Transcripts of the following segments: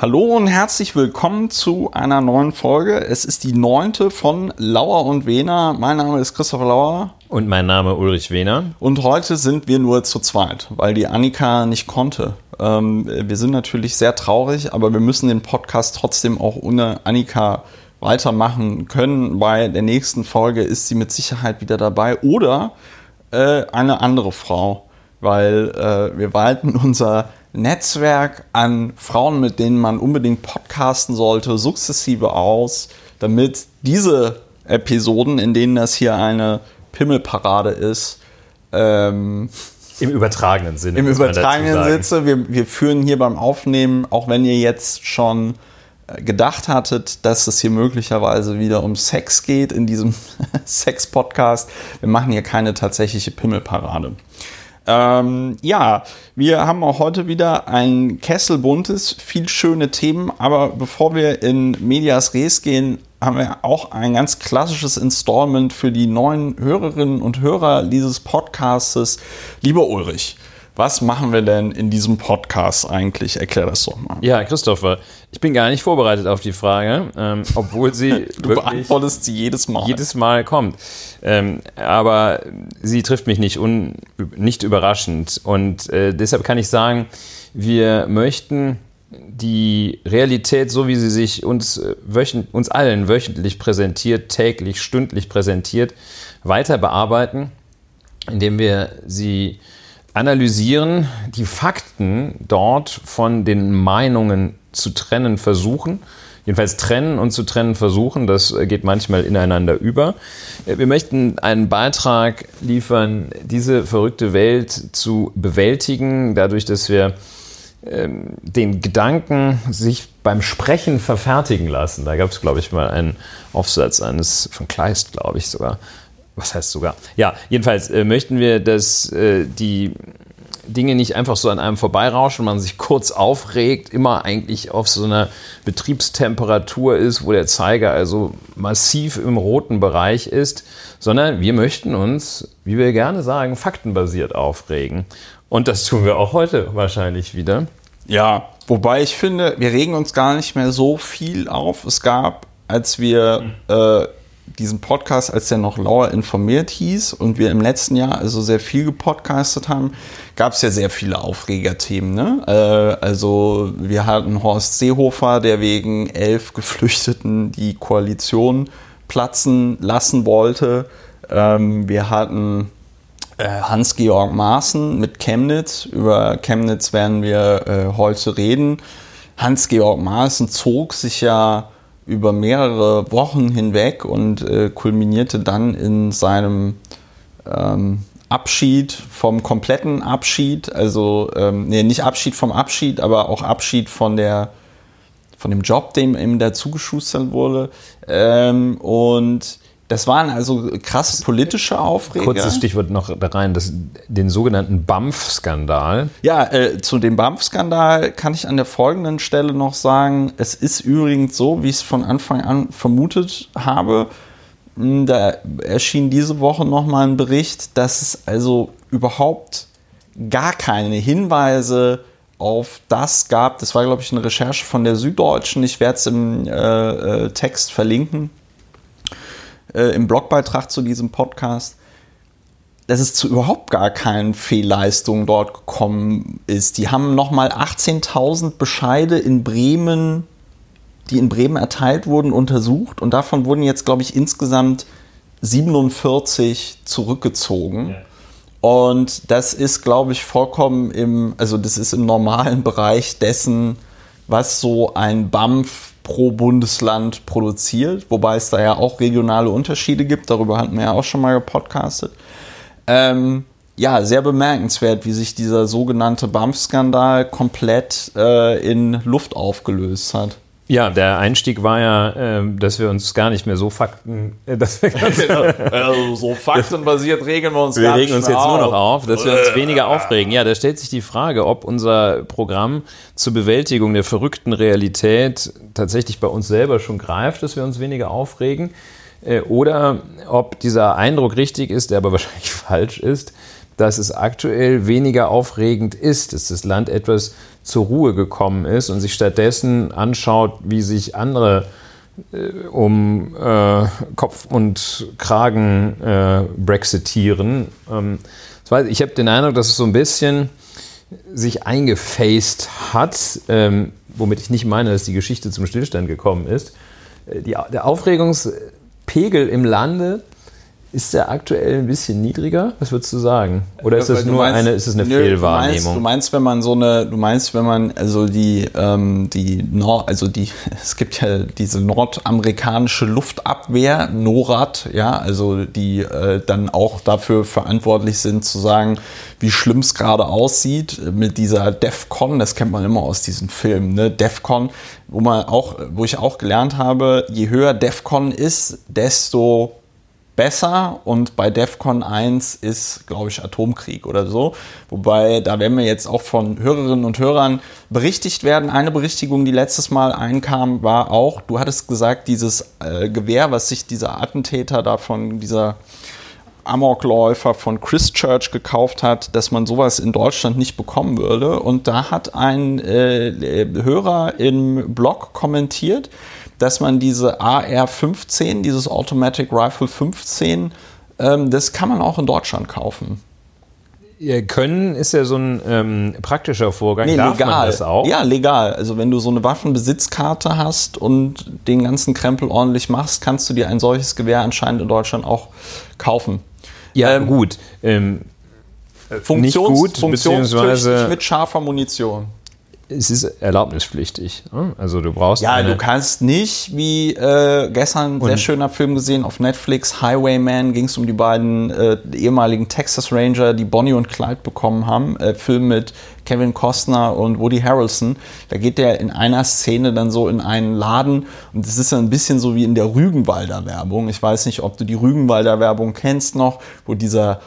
Hallo und herzlich willkommen zu einer neuen Folge. Es ist die neunte von Lauer und Wehner. Mein Name ist Christopher Lauer. Und mein Name Ulrich Wehner. Und heute sind wir nur zu zweit, weil die Annika nicht konnte. Ähm, wir sind natürlich sehr traurig, aber wir müssen den Podcast trotzdem auch ohne Annika weitermachen können. Bei der nächsten Folge ist sie mit Sicherheit wieder dabei oder äh, eine andere Frau, weil äh, wir walten unser Netzwerk an Frauen, mit denen man unbedingt podcasten sollte, sukzessive aus, damit diese Episoden, in denen das hier eine Pimmelparade ist, ähm, im übertragenen Sinne. Im übertragenen Sinne. Wir, wir führen hier beim Aufnehmen, auch wenn ihr jetzt schon äh, gedacht hattet, dass es hier möglicherweise wieder um Sex geht in diesem Sex-Podcast. Wir machen hier keine tatsächliche Pimmelparade. Ähm, ja, wir haben auch heute wieder ein Kessel buntes, viel schöne Themen, aber bevor wir in Medias Res gehen, haben wir auch ein ganz klassisches Installment für die neuen Hörerinnen und Hörer dieses Podcastes. Lieber Ulrich, was machen wir denn in diesem Podcast eigentlich? Erklär das doch mal. Ja, Christopher, ich bin gar nicht vorbereitet auf die Frage, ähm, obwohl sie du beantwortest sie jedes Mal. Jedes Mal kommt. Ähm, aber sie trifft mich nicht, un, nicht überraschend. Und äh, deshalb kann ich sagen, wir möchten die Realität, so wie sie sich uns, äh, wöchent, uns allen wöchentlich präsentiert, täglich, stündlich präsentiert, weiter bearbeiten, indem wir sie analysieren, die Fakten dort von den Meinungen zu trennen versuchen. Jedenfalls trennen und zu trennen versuchen, das geht manchmal ineinander über. Wir möchten einen Beitrag liefern, diese verrückte Welt zu bewältigen, dadurch, dass wir ähm, den Gedanken sich beim Sprechen verfertigen lassen. Da gab es, glaube ich, mal einen Aufsatz eines von Kleist, glaube ich sogar, was heißt sogar? Ja, jedenfalls äh, möchten wir, dass äh, die Dinge nicht einfach so an einem vorbeirauschen, man sich kurz aufregt, immer eigentlich auf so einer Betriebstemperatur ist, wo der Zeiger also massiv im roten Bereich ist, sondern wir möchten uns, wie wir gerne sagen, faktenbasiert aufregen. Und das tun wir auch heute wahrscheinlich wieder. Ja, wobei ich finde, wir regen uns gar nicht mehr so viel auf. Es gab, als wir äh, diesen Podcast, als der noch Lauer informiert hieß und wir im letzten Jahr also sehr viel gepodcastet haben, gab es ja sehr viele Aufregerthemen. Ne? Äh, also wir hatten Horst Seehofer, der wegen elf Geflüchteten die Koalition platzen lassen wollte. Ähm, wir hatten äh, Hans-Georg Maaßen mit Chemnitz. Über Chemnitz werden wir äh, heute reden. Hans-Georg Maaßen zog sich ja über mehrere Wochen hinweg und äh, kulminierte dann in seinem ähm, Abschied vom kompletten Abschied, also ähm, nee, nicht Abschied vom Abschied, aber auch Abschied von der von dem Job, dem ihm dazugeschustert wurde. Ähm, und das waren also krasse politische Aufreger. Kurzes Stichwort noch da rein, das, den sogenannten BAMF-Skandal. Ja, äh, zu dem BAMF-Skandal kann ich an der folgenden Stelle noch sagen, es ist übrigens so, wie ich es von Anfang an vermutet habe, hm, da erschien diese Woche nochmal ein Bericht, dass es also überhaupt gar keine Hinweise auf das gab. Das war, glaube ich, eine Recherche von der Süddeutschen. Ich werde es im äh, äh, Text verlinken äh, im Blogbeitrag zu diesem Podcast, dass es zu überhaupt gar keinen Fehlleistungen dort gekommen ist. Die haben nochmal 18.000 Bescheide in Bremen, die in Bremen erteilt wurden, untersucht und davon wurden jetzt, glaube ich, insgesamt 47 zurückgezogen. Ja. Und das ist, glaube ich, vollkommen im, also das ist im normalen Bereich dessen, was so ein BAMF pro Bundesland produziert, wobei es da ja auch regionale Unterschiede gibt. Darüber hatten wir ja auch schon mal gepodcastet. Ähm, ja, sehr bemerkenswert, wie sich dieser sogenannte BAMF-Skandal komplett äh, in Luft aufgelöst hat. Ja, der Einstieg war ja, äh, dass wir uns gar nicht mehr so Fakten, äh, dass wir genau. also so faktenbasiert regeln wir uns wir gar nicht Wir regen uns jetzt auf. nur noch auf, dass wir uns weniger aufregen. Ja, da stellt sich die Frage, ob unser Programm zur Bewältigung der verrückten Realität tatsächlich bei uns selber schon greift, dass wir uns weniger aufregen, äh, oder ob dieser Eindruck richtig ist, der aber wahrscheinlich falsch ist, dass es aktuell weniger aufregend ist, dass das Land etwas zur Ruhe gekommen ist und sich stattdessen anschaut, wie sich andere äh, um äh, Kopf und Kragen äh, brexitieren. Ähm, ich habe den Eindruck, dass es so ein bisschen sich eingefaced hat, ähm, womit ich nicht meine, dass die Geschichte zum Stillstand gekommen ist. Äh, die, der Aufregungspegel im Lande ist der aktuell ein bisschen niedriger? Was würdest du sagen? Oder ist das nur meinst, eine, ist das eine nö, Fehlwahrnehmung? Du meinst, du meinst, wenn man so eine, du meinst, wenn man also die, ähm, die Nord, also die, es gibt ja diese nordamerikanische Luftabwehr, NORAD, ja, also die äh, dann auch dafür verantwortlich sind zu sagen, wie schlimm es gerade aussieht mit dieser DEFCON, das kennt man immer aus diesen Filmen, ne? DEFCON, wo man auch, wo ich auch gelernt habe, je höher DEFCON ist, desto besser und bei DEFCON 1 ist, glaube ich, Atomkrieg oder so. Wobei, da werden wir jetzt auch von Hörerinnen und Hörern berichtigt werden. Eine Berichtigung, die letztes Mal einkam, war auch, du hattest gesagt, dieses äh, Gewehr, was sich dieser Attentäter da von dieser Amokläufer von Christchurch gekauft hat, dass man sowas in Deutschland nicht bekommen würde. Und da hat ein äh, Hörer im Blog kommentiert, dass man diese AR-15, dieses Automatic Rifle 15, ähm, das kann man auch in Deutschland kaufen. Ja, können ist ja so ein ähm, praktischer Vorgang. Nee, Darf legal. man das auch? Ja, legal. Also wenn du so eine Waffenbesitzkarte hast und den ganzen Krempel ordentlich machst, kannst du dir ein solches Gewehr anscheinend in Deutschland auch kaufen. Ja, ähm, gut. Ähm, Funktions, gut, funktionstüchtig mit scharfer Munition es ist erlaubnispflichtig. Ne? Also du brauchst. Ja, du kannst nicht, wie äh, gestern ein sehr schöner Film gesehen auf Netflix, Highwayman, ging es um die beiden äh, ehemaligen Texas Ranger, die Bonnie und Clyde bekommen haben. Äh, Film mit Kevin Costner und Woody Harrelson. Da geht der in einer Szene dann so in einen Laden und es ist ein bisschen so wie in der Rügenwalder Werbung. Ich weiß nicht, ob du die Rügenwalder Werbung kennst noch, wo dieser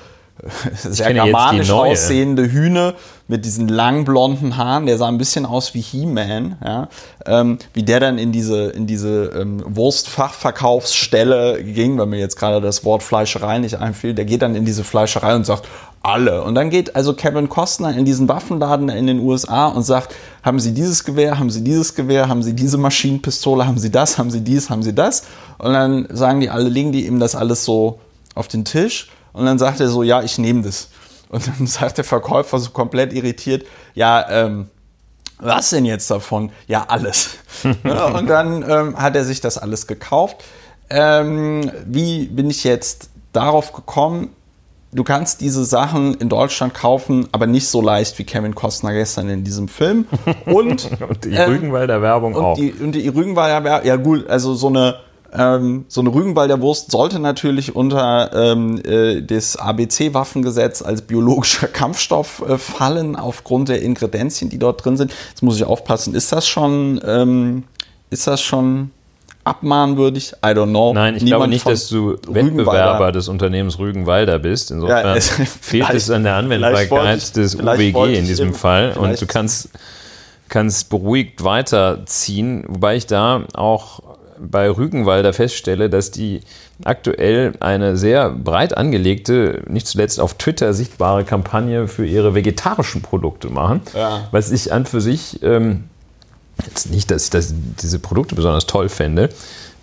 sehr germanisch aussehende Hühne mit diesen langen blonden Haaren, der sah ein bisschen aus wie He-Man, ja, ähm, wie der dann in diese, in diese ähm, Wurstfachverkaufsstelle ging, weil mir jetzt gerade das Wort Fleischerei nicht einfiel, der geht dann in diese Fleischerei und sagt, alle. Und dann geht also Kevin Costner in diesen Waffenladen in den USA und sagt, haben Sie dieses Gewehr, haben Sie dieses Gewehr, haben Sie diese Maschinenpistole, haben Sie das, haben Sie dies, haben Sie das? Und dann sagen die alle, legen die ihm das alles so auf den Tisch und dann sagt er so, ja, ich nehme das. Und dann sagt der Verkäufer so komplett irritiert, ja, ähm, was denn jetzt davon? Ja, alles. ja, und dann ähm, hat er sich das alles gekauft. Ähm, wie bin ich jetzt darauf gekommen? Du kannst diese Sachen in Deutschland kaufen, aber nicht so leicht wie Kevin Costner gestern in diesem Film. Und, und die Rügenwalder Werbung und auch. Die, und die Rügenwalder Werbung, ja gut, also so eine ähm, so eine Rügenwalder Wurst sollte natürlich unter ähm, äh, das ABC-Waffengesetz als biologischer Kampfstoff äh, fallen, aufgrund der Ingredienzien, die dort drin sind. Jetzt muss ich aufpassen, ist das schon, ähm, ist das schon abmahnwürdig? I don't know. Nein, ich Niemand glaube nicht, dass du Wettbewerber des Unternehmens Rügenwalder bist. Insofern ja, es, fehlt es an der Anwendbarkeit des UWG in diesem Fall. Und du kannst, kannst beruhigt weiterziehen, wobei ich da auch bei Rügenwalder feststelle, dass die aktuell eine sehr breit angelegte, nicht zuletzt auf Twitter sichtbare Kampagne für ihre vegetarischen Produkte machen. Ja. Was ich an für sich ähm, jetzt nicht, dass ich das, diese Produkte besonders toll fände,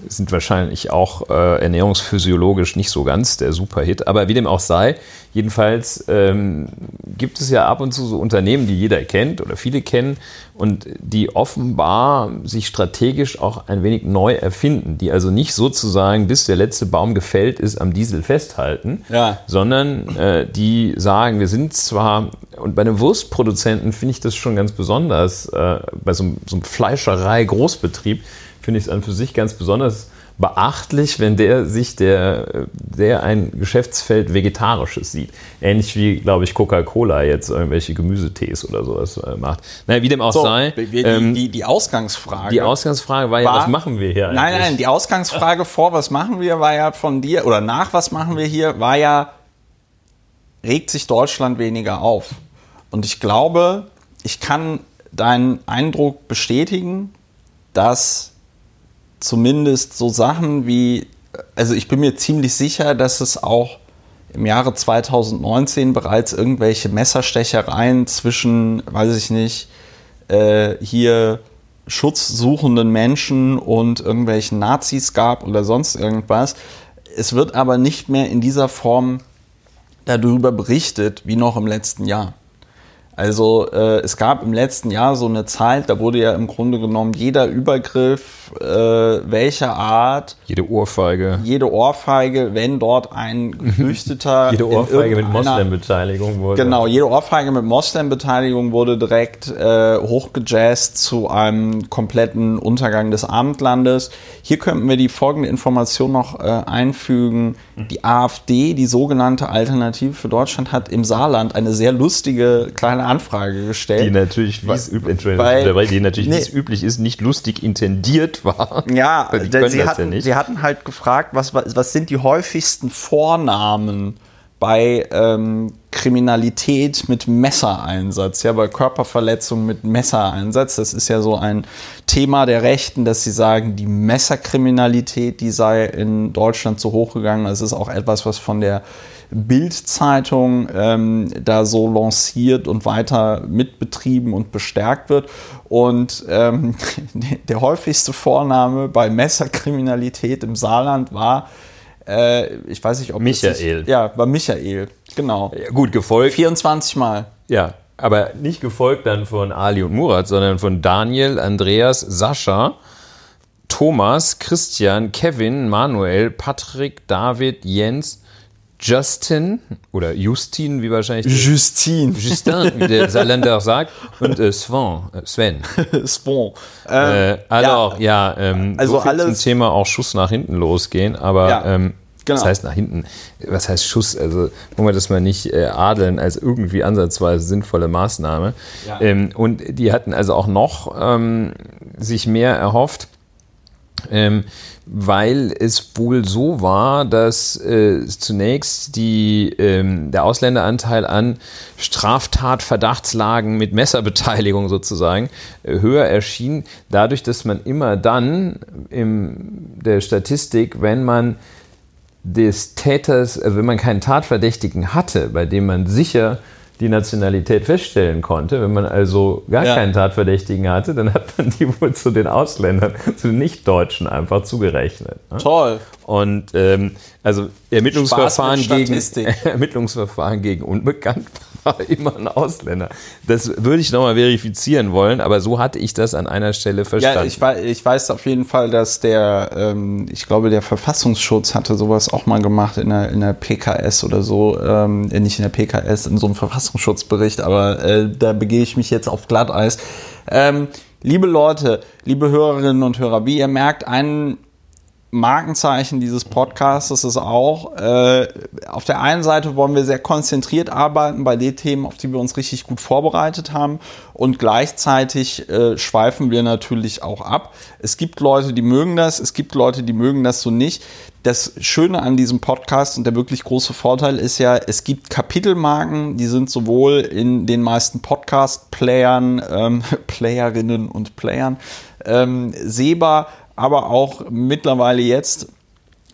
sind wahrscheinlich auch äh, ernährungsphysiologisch nicht so ganz der Superhit. Aber wie dem auch sei, jedenfalls ähm, gibt es ja ab und zu so Unternehmen, die jeder kennt oder viele kennen und die offenbar sich strategisch auch ein wenig neu erfinden, die also nicht sozusagen bis der letzte Baum gefällt ist am Diesel festhalten, ja. sondern äh, die sagen, wir sind zwar, und bei einem Wurstproduzenten finde ich das schon ganz besonders, äh, bei so, so einem Fleischerei-Großbetrieb, finde ich es an für sich ganz besonders beachtlich, wenn der sich der, der ein Geschäftsfeld Vegetarisches sieht. Ähnlich wie, glaube ich, Coca-Cola jetzt irgendwelche Gemüsetees oder sowas äh, macht. Naja, wie dem auch so, sei. Die, ähm, die, die, Ausgangsfrage. Die Ausgangsfrage war, war, ja, was machen wir hier eigentlich? Nein, nein, die Ausgangsfrage vor, was machen wir, war ja von dir, oder nach, was machen wir hier, war ja, regt sich Deutschland weniger auf. Und ich glaube, ich kann deinen Eindruck bestätigen, dass zumindest so Sachen wie, also ich bin mir ziemlich sicher, dass es auch im Jahre 2019 bereits irgendwelche Messerstechereien zwischen, weiß ich nicht, äh, hier schutzsuchenden Menschen und irgendwelchen Nazis gab oder sonst irgendwas. Es wird aber nicht mehr in dieser Form darüber berichtet wie noch im letzten Jahr. Also äh, es gab im letzten Jahr so eine Zeit, da wurde ja im Grunde genommen jeder Übergriff, äh, welcher Art. Jede Ohrfeige. Jede Ohrfeige, wenn dort ein Geflüchteter. jede Ohrfeige mit Moslem-Beteiligung wurde. Genau, jede Ohrfeige mit Moslem-Beteiligung wurde direkt äh, hochgejazzt zu einem kompletten Untergang des Abendlandes. Hier könnten wir die folgende Information noch äh, einfügen. Die AfD, die sogenannte Alternative für Deutschland, hat im Saarland eine sehr lustige kleine Anfrage gestellt. Die natürlich, wie es üblich, weil, die natürlich, nee, üblich ist, nicht lustig intendiert war. Ja, sie hatten, ja sie hatten halt gefragt, was, was sind die häufigsten Vornamen bei ähm, Kriminalität mit Messereinsatz, ja, bei Körperverletzungen mit Messereinsatz. Das ist ja so ein Thema der Rechten, dass sie sagen, die Messerkriminalität, die sei in Deutschland zu hoch gegangen. Das ist auch etwas, was von der Bild-Zeitung ähm, da so lanciert und weiter mitbetrieben und bestärkt wird. Und ähm, der häufigste Vorname bei Messerkriminalität im Saarland war, äh, ich weiß nicht, ob Michael. Ist, ja, war Michael, genau. Ja, gut, gefolgt. 24 Mal. Ja, aber nicht gefolgt dann von Ali und Murat, sondern von Daniel, Andreas, Sascha, Thomas, Christian, Kevin, Manuel, Patrick, David, Jens, Justin oder Justin, wie wahrscheinlich. Justin. Justin, wie der Saarländer sagt. Und äh, Sven. Äh, Sven. Sven. Ähm, äh, alors, ja, ja ähm, also so alles zum Thema auch Schuss nach hinten losgehen, aber Ja, ähm, genau. das heißt nach hinten. Was heißt Schuss? Also wollen wir das mal nicht äh, adeln als irgendwie ansatzweise sinnvolle Maßnahme. Ja. Ähm, und die hatten also auch noch ähm, sich mehr erhofft. Ähm, weil es wohl so war, dass äh, zunächst die, ähm, der Ausländeranteil an Straftatverdachtslagen mit Messerbeteiligung sozusagen äh, höher erschien, dadurch, dass man immer dann in der Statistik, wenn man des Täters, also wenn man keinen Tatverdächtigen hatte, bei dem man sicher die Nationalität feststellen konnte. Wenn man also gar Ja. keinen Tatverdächtigen hatte, dann hat man die wohl zu den Ausländern, zu den Nichtdeutschen einfach zugerechnet. ne? Toll. Und ähm, also Ermittlungsverfahren gegen. Ermittlungsverfahren gegen Unbekannt war immer ein Ausländer. Das würde ich nochmal verifizieren wollen, aber so hatte ich das an einer Stelle verstanden. Ja, ich, wei- ich weiß auf jeden Fall, dass der, ähm, ich glaube, der Verfassungsschutz hatte sowas auch mal gemacht in der, in der PKS oder so, ähm, äh, nicht in der PKS, in so einem Verfassungsschutzbericht, aber äh, da begehe ich mich jetzt auf Glatteis. Ähm, liebe Leute, liebe Hörerinnen und Hörer, wie ihr merkt, ein Markenzeichen dieses Podcasts ist auch, äh, auf der einen Seite wollen wir sehr konzentriert arbeiten bei den Themen, auf die wir uns richtig gut vorbereitet haben und gleichzeitig äh, schweifen wir natürlich auch ab. Es gibt Leute, die mögen das, es gibt Leute, die mögen das so nicht. Das Schöne an diesem Podcast und der wirklich große Vorteil ist ja, es gibt Kapitelmarken, die sind sowohl in den meisten Podcast-Playern, ähm, Playerinnen und Playern ähm, sehbar, aber auch mittlerweile jetzt,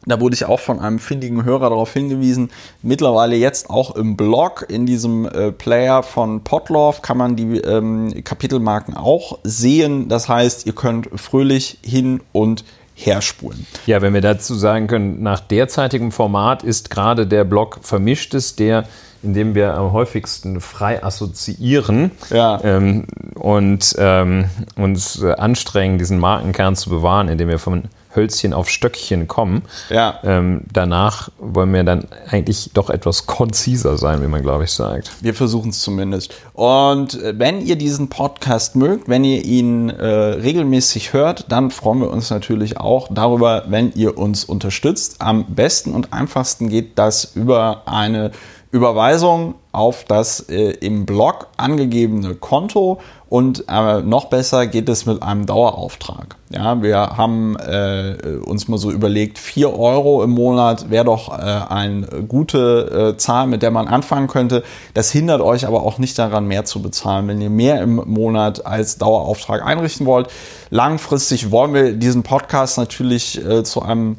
da wurde ich auch von einem findigen Hörer darauf hingewiesen, mittlerweile jetzt auch im Blog, in diesem äh, Player von Podlove, kann man die ähm, Kapitelmarken auch sehen. Das heißt, ihr könnt fröhlich hin und her spulen. Ja, wenn wir dazu sagen können, nach derzeitigem Format ist gerade der Block Vermischtes der, in dem wir am häufigsten frei assoziieren Ja. ähm, und ähm, uns äh, anstrengen, diesen Markenkern zu bewahren, indem wir von Hölzchen auf Stöckchen kommen. Ja. Ähm, danach wollen wir dann eigentlich doch etwas konziser sein, wie man, glaube ich, sagt. Wir versuchen es zumindest. Und äh, wenn ihr diesen Podcast mögt, wenn ihr ihn äh, regelmäßig hört, dann freuen wir uns natürlich auch darüber, wenn ihr uns unterstützt. Am besten und einfachsten geht das über eine Überweisung auf das äh, im Blog angegebene Konto und äh, noch besser geht es mit einem Dauerauftrag. Ja, wir haben äh, uns mal so überlegt, 4 Euro im Monat wäre doch äh, eine gute äh, Zahl, mit der man anfangen könnte. Das hindert euch aber auch nicht daran, mehr zu bezahlen, wenn ihr mehr im Monat als Dauerauftrag einrichten wollt. Langfristig wollen wir diesen Podcast natürlich äh, zu einem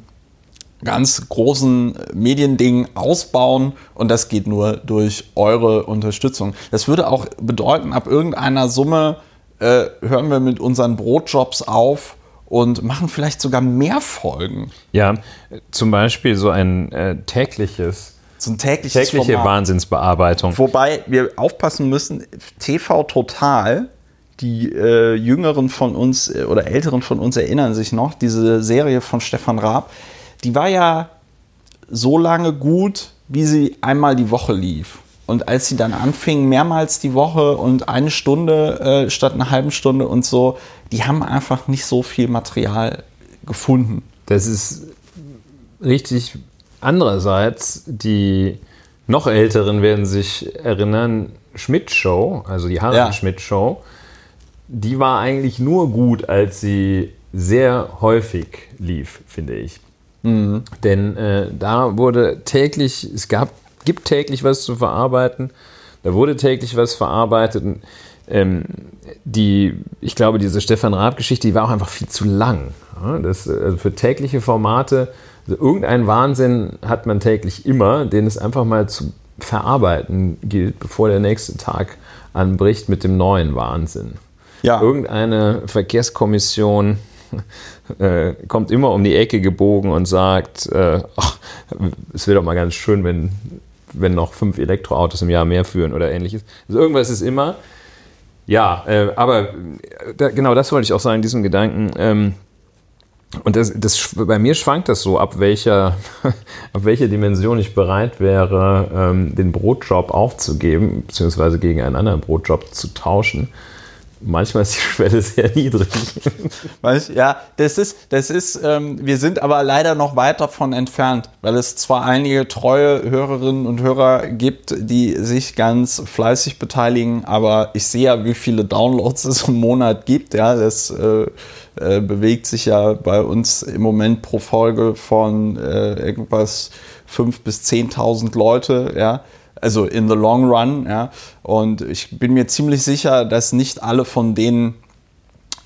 ganz großen Mediending ausbauen und das geht nur durch eure Unterstützung. Das würde auch bedeuten, ab irgendeiner Summe äh, hören wir mit unseren Brotjobs auf und machen vielleicht sogar mehr Folgen. Ja, zum Beispiel so ein äh, tägliches so ein tägliches tägliche Format. Wahnsinnsbearbeitung. Wobei wir aufpassen müssen, TV Total, die äh, Jüngeren von uns äh, oder Älteren von uns erinnern sich noch, diese Serie von Stefan Raab, die war ja so lange gut, wie sie einmal die Woche lief. Und als sie dann anfingen, mehrmals die Woche und eine Stunde äh, statt einer halben Stunde und so, die haben einfach nicht so viel Material gefunden. Das ist richtig. Andererseits, die noch Älteren werden sich erinnern, Schmidt-Show, also die Harald ja. Schmidt-Show, die war eigentlich nur gut, als sie sehr häufig lief, finde ich. Mhm. Denn äh, da wurde täglich, es gab, gibt täglich was zu verarbeiten, da wurde täglich was verarbeitet. Ähm, die, ich glaube, diese Stefan Raab-Geschichte, die war auch einfach viel zu lang. Ja, das, also für tägliche Formate, also irgendein Wahnsinn hat man täglich immer, den es einfach mal zu verarbeiten gilt, bevor der nächste Tag anbricht mit dem neuen Wahnsinn. Ja. Irgendeine Verkehrskommission äh, kommt immer um die Ecke gebogen und sagt, äh, ach, es wäre doch mal ganz schön, wenn, wenn noch fünf Elektroautos im Jahr mehr führen oder ähnliches. Also irgendwas ist immer. Ja, äh, aber da, genau das wollte ich auch sagen, diesen Gedanken. Ähm, und das, das, bei mir schwankt das so, ab welcher, ab welcher Dimension ich bereit wäre, ähm, den Brotjob aufzugeben, beziehungsweise gegen einen anderen Brotjob zu tauschen manchmal ist die Schwelle sehr niedrig. ja, das ist, das ist, ähm, wir sind aber leider noch weit davon entfernt, weil es zwar einige treue Hörerinnen und Hörer gibt, die sich ganz fleißig beteiligen, aber ich sehe ja, wie viele Downloads es im Monat gibt. Ja, das äh, äh, bewegt sich ja bei uns im Moment pro Folge von äh, irgendwas 5.000 bis 10.000 Leute, ja also in the long run, ja. Und ich bin mir ziemlich sicher, dass nicht alle von denen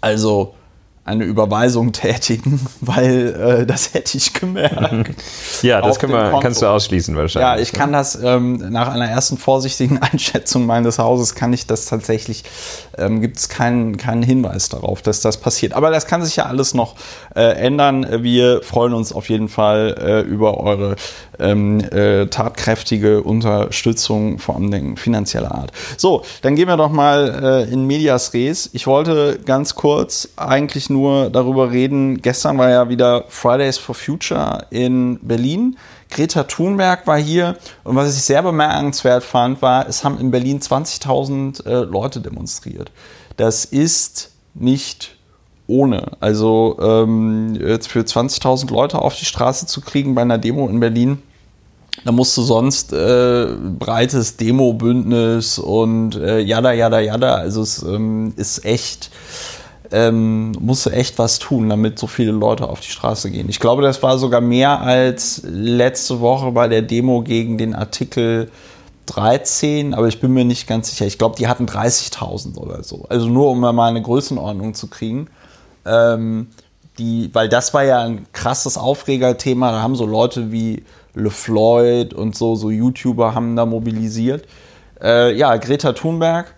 also eine Überweisung tätigen, weil äh, das hätte ich gemerkt. ja, das man, kannst du ausschließen wahrscheinlich. Ja, ich kann das ähm, nach einer ersten vorsichtigen Einschätzung meines Hauses kann ich das tatsächlich, ähm, gibt es keinen, keinen Hinweis darauf, dass das passiert. Aber das kann sich ja alles noch äh, ändern. Wir freuen uns auf jeden Fall äh, über eure ähm, äh, tatkräftige Unterstützung, vor allem finanzieller Art. So, dann gehen wir doch mal äh, in Medias Res. Ich wollte ganz kurz eigentlich nur darüber reden. Gestern war ja wieder Fridays for Future in Berlin. Greta Thunberg war hier und was ich sehr bemerkenswert fand, war, es haben in Berlin 20.000 äh, Leute demonstriert. Das ist nicht ohne. Also ähm, für 20.000 Leute auf die Straße zu kriegen bei einer Demo in Berlin, da musst du sonst äh, breites Demo-Bündnis und äh, jada, jada, jada. Also es ähm, ist echt, ähm, musst echt was tun, damit so viele Leute auf die Straße gehen. Ich glaube, das war sogar mehr als letzte Woche bei der Demo gegen den Artikel 13, aber ich bin mir nicht ganz sicher. Ich glaube, die hatten 30.000 oder so. Also nur, um mal eine Größenordnung zu kriegen. Ähm, die, weil das war ja ein krasses Aufregerthema. Da haben so Leute wie LeFloid und so, so YouTuber haben da mobilisiert. Äh, ja, Greta Thunberg.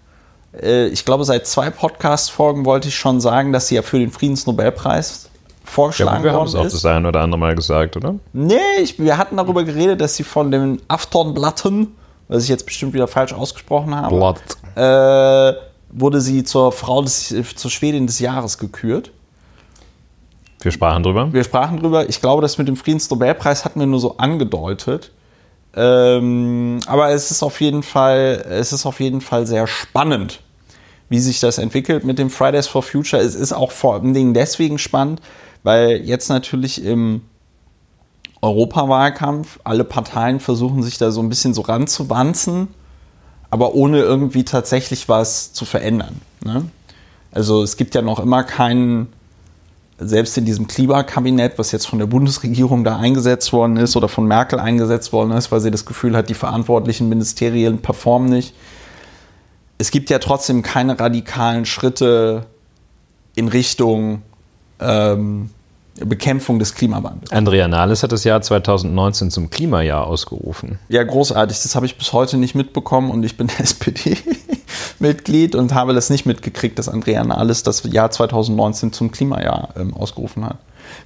Äh, ich glaube, seit zwei Podcast-Folgen wollte ich schon sagen, dass sie ja für den Friedensnobelpreis vorgeschlagen ja, wir worden ist. Wir haben es auch das ein oder andere Mal gesagt, oder? Nee, ich, wir hatten darüber geredet, dass sie von den Aftonblatten, was ich jetzt bestimmt wieder falsch ausgesprochen habe, Blatt. Äh, wurde sie zur Frau des, zur Schwedin des Jahres gekürt. Wir sprachen drüber. Wir sprachen drüber. Ich glaube, das mit dem Friedensnobelpreis hatten wir nur so angedeutet. Ähm, aber es ist auf jeden Fall, es ist auf jeden Fall sehr spannend, wie sich das entwickelt mit dem Fridays for Future. Es ist auch vor allen Dingen deswegen spannend, weil jetzt natürlich im Europawahlkampf alle Parteien versuchen, sich da so ein bisschen so ranzuwanzen, aber ohne irgendwie tatsächlich was zu verändern. Ne? Also es gibt ja noch immer keinen selbst in diesem Klimakabinett, was jetzt von der Bundesregierung da eingesetzt worden ist oder von Merkel eingesetzt worden ist, weil sie das Gefühl hat, die verantwortlichen Ministerien performen nicht. Es gibt ja trotzdem keine radikalen Schritte in Richtung ähm, Bekämpfung des Klimawandels. Andrea Nahles hat das Jahr 2019 zum Klimajahr ausgerufen. Ja, großartig. Das habe ich bis heute nicht mitbekommen und ich bin SPD-Mitglied und habe das nicht mitgekriegt, dass Andrea Nahles das Jahr 2019 zum Klimajahr ähm, ausgerufen hat.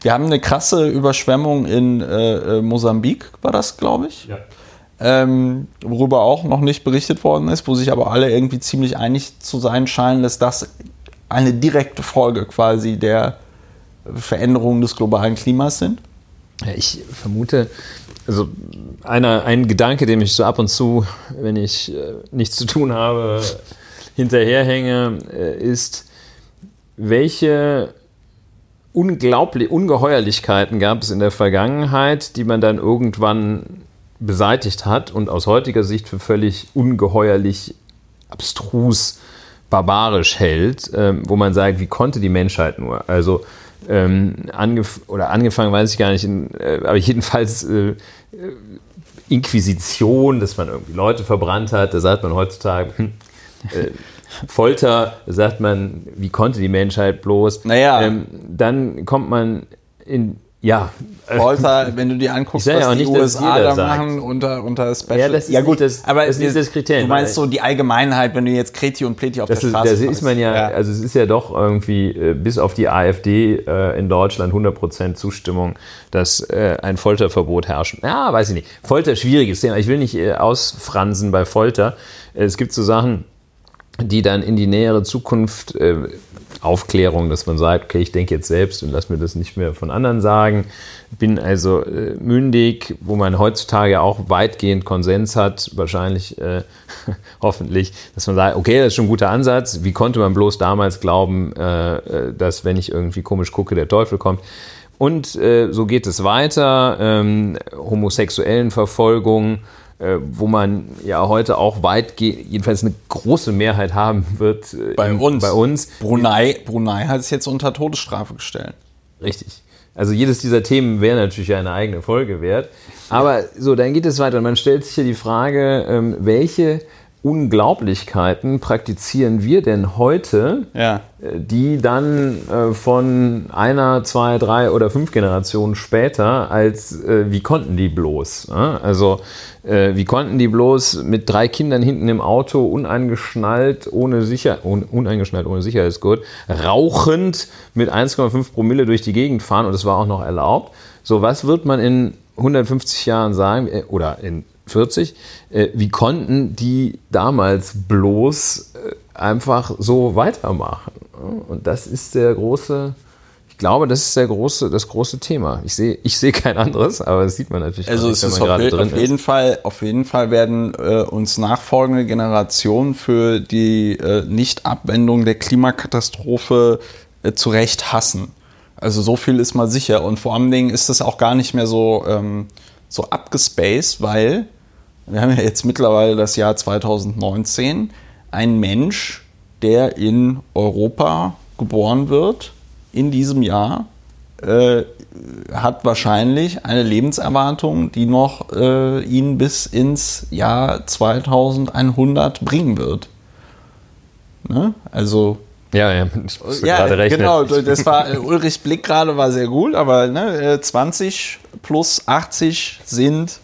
Wir haben eine krasse Überschwemmung in äh, äh Mosambik, war das, glaube ich. Ja. Ähm, worüber auch noch nicht berichtet worden ist, wo sich aber alle irgendwie ziemlich einig zu sein scheinen, dass das eine direkte Folge quasi der Veränderungen des globalen Klimas sind? Ich vermute, also einer, ein Gedanke, dem ich so ab und zu, wenn ich äh, nichts zu tun habe, hinterherhänge, äh, ist, welche unglaublich Ungeheuerlichkeiten gab es in der Vergangenheit, die man dann irgendwann beseitigt hat und aus heutiger Sicht für völlig ungeheuerlich abstrus barbarisch hält, äh, wo man sagt, wie konnte die Menschheit nur? Also ähm, angef oder angefangen weiß ich gar nicht, in, äh, aber jedenfalls äh, Inquisition, dass man irgendwie Leute verbrannt hat, da sagt man heutzutage, hm, äh, Folter, da sagt man, wie konnte die Menschheit bloß? Naja. Ähm, dann kommt man in ja. Folter, wenn du dir anguckst, was ja die nicht, USA da machen unter, unter Special. Ja, das ist ja, gut, das, aber das ist das Kriterium. Du meinst so die Allgemeinheit, wenn du jetzt Kreti und Pleti auf das der Straße Das ist man ja, ja, also es ist ja doch irgendwie äh, bis auf die AfD äh, in Deutschland 100% Zustimmung, dass äh, ein Folterverbot herrscht. Ja, weiß ich nicht. Folter, schwieriges Thema. Ich will nicht ausfransen bei Folter. Es gibt so Sachen, die dann in die nähere Zukunft Aufklärung, dass man sagt, okay, ich denke jetzt selbst und lass mir das nicht mehr von anderen sagen. Bin also äh, mündig, wo man heutzutage auch weitgehend Konsens hat, wahrscheinlich, äh, hoffentlich, dass man sagt, okay, das ist schon ein guter Ansatz. Wie konnte man bloß damals glauben, äh, äh dass wenn ich irgendwie komisch gucke, der Teufel kommt? Und äh, so geht es weiter. Ähm, homosexuellen Verfolgung äh, wo man ja heute auch weitgehend, jedenfalls eine große Mehrheit haben wird. Äh, bei uns. Bei uns. Brunei, Brunei hat es jetzt unter Todesstrafe gestellt. Richtig. Also jedes dieser Themen wäre natürlich eine eigene Folge wert. Aber so, dann geht es weiter. Und man stellt sich hier die Frage, ähm, welche Unglaublichkeiten praktizieren wir denn heute, ja. Äh, die dann äh, von einer, zwei, drei oder fünf Generationen später als äh, wie konnten die bloß? Ja? Also äh, wie konnten die bloß mit drei Kindern hinten im Auto uneingeschnallt, ohne Sicher uneingeschnallt, ohne Sicherheitsgurt, rauchend mit 1,5 Promille durch die Gegend fahren und es war auch noch erlaubt. So, was wird man in 150 Jahren sagen, äh, oder in 40, äh, wie konnten die damals bloß äh, einfach so weitermachen? Und das ist der große, ich glaube, das ist der große, das große Thema. Ich sehe, ich sehe kein anderes, aber das sieht man natürlich also nicht, man gerade drin auf jeden ist. Fall, auf jeden Fall werden äh, uns nachfolgende Generationen für die äh, Nichtabwendung der Klimakatastrophe äh, zu Recht hassen. Also so viel ist mal sicher. Und vor allen Dingen ist es auch gar nicht mehr so, ähm, so abgespaced, weil wir haben ja jetzt mittlerweile das Jahr 2019, ein Mensch, der in Europa geboren wird, in diesem Jahr, äh, hat wahrscheinlich eine Lebenserwartung, die noch äh, ihn bis ins Jahr 2100 bringen wird. Ne? Also ja, ja, ich ja gerade rechnen. Genau, das war äh, Ulrich Blick gerade war sehr gut, aber ne, 20 plus 80 sind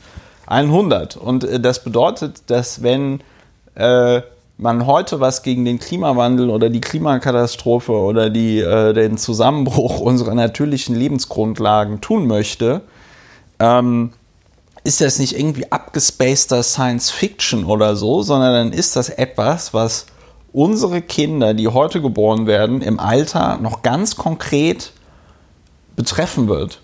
100. Und äh, das bedeutet, dass wenn äh, man heute was gegen den Klimawandel oder die Klimakatastrophe oder die, äh, den Zusammenbruch unserer natürlichen Lebensgrundlagen tun möchte, ähm, ist das nicht irgendwie abgespaceter Science Fiction oder so, sondern dann ist das etwas, was unsere Kinder, die heute geboren werden, im Alter noch ganz konkret betreffen wird.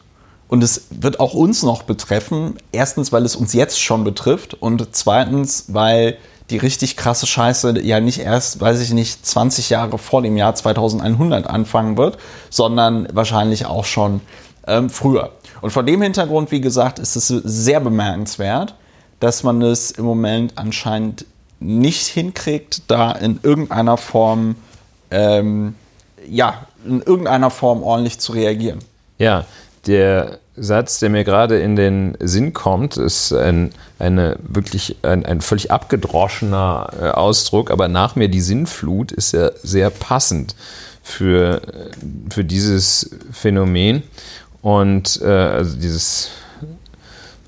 Und es wird auch uns noch betreffen. Erstens, weil es uns jetzt schon betrifft. Und zweitens, weil die richtig krasse Scheiße ja nicht erst, weiß ich nicht, 20 Jahre vor dem Jahr 2100 anfangen wird, sondern wahrscheinlich auch schon ähm, früher. Und vor dem Hintergrund, wie gesagt, ist es sehr bemerkenswert, dass man es im Moment anscheinend nicht hinkriegt, da in irgendeiner Form, ähm, ja, in irgendeiner Form ordentlich zu reagieren. Ja, der Satz, der mir gerade in den Sinn kommt, ist ein, eine wirklich ein, ein völlig abgedroschener äh, Ausdruck, aber nach mir die Sinnflut ist ja sehr passend für, für dieses Phänomen. Und äh, also dieses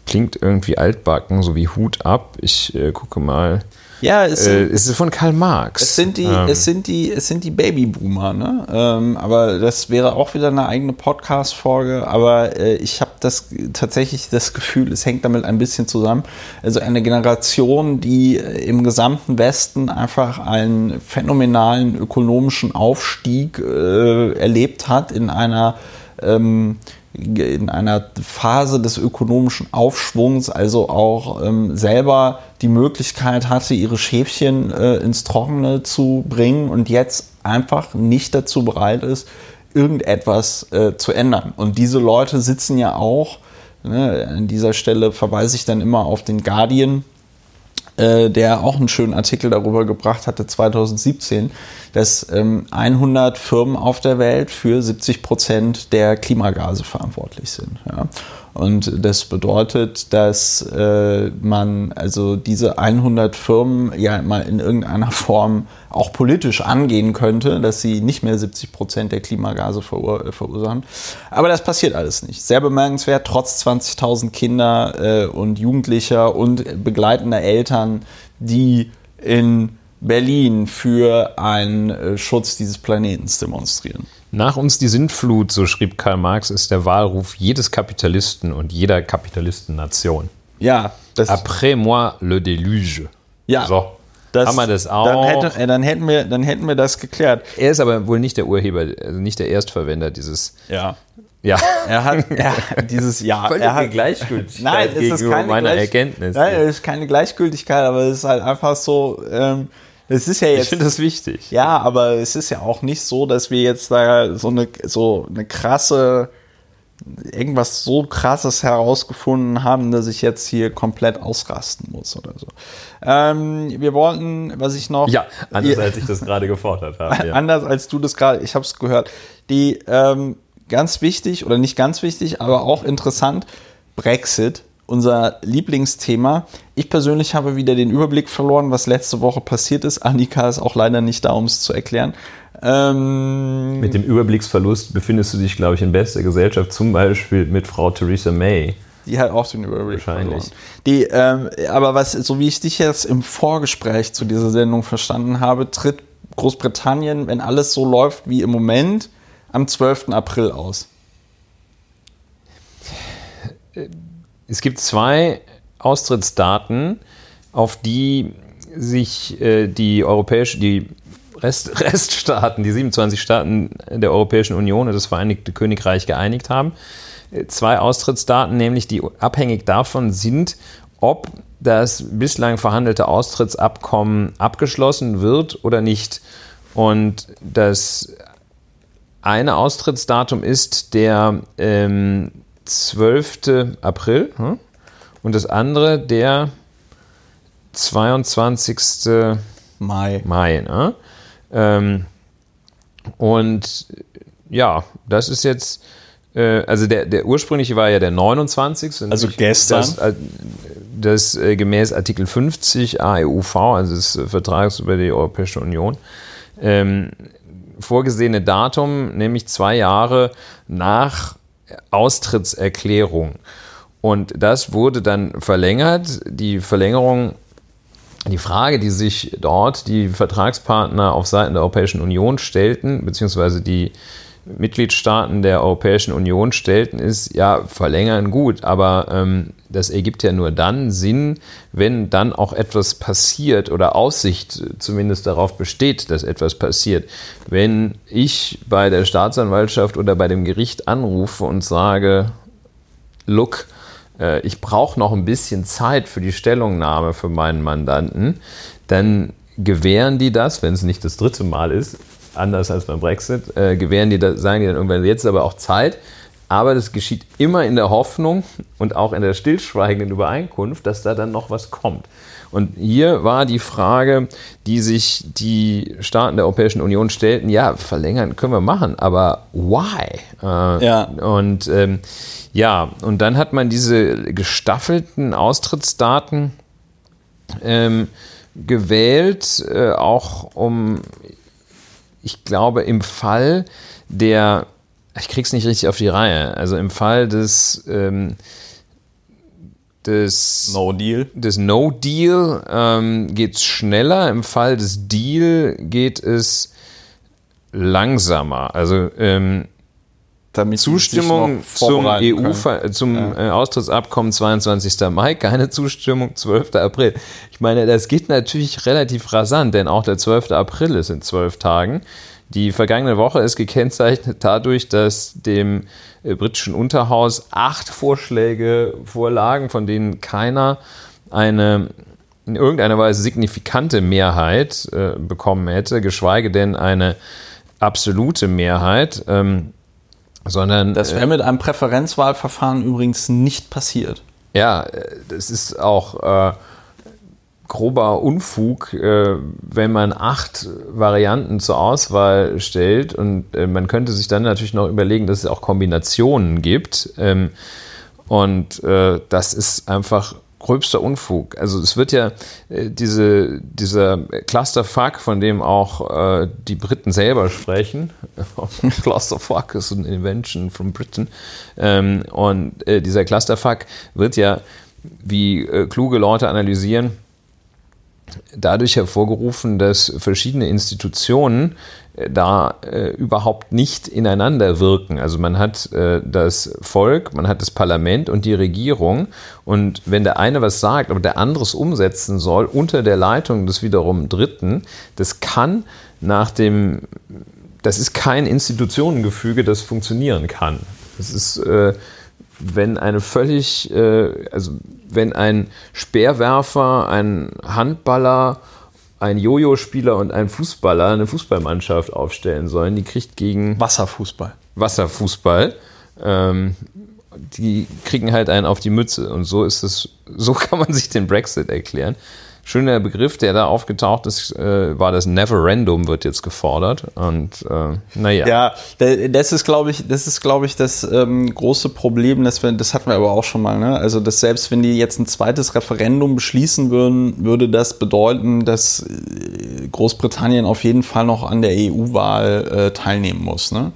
klingt irgendwie altbacken, so wie Hut ab. Ich äh, gucke mal. Ja, es, Äh, es ist von Karl Marx. es sind die, Ähm, es sind die, es sind die Babyboomer, ne? Ähm, aber das wäre auch wieder eine eigene Podcast-Folge. Aber äh, ich habe das tatsächlich das Gefühl, es hängt damit ein bisschen zusammen. Also eine Generation, die äh, im gesamten Westen einfach einen phänomenalen ökonomischen Aufstieg äh, erlebt hat in einer ähm, in einer Phase des ökonomischen Aufschwungs, also auch ähm, selber die Möglichkeit hatte, ihre Schäfchen äh, ins Trockene zu bringen und jetzt einfach nicht dazu bereit ist, irgendetwas äh, zu ändern. Und diese Leute sitzen ja auch, ne, an dieser Stelle verweise ich dann immer auf den Guardian, äh, der auch einen schönen Artikel darüber gebracht hatte, 2017, dass ähm, 100 Firmen auf der Welt für 70 Prozent der Klimagase verantwortlich sind. Ja. Und das bedeutet, dass äh, man also diese 100 Firmen ja mal in irgendeiner Form auch politisch angehen könnte, dass sie nicht mehr 70 Prozent der Klimagase verur äh, verursachen. Aber das passiert alles nicht. Sehr bemerkenswert, trotz 20.000 Kinder äh, und Jugendlicher und begleitender Eltern, die in Berlin für einen äh, Schutz dieses Planetens demonstrieren. Nach uns die Sintflut, so schrieb Karl Marx, ist der Wahlruf jedes Kapitalisten und jeder Kapitalistennation. Ja, das Après moi le déluge. Ja. So. das, haben wir das auch. Dann, hätte, äh, dann, hätten wir, dann hätten wir das geklärt. Er ist aber wohl nicht der Urheber, also nicht der Erstverwender dieses. Ja. Ja. Er hat er, dieses Jahr. Er hat, Gleichgültigkeit Nein, es ist keine meiner Gleich- Erkenntnis. Nein, es ist keine Gleichgültigkeit, aber es ist halt einfach so. Ähm, es ist ja ich jetzt. finde das wichtig. Ja, aber es ist ja auch nicht so, dass wir jetzt da so eine, so eine krasse, irgendwas so krasses herausgefunden haben, dass ich jetzt hier komplett ausrasten muss oder so. Ähm, wir wollten, was ich noch. Ja, anders Ja. als ich das gerade gefordert habe. Ja. Anders als du das gerade, ich habe es gehört. Die ähm, ganz wichtig oder nicht ganz wichtig, aber auch interessant, Brexit, unser Lieblingsthema. Ich persönlich habe wieder den Überblick verloren, was letzte Woche passiert ist. Annika ist auch leider nicht da, um es zu erklären. Ähm, Mit dem Überblicksverlust befindest du dich, glaube ich, in bester Gesellschaft, zum Beispiel mit Frau Theresa May. die hat auch den Überblick Wahrscheinlich. verloren. Die, ähm, aber was, so wie ich dich jetzt im Vorgespräch zu dieser Sendung verstanden habe, tritt Großbritannien, wenn alles so läuft wie im Moment, am 12. April aus. Es gibt zwei Austrittsdaten, auf die sich äh, die europäische, die Rest, Reststaaten, die 27 Staaten der Europäischen Union und das Vereinigte Königreich geeinigt haben. Äh, Zwei Austrittsdaten, nämlich die abhängig davon sind, ob das bislang verhandelte Austrittsabkommen abgeschlossen wird oder nicht. Und das eine Austrittsdatum ist der ähm, 12. April hm? und das andere der 22. Mai. Mai. Ne? Ähm, und ja, das ist jetzt, äh, also der, der ursprüngliche war ja der 29. Also gestern. Das, äh, das äh, gemäß Artikel 50 AEUV, also des Vertrags über die Europäische Union, ähm, vorgesehene Datum, nämlich zwei Jahre nach Austrittserklärung. Und das wurde dann verlängert. Die Verlängerung, die Frage, die sich dort die Vertragspartner auf Seiten der Europäischen Union stellten, beziehungsweise die Mitgliedstaaten der Europäischen Union stellten, ist, ja, verlängern gut, aber ähm, das ergibt ja nur dann Sinn, wenn dann auch etwas passiert oder Aussicht zumindest darauf besteht, dass etwas passiert. Wenn ich bei der Staatsanwaltschaft oder bei dem Gericht anrufe und sage, look, äh, ich brauche noch ein bisschen Zeit für die Stellungnahme für meinen Mandanten, dann gewähren die das, wenn es nicht das dritte Mal ist, anders als beim Brexit, äh, gewähren die sagen die dann irgendwann, jetzt ist aber auch Zeit. Aber das geschieht immer in der Hoffnung und auch in der stillschweigenden Übereinkunft, dass da dann noch was kommt. Und hier war die Frage, die sich die Staaten der Europäischen Union stellten, ja, verlängern können wir machen, aber why? Äh, Ja. Und ähm, ja, und dann hat man diese gestaffelten Austrittsdaten ähm, gewählt, äh, auch um, ich glaube, im Fall der ich krieg's nicht richtig auf die Reihe. Also im Fall des, ähm, des No Deal. Des No Deal ähm, geht es schneller. Im Fall des Deal geht es langsamer. Also ähm, Damit Zustimmung zum EU können. zum Ja. äh, Austrittsabkommen 22. Mai, keine Zustimmung 12. April. Ich meine, das geht natürlich relativ rasant, denn auch der 12. April ist in zwölf Tagen. Die vergangene Woche ist gekennzeichnet dadurch, dass dem äh, britischen Unterhaus acht Vorschläge vorlagen, von denen keiner eine in irgendeiner Weise signifikante Mehrheit äh, bekommen hätte, geschweige denn eine absolute Mehrheit. Ähm, sondern Das wäre mit einem Präferenzwahlverfahren übrigens nicht passiert. ja, äh, das ist auch äh, grober Unfug, äh, wenn man acht Varianten zur Auswahl stellt und äh, man könnte sich dann natürlich noch überlegen, dass es auch Kombinationen gibt. Ähm, und äh, das ist einfach gröbster Unfug. Also es wird ja äh, diese, dieser Clusterfuck, von dem auch äh, die Briten selber sprechen, Clusterfuck ist eine Invention from Britain, ähm, und äh, dieser Clusterfuck wird ja, wie äh, kluge Leute analysieren, dadurch hervorgerufen, dass verschiedene Institutionen äh, da äh, überhaupt nicht ineinander wirken. Also man hat äh, das Volk, man hat das Parlament und die Regierung und wenn der eine was sagt, aber der andere es umsetzen soll unter der Leitung des wiederum Dritten, das kann nach dem, das ist kein Institutionengefüge, das funktionieren kann. Das ist äh, wenn eine völlig, äh, also wenn ein Speerwerfer, ein Handballer, ein Jojo-Spieler und ein Fußballer eine Fußballmannschaft aufstellen sollen, die kriegt gegen Wasserfußball. Wasserfußball, ähm, die kriegen halt einen auf die Mütze. Und so ist es, so kann man sich den Brexit erklären. Schöner Begriff, der da aufgetaucht ist, äh, war das Neverendum, wird jetzt gefordert. Und äh, naja. Ja, da- das ist, glaube ich, das ist, glaube ich, das ähm, große Problem, dass wir, das hatten wir aber auch schon mal, ne? Also, dass selbst wenn die jetzt ein zweites Referendum beschließen würden, würde das bedeuten, dass äh, Großbritannien auf jeden Fall noch an der EU-Wahl äh, teilnehmen muss, ne?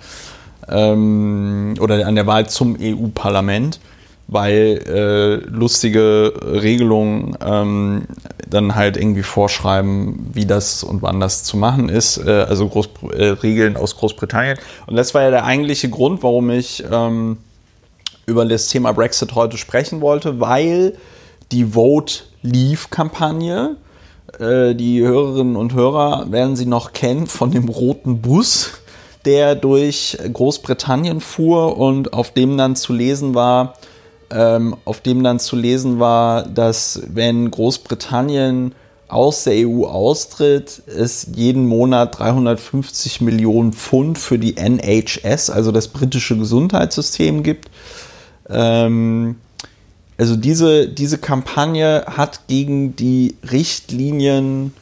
Ähm, oder an der Wahl zum EU-Parlament, weil äh, lustige Regelungen ähm, dann halt irgendwie vorschreiben, wie das und wann das zu machen ist, äh, also Groß äh, Regeln aus Großbritannien. Und das war ja der eigentliche Grund, warum ich ähm, über das Thema Brexit heute sprechen wollte, weil die Vote Leave-Kampagne, äh, die Hörerinnen und Hörer werden sie noch kennen von dem roten Bus, der durch Großbritannien fuhr und auf dem dann zu lesen war, ähm, auf dem dann zu lesen war, dass wenn Großbritannien aus der EU austritt, es jeden Monat 350 Millionen Pfund für die NHS, also das britische Gesundheitssystem gibt. Ähm, also diese, diese Kampagne hat gegen die Richtlinien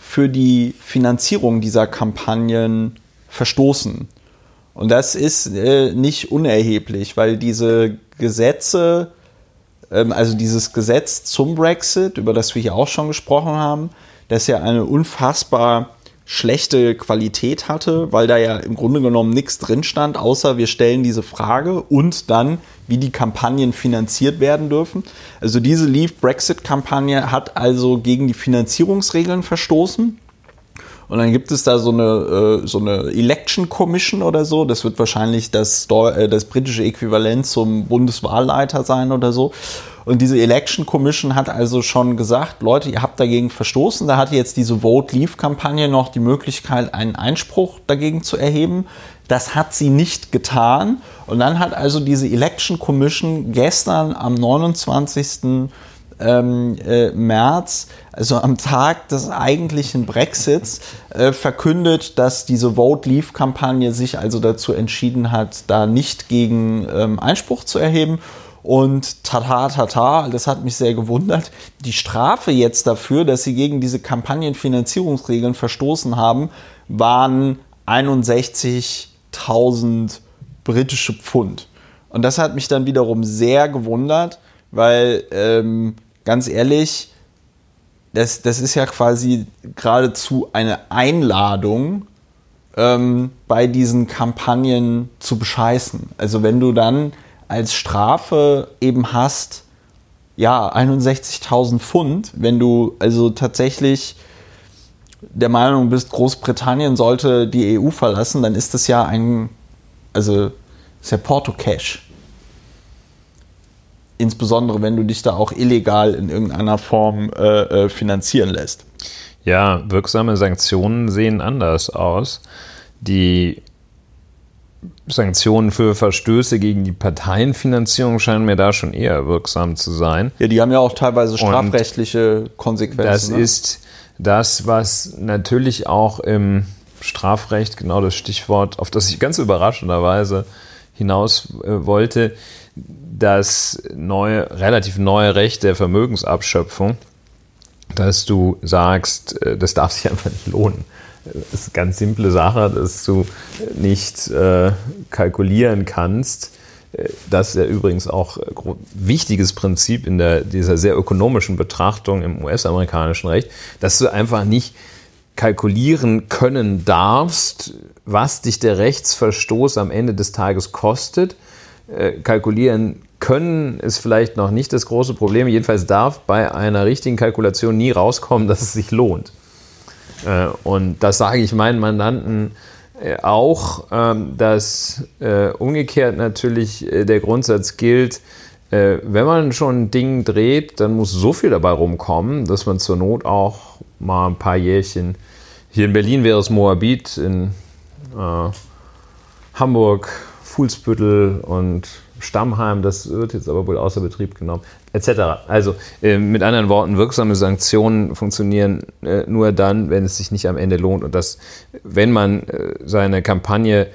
für die Finanzierung dieser Kampagnen verstoßen. Und das ist äh, nicht unerheblich, weil diese Gesetze, ähm, also dieses Gesetz zum Brexit, über das wir hier auch schon gesprochen haben, das ja eine unfassbar schlechte Qualität hatte, weil da ja im Grunde genommen nichts drin stand, außer wir stellen diese Frage und dann, wie die Kampagnen finanziert werden dürfen. Also diese Leave Brexit-Kampagne hat also gegen die Finanzierungsregeln verstoßen. Und dann gibt es da so eine, äh, so eine Election Commission oder so. Das wird wahrscheinlich das, äh, das britische Äquivalent zum Bundeswahlleiter sein oder so. Und diese Election Commission hat also schon gesagt, Leute, ihr habt dagegen verstoßen. Da hatte jetzt diese Vote Leave Kampagne noch die Möglichkeit, einen Einspruch dagegen zu erheben. Das hat sie nicht getan. Und dann hat also diese Election Commission gestern am 29 ähm, äh, März, also am Tag des eigentlichen Brexits, äh, verkündet, dass diese Vote Leave-Kampagne sich also dazu entschieden hat, da nicht gegen ähm, Einspruch zu erheben. Und tata, tata, das hat mich sehr gewundert. Die Strafe jetzt dafür, dass sie gegen diese Kampagnenfinanzierungsregeln verstoßen haben, waren 61.000 britische Pfund. Und das hat mich dann wiederum sehr gewundert, weil ähm, ganz ehrlich, das, das ist ja quasi geradezu eine Einladung, ähm, bei diesen Kampagnen zu bescheißen. Also wenn du dann als Strafe eben hast, ja, 61.000 Pfund, wenn du also tatsächlich der Meinung bist, Großbritannien sollte die EU verlassen, dann ist das ja ein, also ist ja Porto-Cash. Insbesondere wenn du dich da auch illegal in irgendeiner Form äh, äh, finanzieren lässt. Ja, wirksame Sanktionen sehen anders aus. Die Sanktionen für Verstöße gegen die Parteienfinanzierung scheinen mir da schon eher wirksam zu sein. Ja, die haben ja auch teilweise strafrechtliche Und Konsequenzen. Das ne? ist das, was natürlich auch im Strafrecht, genau das Stichwort, auf das ich ganz überraschenderweise hinaus äh, wollte, das neue, relativ neue Recht der Vermögensabschöpfung, dass du sagst, äh, das darf sich einfach nicht lohnen. Das ist eine ganz simple Sache, dass du nicht äh, kalkulieren kannst. Äh, das ist ja übrigens auch ein wichtiges Prinzip in der, dieser sehr ökonomischen Betrachtung im US-amerikanischen Recht, dass du einfach nicht kalkulieren können darfst, was dich der Rechtsverstoß am Ende des Tages kostet. Äh, kalkulieren können ist vielleicht noch nicht das große Problem. Jedenfalls darf bei einer richtigen Kalkulation nie rauskommen, dass es sich lohnt. Äh, und das sage ich meinen Mandanten äh, auch, ähm, dass umgekehrt natürlich der Grundsatz gilt, wenn man schon ein Ding dreht, dann muss so viel dabei rumkommen, dass man zur Not auch mal ein paar Jährchen, hier in Berlin wäre es Moabit, in Hamburg, Fuhlsbüttel und Stammheim, das wird jetzt aber wohl außer Betrieb genommen, etc. Also äh, mit anderen Worten, wirksame Sanktionen funktionieren äh, nur dann, wenn es sich nicht am Ende lohnt und dass, wenn man äh, seine Kampagne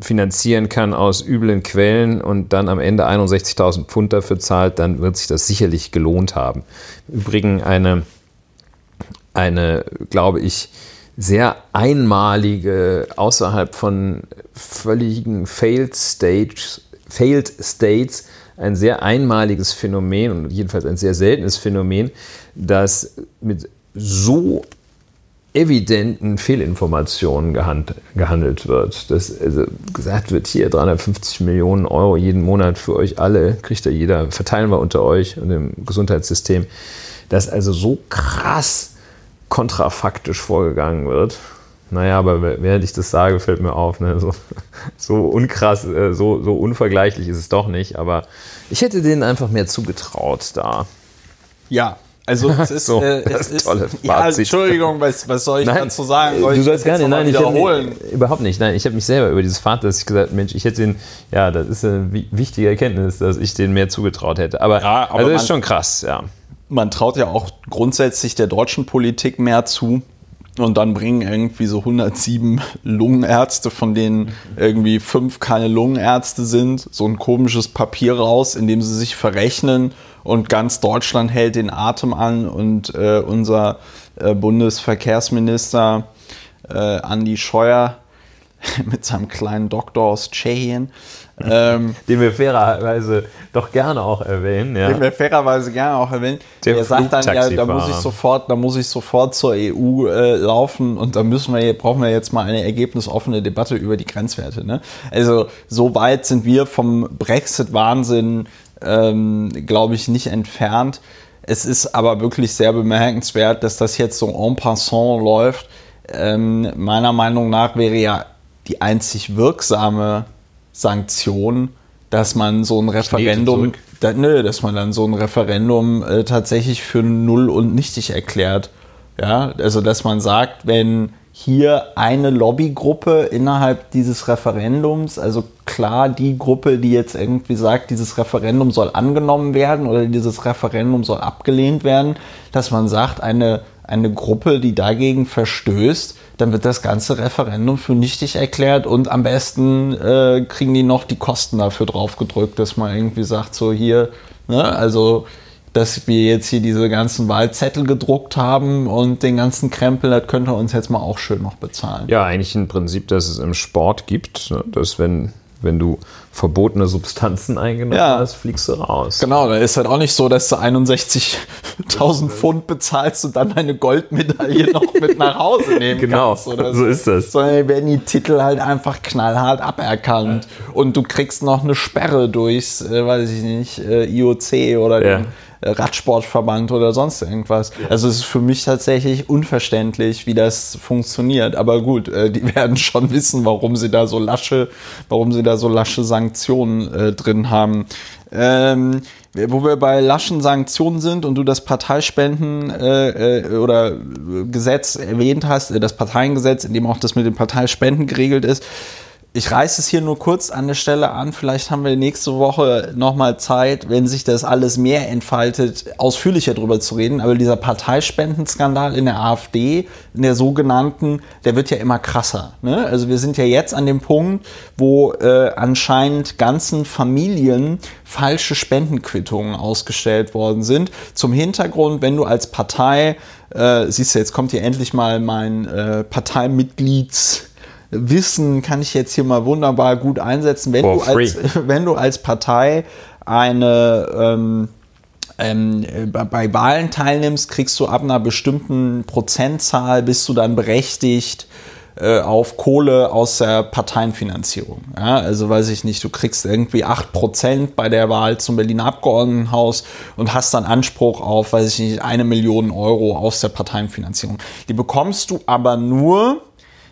finanzieren kann aus üblen Quellen und dann am Ende 61.000 Pfund dafür zahlt, dann wird sich das sicherlich gelohnt haben. Im Übrigen eine, eine glaube ich, sehr einmalige, außerhalb von völligen Failed Stages, Failed States, ein sehr einmaliges Phänomen und jedenfalls ein sehr seltenes Phänomen, das mit so evidenten Fehlinformationen gehand, gehandelt wird. Dass also gesagt wird, hier 350 Millionen Euro jeden Monat für euch alle, kriegt ja jeder, verteilen wir unter euch und im Gesundheitssystem. Dass also so krass kontrafaktisch vorgegangen wird. Naja, aber während ich das sage, fällt mir auf, ne? so, so unkrass, äh, so, so unvergleichlich ist es doch nicht, aber ich hätte denen einfach mehr zugetraut da. Ja, also es ist, so, äh, es ist tolle ja, Entschuldigung, was, was soll ich nein, dazu sagen? Soll du sollst gar nicht, nein, wiederholen? Ich überhaupt nicht. Nein, ich habe mich selber über dieses Vater, dass ich gesagt, Mensch, ich hätte den, ja, das ist eine wichtige Erkenntnis, dass ich denen mehr zugetraut hätte. Aber, ja, aber also das ist schon krass, ja man traut ja auch grundsätzlich der deutschen Politik mehr zu. Und dann bringen irgendwie so 107 Lungenärzte, von denen irgendwie fünf keine Lungenärzte sind, so ein komisches Papier raus, in dem sie sich verrechnen und ganz Deutschland hält den Atem an und äh, unser äh, Bundesverkehrsminister äh, Andi Scheuer mit seinem kleinen Doktor aus Tschechien ähm, den wir fairerweise doch gerne auch erwähnen. Ja. Den wir fairerweise gerne auch erwähnen. Der er sagt dann, ja, da muss ich sofort, da muss ich sofort zur EU äh, laufen und da müssen wir, brauchen wir jetzt mal eine ergebnisoffene Debatte über die Grenzwerte. Ne? Also so weit sind wir vom Brexit-Wahnsinn, ähm, glaube ich, nicht entfernt. Es ist aber wirklich sehr bemerkenswert, dass das jetzt so en passant läuft. Ähm, meiner Meinung nach wäre ja die einzig wirksame Sanktion, dass man so ein Referendum, da, nö, dass man dann so ein Referendum äh, tatsächlich für null und nichtig erklärt. Ja, also dass man sagt, wenn hier eine Lobbygruppe innerhalb dieses Referendums, also klar die Gruppe, die jetzt irgendwie sagt, dieses Referendum soll angenommen werden oder dieses Referendum soll abgelehnt werden, dass man sagt, eine, eine Gruppe, die dagegen verstößt, dann wird das ganze Referendum für nichtig erklärt und am besten äh, kriegen die noch die Kosten dafür draufgedrückt, dass man irgendwie sagt, so hier, ne, also dass wir jetzt hier diese ganzen Wahlzettel gedruckt haben und den ganzen Krempel, das könnte uns jetzt mal auch schön noch bezahlen. Ja, eigentlich ein Prinzip, das es im Sport gibt, ne, dass wenn wenn du verbotene Substanzen eingenommen Ja. hast, fliegst du raus. Genau, da ist halt auch nicht so, dass du 61.000 Pfund bezahlst und dann eine Goldmedaille noch mit nach Hause nehmen Genau, kannst. Oder so ist das. Sondern werden die Titel halt einfach knallhart aberkannt. Und du kriegst noch eine Sperre durchs, äh, weiß ich nicht, äh, IOC oder Ja. den Radsportverband oder sonst irgendwas. Also es ist für mich tatsächlich unverständlich, wie das funktioniert. Aber gut, äh, die werden schon wissen, warum sie da so lasche, warum sie da so lasche Sanktionen äh, drin haben. Ähm, wo wir bei laschen Sanktionen sind und du das Parteispenden äh, äh, oder Gesetz erwähnt hast, äh, das Parteiengesetz, in dem auch das mit den Parteispenden geregelt ist. Ich reiße es hier nur kurz an der Stelle an. Vielleicht haben wir nächste Woche nochmal Zeit, wenn sich das alles mehr entfaltet, ausführlicher drüber zu reden. Aber dieser Parteispendenskandal in der AfD, in der sogenannten, der wird ja immer krasser. Ne? Also wir sind ja jetzt an dem Punkt, wo äh, anscheinend ganzen Familien falsche Spendenquittungen ausgestellt worden sind. Zum Hintergrund, wenn du als Partei, äh, siehst du, jetzt kommt hier endlich mal mein äh, Parteimitglieds Wissen kann ich jetzt hier mal wunderbar gut einsetzen. Wenn, For du als, wenn du als Partei eine ähm, ähm, bei- bei Wahlen teilnimmst, kriegst du ab einer bestimmten Prozentzahl, bist du dann berechtigt äh, auf Kohle aus der Parteienfinanzierung. Ja, also weiß ich nicht, du kriegst irgendwie 8% bei der Wahl zum Berliner Abgeordnetenhaus und hast dann Anspruch auf, weiß ich nicht, eine Million Euro aus der Parteienfinanzierung. Die bekommst du aber nur,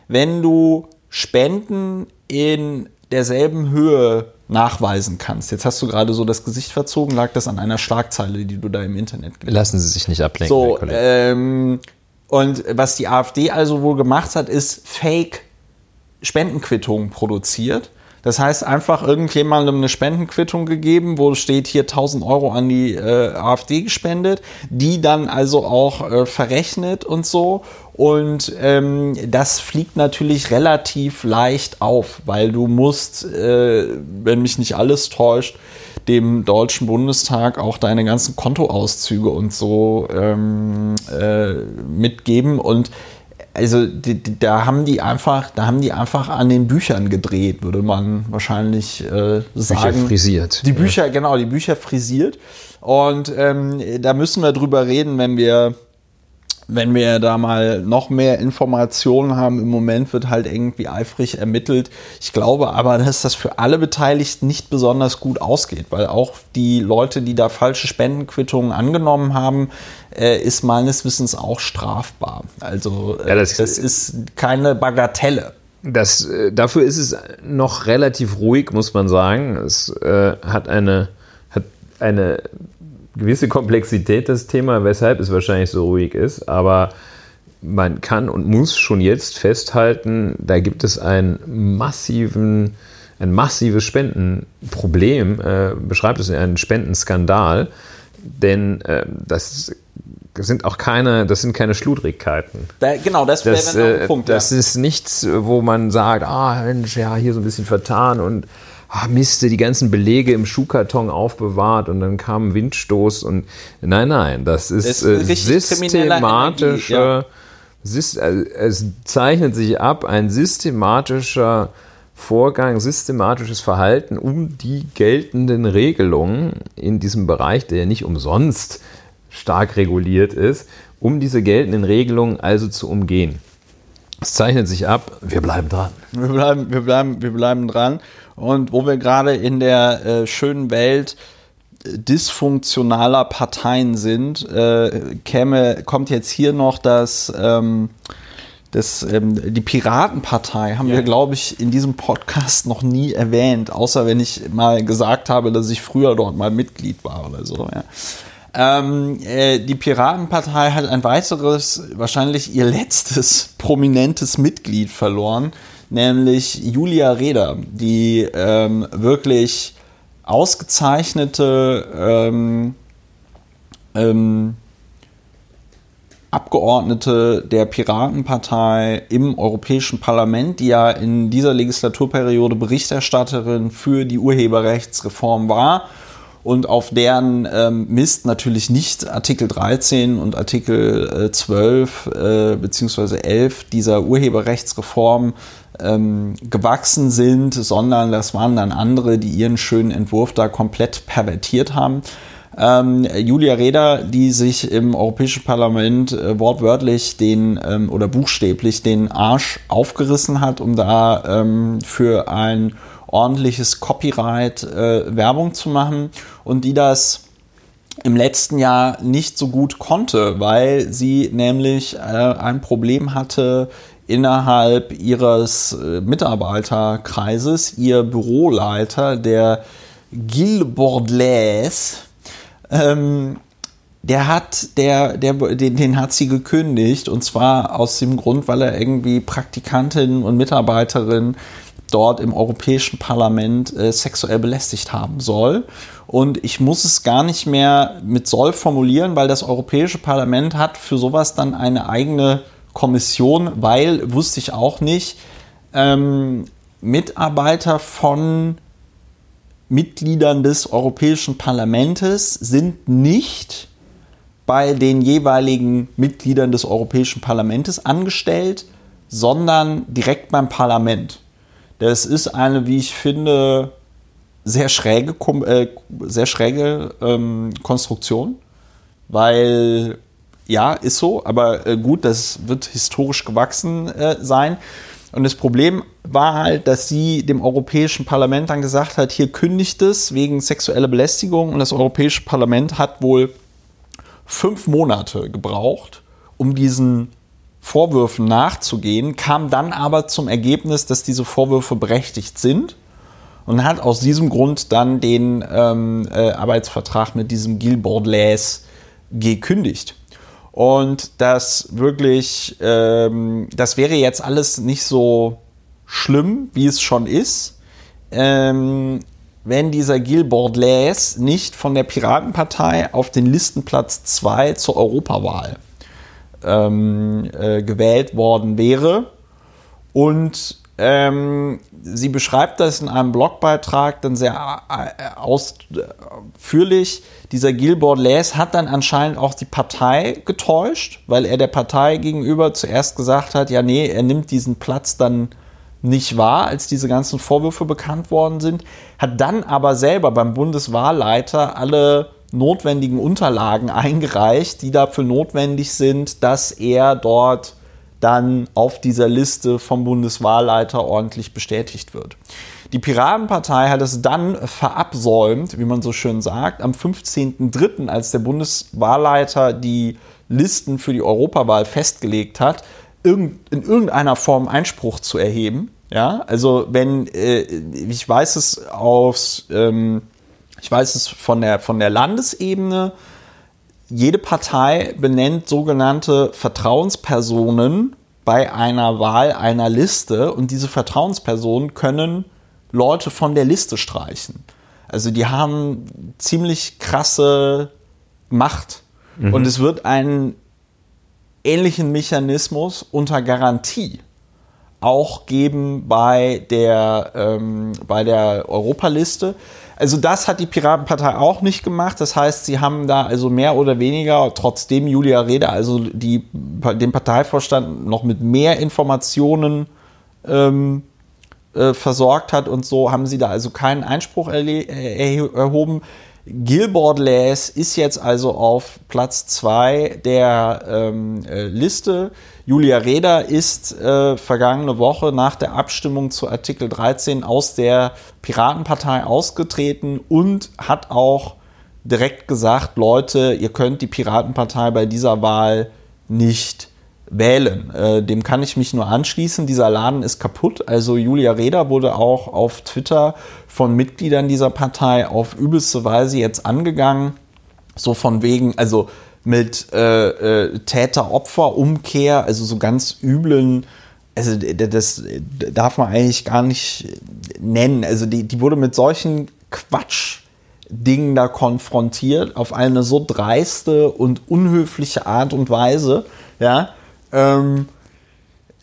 wenn du Spenden in derselben Höhe nachweisen kannst. Jetzt hast du gerade so das Gesicht verzogen, lag das an einer Schlagzeile, die du da im Internet gelesen Lassen Sie sich nicht ablenken, so, ähm, und was die AfD also wohl gemacht hat, ist Fake Spendenquittungen produziert. Das heißt, einfach irgendjemandem eine Spendenquittung gegeben, wo steht hier 1000 Euro an die äh, AfD gespendet, die dann also auch äh, verrechnet und so. Und ähm, das fliegt natürlich relativ leicht auf, weil du musst, äh, wenn mich nicht alles täuscht, dem Deutschen Bundestag auch deine ganzen Kontoauszüge und so ähm, äh, mitgeben und also die, die, da haben die einfach, da haben die einfach an den Büchern gedreht, würde man wahrscheinlich äh, sagen. frisiert. Die Bücher, genau, die Bücher frisiert. Und ähm, da müssen wir drüber reden, wenn wir wenn wir da mal noch mehr Informationen haben, im Moment wird halt irgendwie eifrig ermittelt. Ich glaube aber, dass das für alle Beteiligten nicht besonders gut ausgeht, weil auch die Leute, die da falsche Spendenquittungen angenommen haben, äh, ist meines Wissens auch strafbar. Also äh, Ja, das- das ist keine Bagatelle. Das, äh, dafür ist es noch relativ ruhig, muss man sagen. Es äh, hat, eine, hat eine gewisse Komplexität, das Thema, weshalb es wahrscheinlich so ruhig ist. Aber man kann und muss schon jetzt festhalten, da gibt es einen massiven, ein massives Spendenproblem, äh, beschreibt es einen Spendenskandal, denn äh, das sind auch keine, das sind keine Schludrigkeiten. Da, genau, das wäre ein äh, Punkt. das ja. ist nichts, wo man sagt, ah Mensch, ja, hier so ein bisschen vertan und ah, Mist, die ganzen Belege im Schuhkarton aufbewahrt und dann kam ein Windstoß und nein, nein, das ist, Das ist äh, systematischer, Energie, sys- äh, es zeichnet sich ab ein systematischer Vorgang, systematisches Verhalten, um die geltenden Regelungen in diesem Bereich, der nicht umsonst stark reguliert ist, um diese geltenden Regelungen also zu umgehen. Es zeichnet sich ab, wir bleiben dran. Wir bleiben, wir bleiben, wir bleiben dran. Und wo wir gerade in der äh, schönen Welt äh, dysfunktionaler Parteien sind, äh, käme, kommt jetzt hier noch das, ähm, das, ähm, die Piratenpartei haben wir, glaube ich, in diesem Podcast noch nie erwähnt, außer wenn ich mal gesagt habe, dass ich früher dort mal Mitglied war oder so. Ja. Ähm, äh, die Piratenpartei hat ein weiteres, wahrscheinlich ihr letztes prominentes Mitglied verloren, nämlich Julia Reda, die ähm, wirklich ausgezeichnete ähm, ähm, Abgeordnete der Piratenpartei im Europäischen Parlament, die ja in dieser Legislaturperiode Berichterstatterin für die Urheberrechtsreform war. Und auf deren ähm, Mist natürlich nicht Artikel 13 und Artikel äh, 12 äh, beziehungsweise 11 dieser Urheberrechtsreform ähm, gewachsen sind, sondern das waren dann andere, die ihren schönen Entwurf da komplett pervertiert haben. Ähm, Julia Reda, die sich im Europäischen Parlament äh, wortwörtlich den ähm, oder buchstäblich den Arsch aufgerissen hat, um da ähm, für ein ordentliches Copyright äh, Werbung zu machen und die das im letzten Jahr nicht so gut konnte, weil sie nämlich äh, ein Problem hatte innerhalb ihres äh, Mitarbeiterkreises. Ihr Büroleiter, der Gilles Bordelais, ähm, der hat, der, der, den, den hat sie gekündigt und zwar aus dem Grund, weil er irgendwie Praktikantin und Mitarbeiterin dort im Europäischen Parlament äh, sexuell belästigt haben soll. Und ich muss es gar nicht mehr mit soll formulieren, weil das Europäische Parlament hat für sowas dann eine eigene Kommission, weil, wusste ich auch nicht, ähm, Mitarbeiter von Mitgliedern des Europäischen Parlaments sind nicht bei den jeweiligen Mitgliedern des Europäischen Parlaments angestellt, sondern direkt beim Parlament. Das ist eine, wie ich finde, sehr schräge, äh, sehr schräge ähm, Konstruktion, weil ja, ist so, aber äh, gut, das wird historisch gewachsen äh, sein. Und das Problem war halt, dass sie dem Europäischen Parlament dann gesagt hat, hier kündigt es wegen sexueller Belästigung und das Europäische Parlament hat wohl fünf Monate gebraucht, um diesen Vorwürfen nachzugehen, kam dann aber zum Ergebnis, dass diese Vorwürfe berechtigt sind und hat aus diesem Grund dann den ähm, äh, Arbeitsvertrag mit diesem Gil Bordelais gekündigt. Und das wirklich, ähm, das wäre jetzt alles nicht so schlimm, wie es schon ist, ähm, wenn dieser Gil Bordelais nicht von der Piratenpartei auf den Listenplatz 2 zur Europawahl ähm, äh, gewählt worden wäre. Und ähm, sie beschreibt das in einem Blogbeitrag dann sehr äh, ausführlich. Dieser Gilbert Les hat dann anscheinend auch die Partei getäuscht, weil er der Partei gegenüber zuerst gesagt hat, ja nee, er nimmt diesen Platz dann nicht wahr, als diese ganzen Vorwürfe bekannt worden sind, hat dann aber selber beim Bundeswahlleiter alle notwendigen Unterlagen eingereicht, die dafür notwendig sind, dass er dort dann auf dieser Liste vom Bundeswahlleiter ordentlich bestätigt wird. Die Piratenpartei hat es dann verabsäumt, wie man so schön sagt, am 15.03., als der Bundeswahlleiter die Listen für die Europawahl festgelegt hat, in irgendeiner Form Einspruch zu erheben. Ja, also wenn, äh, ich weiß es aus, ähm, ich weiß es von der, von der Landesebene, jede Partei benennt sogenannte Vertrauenspersonen bei einer Wahl einer Liste und diese Vertrauenspersonen können Leute von der Liste streichen. Also die haben ziemlich krasse Macht mhm. und es wird einen ähnlichen Mechanismus unter Garantie auch geben bei der, ähm, bei der Europaliste. Also das hat die Piratenpartei auch nicht gemacht. Das heißt, sie haben da also mehr oder weniger, trotzdem Julia Reda, also die, den Parteivorstand noch mit mehr Informationen ähm, äh, versorgt hat und so, haben sie da also keinen Einspruch erhoben. Gilbert Les ist jetzt also auf Platz 2 der ähm, äh, Liste. Julia Reda ist äh, vergangene Woche nach der Abstimmung zu Artikel 13 aus der Piratenpartei ausgetreten und hat auch direkt gesagt, Leute, ihr könnt die Piratenpartei bei dieser Wahl nicht wählen. Äh, dem kann ich mich nur anschließen. Dieser Laden ist kaputt. Also Julia Reda wurde auch auf Twitter von Mitgliedern dieser Partei auf übelste Weise jetzt angegangen. So von wegen, also mit äh, äh, Täter-Opfer-Umkehr, also so ganz üblen, also das darf man eigentlich gar nicht nennen. Also die, die wurde mit solchen Quatsch. Dingen da konfrontiert auf eine so dreiste und unhöfliche Art und Weise, ja, ähm,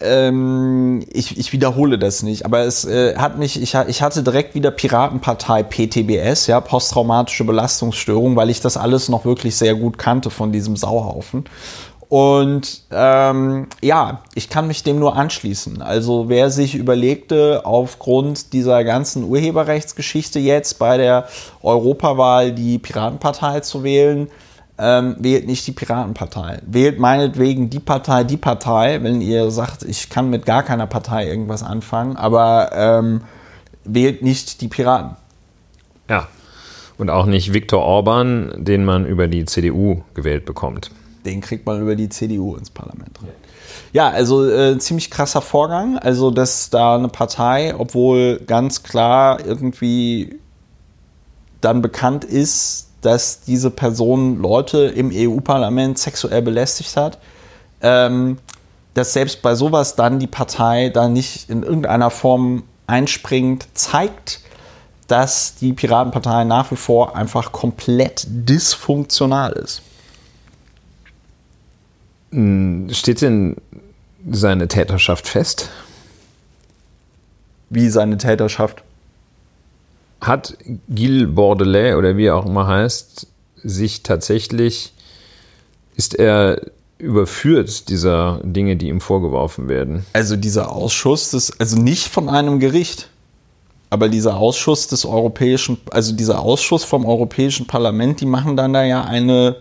ähm, ich, ich wiederhole das nicht, aber es äh, hat mich, ich, ich hatte direkt wieder Piratenpartei PTBS, ja, posttraumatische Belastungsstörung, weil ich das alles noch wirklich sehr gut kannte von diesem Sauhaufen. Und ähm, ja, ich kann mich dem nur anschließen. Also wer sich überlegte, aufgrund dieser ganzen Urheberrechtsgeschichte jetzt bei der Europawahl die Piratenpartei zu wählen, ähm, wählt nicht die Piratenpartei. Wählt meinetwegen die Partei, die Partei, wenn ihr sagt, ich kann mit gar keiner Partei irgendwas anfangen, aber ähm, wählt nicht die Piraten. Ja. Und auch nicht Viktor Orban, den man über die CDU gewählt bekommt. Den kriegt man über die CDU ins Parlament rein. Ja, also äh, ziemlich krasser Vorgang. Also, dass da eine Partei, obwohl ganz klar irgendwie dann bekannt ist, dass diese Person Leute im EU-Parlament sexuell belästigt hat, ähm, dass selbst bei sowas dann die Partei da nicht in irgendeiner Form einspringt, zeigt, dass die Piratenpartei nach wie vor einfach komplett dysfunktional ist. Hm, steht denn seine Täterschaft fest? Wie seine Täterschaft? Hat Gilles Bordelais oder wie er auch immer heißt, sich tatsächlich, ist er überführt dieser Dinge, die ihm vorgeworfen werden? Also dieser Ausschuss, des, also nicht von einem Gericht, aber dieser Ausschuss des Europäischen, also dieser Ausschuss vom Europäischen Parlament, die machen dann da ja eine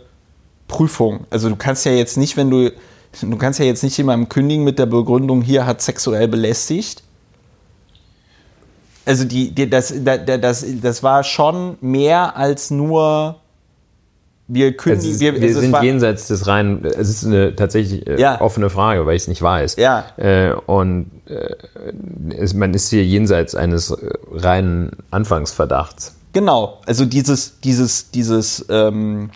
Prüfung. Also du kannst ja jetzt nicht, wenn du, du kannst ja jetzt nicht jemandem kündigen mit der Begründung, hier hat sexuell belästigt. Also die, die das, das, das war schon mehr als nur wir kündigen. Ist, wir, wir sind jenseits des reinen. Es ist eine tatsächlich äh, Ja. offene Frage, weil ich es nicht weiß. Ja. Äh, und äh, es, man ist hier jenseits eines äh, reinen Anfangsverdachts. Genau, also dieses, dieses, dieses, ähm,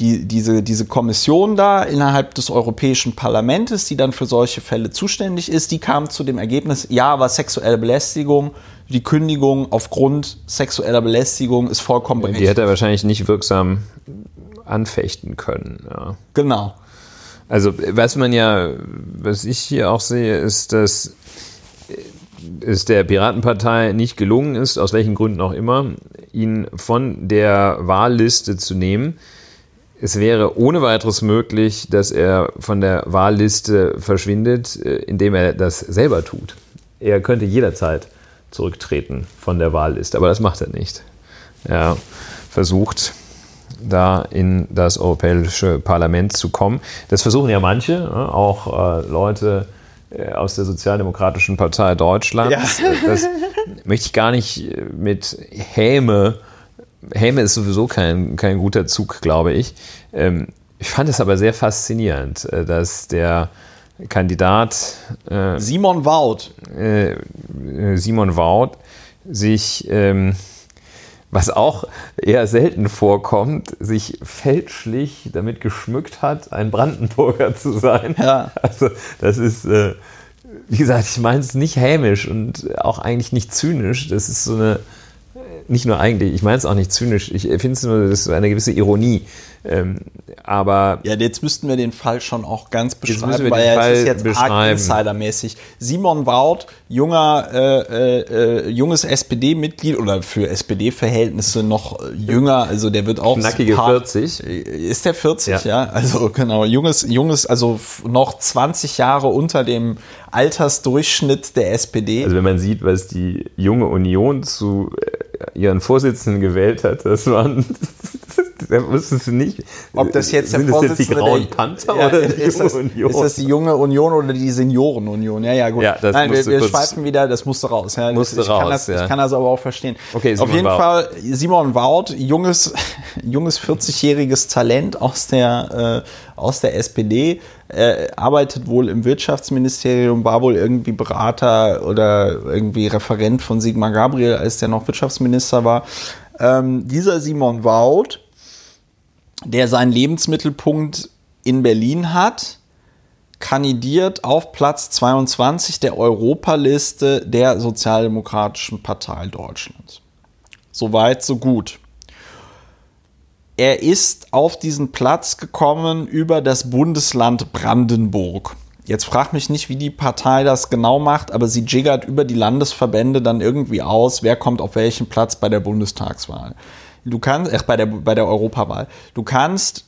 die, diese, diese Kommission da innerhalb des Europäischen Parlaments, die dann für solche Fälle zuständig ist, die kam zu dem Ergebnis, ja, war sexuelle Belästigung, die Kündigung aufgrund sexueller Belästigung ist vollkommen Die berechtigt. hätte er wahrscheinlich nicht wirksam anfechten können. Ja. Genau. Also, was man ja, was ich hier auch sehe, ist, dass es der Piratenpartei nicht gelungen ist, aus welchen Gründen auch immer, ihn von der Wahlliste zu nehmen. Es wäre ohne weiteres möglich, dass er von der Wahlliste verschwindet, äh, indem er das selber tut. Er könnte jederzeit zurücktreten von der Wahlliste, aber das macht er nicht. Er versucht, da in das Europäische Parlament zu kommen. Das versuchen ja manche, ja, auch äh, Leute äh, aus der Sozialdemokratischen Partei Deutschlands. Das möchte ich gar nicht äh, mit Häme. Häme ist sowieso kein, kein guter Zug, glaube ich. Ähm, ich fand es aber sehr faszinierend, äh, dass der Kandidat äh, Simon Waut. äh, Simon Waut sich, ähm, was auch eher selten vorkommt, sich fälschlich damit geschmückt hat, ein Brandenburger zu sein. Ja. Also das ist, äh, wie gesagt, ich meine es nicht hämisch und auch eigentlich nicht zynisch. Das ist so eine, nicht nur eigentlich, ich meine es auch nicht zynisch. Ich finde es nur, das ist eine gewisse Ironie. Ähm, aber Ja, jetzt müssten wir den Fall schon auch ganz beschreiben, wir weil er Fall ist jetzt arg beschreiben. insidermäßig. Simon Waut, junger, äh, äh, äh, junges SPD-Mitglied oder für SPD-Verhältnisse noch äh, jünger, also der wird auch Knackige paar- 40. Ist der 40, ja? Ja. Also genau, junges, junges, also noch 20 Jahre unter dem Altersdurchschnitt der SPD. Also wenn man sieht, was die junge Union zu äh, ihren Vorsitzenden gewählt hat, das waren, da wusstest du nicht. Ob das jetzt der sind das jetzt die grauen Panther Ja, oder die ist, das, Union? ist das die junge Union oder die Seniorenunion? Ja, ja, gut. Ja, Nein, wir, wir schweifen wieder, das musste raus. Ja, Musste ich, kann raus, das, ja. ich kann das aber auch verstehen. Okay, Auf Simon jeden Waut. Fall Simon Waut, junges, junges 40-jähriges Talent aus der, äh, aus der SPD, äh, arbeitet wohl im Wirtschaftsministerium, war wohl irgendwie Berater oder irgendwie Referent von Sigmar Gabriel, als der noch Wirtschaftsminister war. Ähm, dieser Simon Waut, der seinen Lebensmittelpunkt in Berlin hat, kandidiert auf Platz 22 der Europaliste der Sozialdemokratischen Partei Deutschlands. Soweit, so gut. Er ist auf diesen Platz gekommen über das Bundesland Brandenburg. Jetzt frag mich nicht, wie die Partei das genau macht, aber sie jiggert über die Landesverbände dann irgendwie aus, wer kommt auf welchen Platz bei der Bundestagswahl. Du kannst, äh, bei der, bei der Europawahl. Du kannst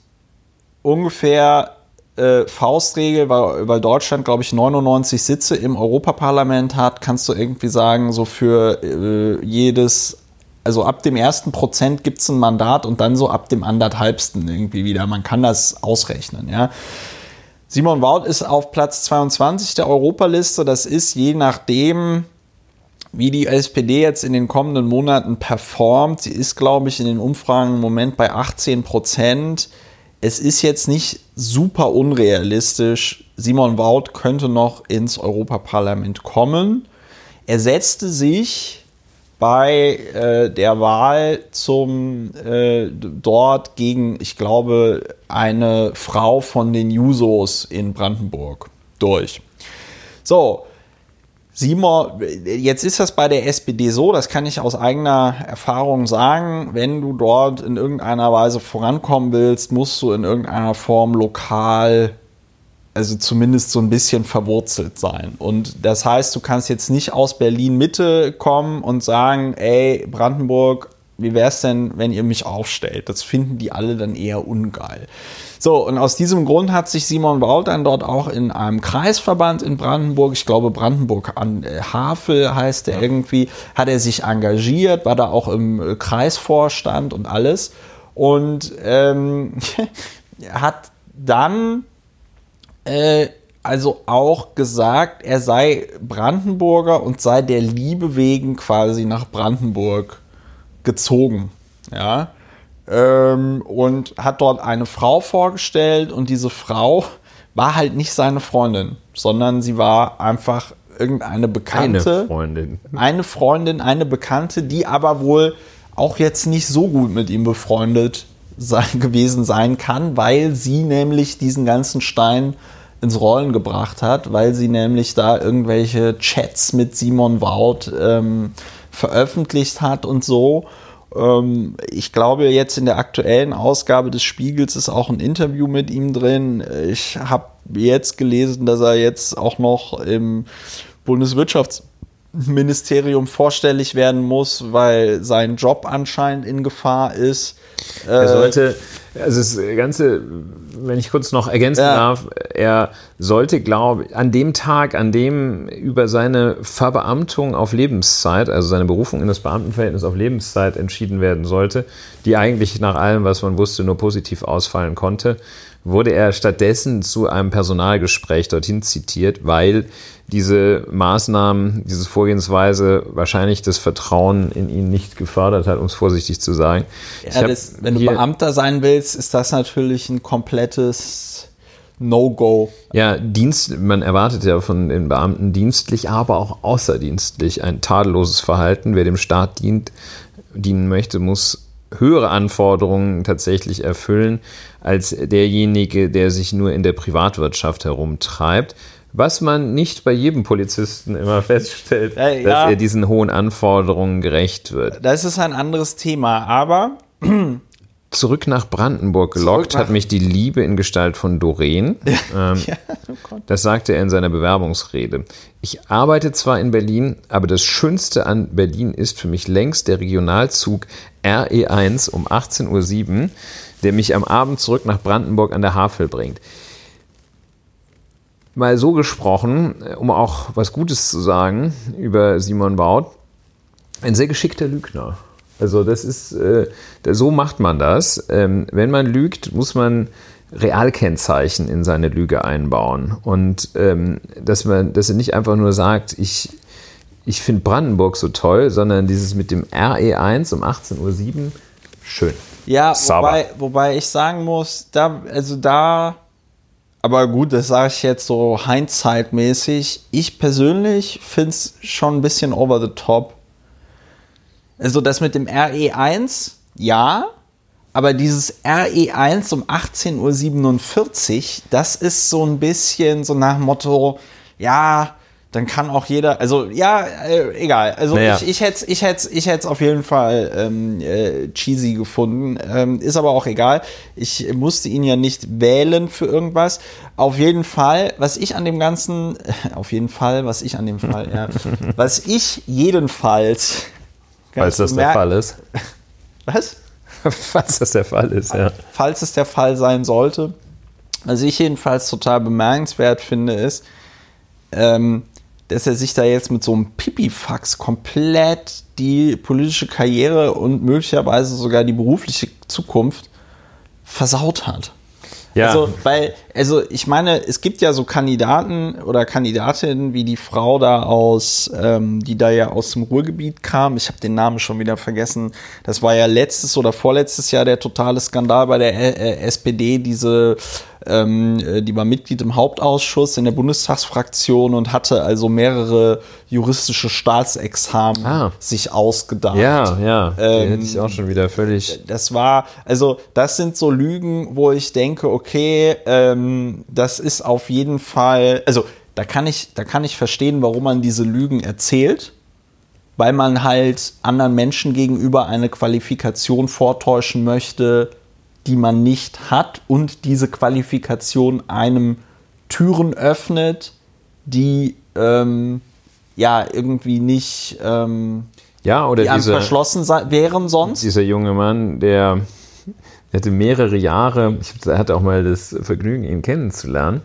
ungefähr äh, Faustregel, weil, weil Deutschland, glaube ich, 99 Sitze im Europaparlament hat, kannst du irgendwie sagen, so für äh, jedes, also ab dem ersten Prozent gibt es ein Mandat und dann so ab dem anderthalbsten irgendwie wieder. Man kann das ausrechnen, ja. Simon Wout ist auf Platz 22 der Europaliste. Das ist je nachdem, wie die SPD jetzt in den kommenden Monaten performt. Sie ist, glaube ich, in den Umfragen im Moment bei 18 Prozent es ist jetzt nicht super unrealistisch. Simon Wout könnte noch ins Europaparlament kommen. Er setzte sich bei äh, der Wahl zum äh, dort gegen, ich glaube, eine Frau von den Jusos in Brandenburg durch. So, Simon, jetzt ist das bei der SPD so, das kann ich aus eigener Erfahrung sagen, wenn du dort in irgendeiner Weise vorankommen willst, musst du in irgendeiner Form lokal, also zumindest so ein bisschen verwurzelt sein. Und das heißt, du kannst jetzt nicht aus Berlin Mitte kommen und sagen, ey, Brandenburg, wie wäre es denn, wenn ihr mich aufstellt? Das finden die alle dann eher ungeil. So, und aus diesem Grund hat sich Simon Braut dann dort auch in einem Kreisverband in Brandenburg, ich glaube Brandenburg an äh, Havel heißt der ja. irgendwie, hat er sich engagiert, war da auch im äh, Kreisvorstand und alles. Und ähm, hat dann äh, also auch gesagt, er sei Brandenburger und sei der Liebe wegen quasi nach Brandenburg gezogen. Ja ähm, und hat dort eine Frau vorgestellt und diese Frau war halt nicht seine Freundin, sondern sie war einfach irgendeine Bekannte. Eine Freundin. Eine Freundin, eine Bekannte, die aber wohl auch jetzt nicht so gut mit ihm befreundet sein, gewesen sein kann, weil sie nämlich diesen ganzen Stein ins Rollen gebracht hat, weil sie nämlich da irgendwelche Chats mit Simon Wout ähm, veröffentlicht hat und so. Ähm, ich glaube, jetzt in der aktuellen Ausgabe des Spiegels ist auch ein Interview mit ihm drin. Ich habe jetzt gelesen, dass er jetzt auch noch im Bundeswirtschaftsministerium vorstellig werden muss, weil sein Job anscheinend in Gefahr ist. Er sollte also das Ganze, wenn ich kurz noch ergänzen ja. darf, er sollte, glaube ich, an dem Tag, an dem über seine Verbeamtung auf Lebenszeit, also seine Berufung in das Beamtenverhältnis auf Lebenszeit entschieden werden sollte, die eigentlich nach allem, was man wusste, nur positiv ausfallen konnte, wurde er stattdessen zu einem Personalgespräch dorthin zitiert, weil diese Maßnahmen, diese Vorgehensweise wahrscheinlich das Vertrauen in ihn nicht gefördert hat, um es vorsichtig zu sagen. Ja, das, wenn du Beamter sein willst, ist das natürlich ein komplettes No-Go. Ja, Dienst, man erwartet ja von den Beamten dienstlich, aber auch außerdienstlich ein tadelloses Verhalten. Wer dem Staat dient, dienen möchte, muss höhere Anforderungen tatsächlich erfüllen als derjenige, der sich nur in der Privatwirtschaft herumtreibt. Was man nicht bei jedem Polizisten immer feststellt, äh, ja. dass er diesen hohen Anforderungen gerecht wird. Das ist ein anderes Thema, aber. Zurück nach Brandenburg gelockt nach hat mich die Liebe in Gestalt von Doreen. Ja. Ähm, ja, oh das sagte er in seiner Bewerbungsrede. Ich arbeite zwar in Berlin, aber das Schönste an Berlin ist für mich längst der Regionalzug RE1 um 18.07 Uhr, der mich am Abend zurück nach Brandenburg an der Havel bringt mal so gesprochen, äh, um auch was Gutes zu sagen über Simon Baut, ein sehr geschickter Lügner. Also das ist, äh, so macht man das. Ähm, wenn man lügt, muss man Realkennzeichen in seine Lüge einbauen. Und ähm, dass man, dass er nicht einfach nur sagt, ich, ich finde Brandenburg so toll, sondern dieses mit dem RE1 um 18.07 Uhr, schön. Ja, wobei, wobei ich sagen muss, da, also da aber gut, das sage ich jetzt so Hindsight-mäßig. Ich persönlich finde es schon ein bisschen over the top. Also das mit dem RE1, ja. Aber dieses RE1 um 18.47 Uhr, das ist so ein bisschen so nach Motto, ja, dann kann auch jeder, also ja, äh, egal. Also Naja. ich, ich hätte ich hätt's, ich hätt's auf jeden Fall ähm, äh, cheesy gefunden. Ähm, ist aber auch egal. Ich musste ihn ja nicht wählen für irgendwas. Auf jeden Fall, was ich an dem Ganzen, auf jeden Fall, was ich an dem Fall, ja, was ich jedenfalls. Falls das der Fall ist. Was? Falls das der Fall ist, ja. falls es der Fall sein sollte. Was ich jedenfalls total bemerkenswert finde, ist, ähm, dass er sich da jetzt mit so einem Pipifax komplett die politische Karriere und möglicherweise sogar die berufliche Zukunft versaut hat. Ja, Also, weil, also ich meine, es gibt ja so Kandidaten oder Kandidatinnen wie die Frau da aus, ähm, die da ja aus dem Ruhrgebiet kam. Ich habe den Namen schon wieder vergessen. Das war ja letztes oder vorletztes Jahr der totale Skandal bei der äh, SPD. Diese, ähm, äh, die war Mitglied im Hauptausschuss in der Bundestagsfraktion und hatte also mehrere juristische Staatsexamen Ah. sich ausgedacht. ja, ja. Ähm, Den hätte ich auch schon wieder völlig. Das war, also das sind so Lügen, wo ich denke, okay, ähm, das ist auf jeden Fall, also da kann ich, da kann ich verstehen, warum man diese Lügen erzählt, weil man halt anderen Menschen gegenüber eine Qualifikation vortäuschen möchte, die man nicht hat und diese Qualifikation einem Türen öffnet, die ähm, ja irgendwie nicht ähm, Ja, oder die diese, verschlossen wären sonst. dieser junge Mann, der, der hatte mehrere Jahre, ich hatte auch mal das Vergnügen, ihn kennenzulernen,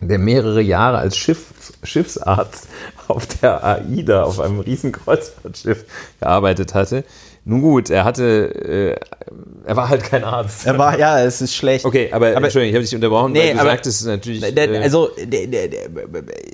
der mehrere Jahre als Schiff, Schiffsarzt auf der AIDA, auf einem riesen Kreuzfahrtschiff gearbeitet hatte. Nun gut, er hatte, äh, er war halt kein Arzt. Er war, ja, es ist schlecht. Okay, aber, Aber- Entschuldigung, ich habe dich unterbrochen, Nee, weil du aber- sagtest natürlich. Äh, also, der, der, der,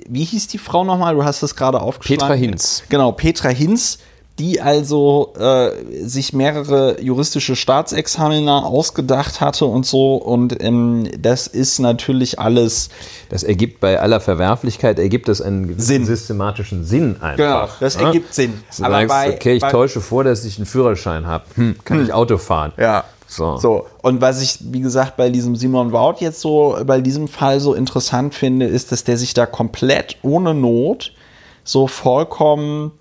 wie hieß die Frau nochmal? Du hast das gerade aufgeschlagen. Petra Hinz. Genau, Petra Hinz, die also äh, sich mehrere juristische Staatsexamina ausgedacht hatte und so. Und ähm, das ist natürlich alles. das ergibt bei aller Verwerflichkeit, ergibt das einen gewissen Sinn. systematischen Sinn einfach. Genau, das ja? ergibt Sinn. Du sagst, okay, ich täusche vor, dass ich einen Führerschein habe. Hm, kann ich Auto fahren? Ja. So. So, und was ich, wie gesagt, bei diesem Simon Wout jetzt so, bei diesem Fall so interessant finde, ist, dass der sich da komplett ohne Not so vollkommen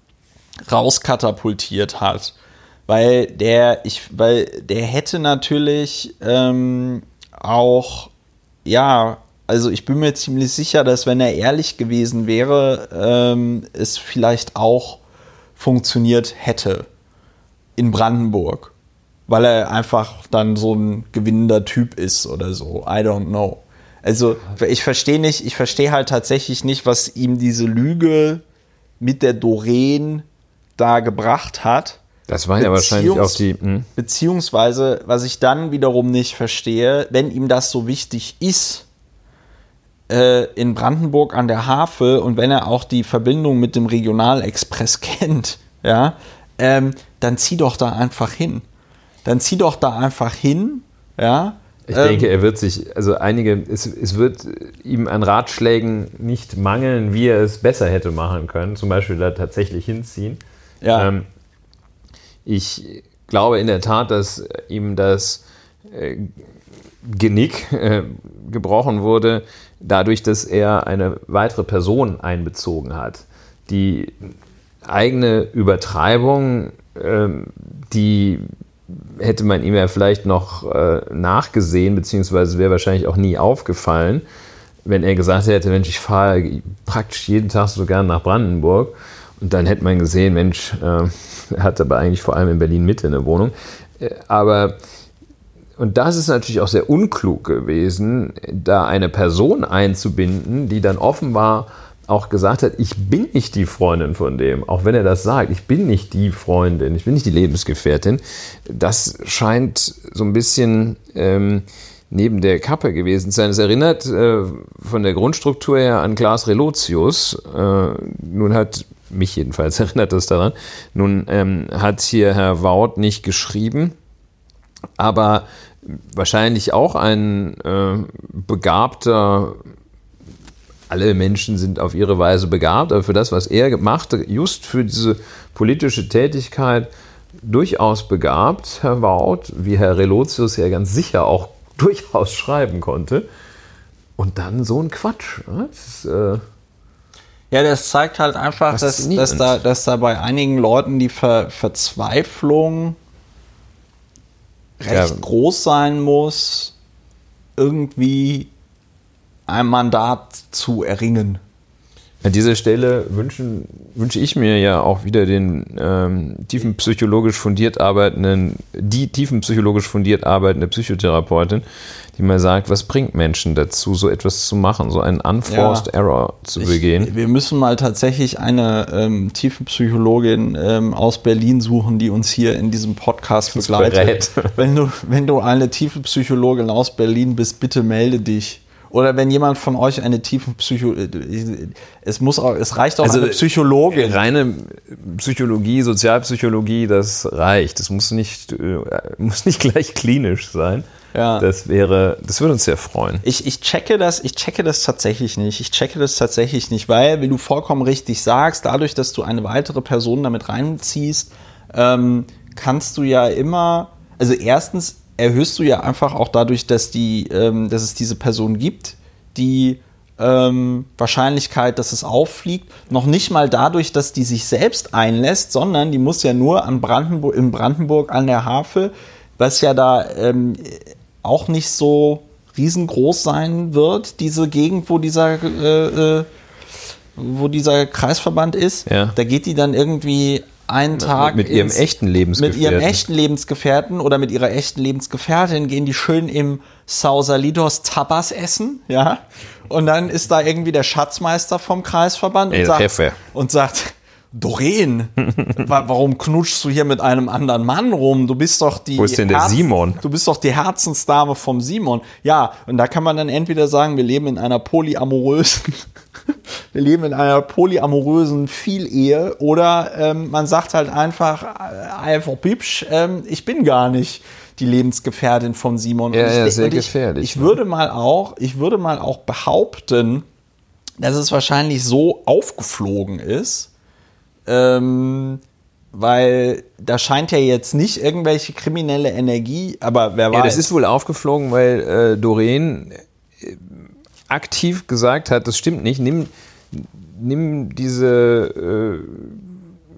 rauskatapultiert hat. Weil der, ich, weil der hätte natürlich ähm, auch, ja, also ich bin mir ziemlich sicher, dass wenn er ehrlich gewesen wäre, ähm, es vielleicht auch funktioniert hätte in Brandenburg, weil er einfach dann so ein gewinnender Typ ist oder so. I don't know. Also ich verstehe nicht, ich verstehe halt tatsächlich nicht, was ihm diese Lüge mit der Doreen da gebracht hat. Das war ja wahrscheinlich auch die. Hm? Beziehungsweise, was ich dann wiederum nicht verstehe, wenn ihm das so wichtig ist, äh, in Brandenburg an der Havel und wenn er auch die Verbindung mit dem Regionalexpress kennt, ja, ähm, dann zieh doch da einfach hin. Dann zieh doch da einfach hin, ja. Ich Ähm, denke, er wird sich, also einige, es, es wird ihm an Ratschlägen nicht mangeln, wie er es besser hätte machen können. Zum Beispiel da tatsächlich hinziehen. Ja. Ähm, ich glaube in der Tat, dass ihm das äh, Genick äh, gebrochen wurde, dadurch, dass er eine weitere Person einbezogen hat. Die eigene Übertreibung, ähm, die hätte man ihm ja vielleicht noch äh, nachgesehen, beziehungsweise wäre wahrscheinlich auch nie aufgefallen, wenn er gesagt hätte, Mensch, ich fahre praktisch jeden Tag so gern nach Brandenburg. Und dann hätte man gesehen, Mensch, äh, er hat aber eigentlich vor allem in Berlin Mitte eine Wohnung. Äh, aber und das ist natürlich auch sehr unklug gewesen, da eine Person einzubinden, die dann offenbar auch gesagt hat, ich bin nicht die Freundin von dem, auch wenn er das sagt, ich bin nicht die Freundin, ich bin nicht die Lebensgefährtin. Das scheint so ein bisschen ähm, neben der Kappe gewesen zu sein. Es erinnert äh, von der Grundstruktur her an Klaas Relotius. Äh, nun hat mich jedenfalls erinnert das daran. Nun ähm, hat hier Herr Wout nicht geschrieben, aber wahrscheinlich auch ein äh, begabter, alle Menschen sind auf ihre Weise begabt, aber für das, was er machte, just für diese politische Tätigkeit, durchaus begabt, Herr Wout, wie Herr Relotius ja ganz sicher auch durchaus schreiben konnte. Und dann so ein Quatsch. Ne? Das ist, äh, Ja, das zeigt halt einfach, dass, dass, da, dass da bei einigen Leuten die Ver Verzweiflung recht ja. groß sein muss, irgendwie ein Mandat zu erringen. An dieser Stelle wünschen, wünsche ich mir ja auch wieder den ähm, tiefenpsychologisch fundiert arbeitenden, die tiefenpsychologisch fundiert arbeitende Psychotherapeutin, die mal sagt, was bringt Menschen dazu, so etwas zu machen, so einen unforced ja. Error zu ich, begehen. Wir müssen mal tatsächlich eine ähm, Tiefenpsychologin ähm, aus Berlin suchen, die uns hier in diesem Podcast begleitet. Wenn du, wenn du eine Tiefenpsychologin aus Berlin bist, bitte melde dich. Oder wenn jemand von euch eine tiefen Psycho es muss auch, es reicht auch also eine Psychologin. Reine Psychologie, Sozialpsychologie, das reicht. Es muss nicht, äh, muss nicht gleich klinisch sein. Ja. Das wäre, das würde uns sehr freuen. Ich, ich checke das, ich checke das tatsächlich nicht. Ich checke das tatsächlich nicht, weil, wie du vollkommen richtig sagst, dadurch, dass du eine weitere Person damit reinziehst, ähm, kannst du ja immer, also erstens erhöhst du ja einfach auch dadurch, dass, die, ähm, dass es diese Person gibt, die ähm, Wahrscheinlichkeit, dass es auffliegt, noch nicht mal dadurch, dass die sich selbst einlässt, sondern die muss ja nur an Brandenburg, in Brandenburg an der Havel, was ja da ähm, auch nicht so riesengroß sein wird, diese Gegend, wo dieser, äh, äh, wo dieser Kreisverband ist. Ja. Da geht die dann irgendwie einen Tag mit, ihrem echten Lebensgefährten. Mit ihrem echten Lebensgefährten oder mit ihrer echten Lebensgefährtin gehen die schön im Sausalidos Tapas essen, ja. Und dann ist da irgendwie der Schatzmeister vom Kreisverband und sagt, und sagt, Doreen, warum knutschst du hier mit einem anderen Mann rum? Du bist doch die. Wo ist denn der Herz Simon? Du bist doch die Herzensdame vom Simon. Ja, und da kann man dann entweder sagen, wir leben in einer polyamorösen wir leben in einer polyamorösen Vielehe oder ähm, man sagt halt einfach, äh, einfach Pipsch, ähm, ich bin gar nicht die Lebensgefährtin von Simon. Ja, ich, ja sehr gefährlich. Ich, ich würde mal auch, ich würde mal auch behaupten, dass es wahrscheinlich so aufgeflogen ist, ähm, weil da scheint ja jetzt nicht irgendwelche kriminelle Energie, aber wer weiß. Ja, das ist wohl aufgeflogen, weil äh, Doreen äh, aktiv gesagt hat, das stimmt nicht, nimm, nimm diese, äh,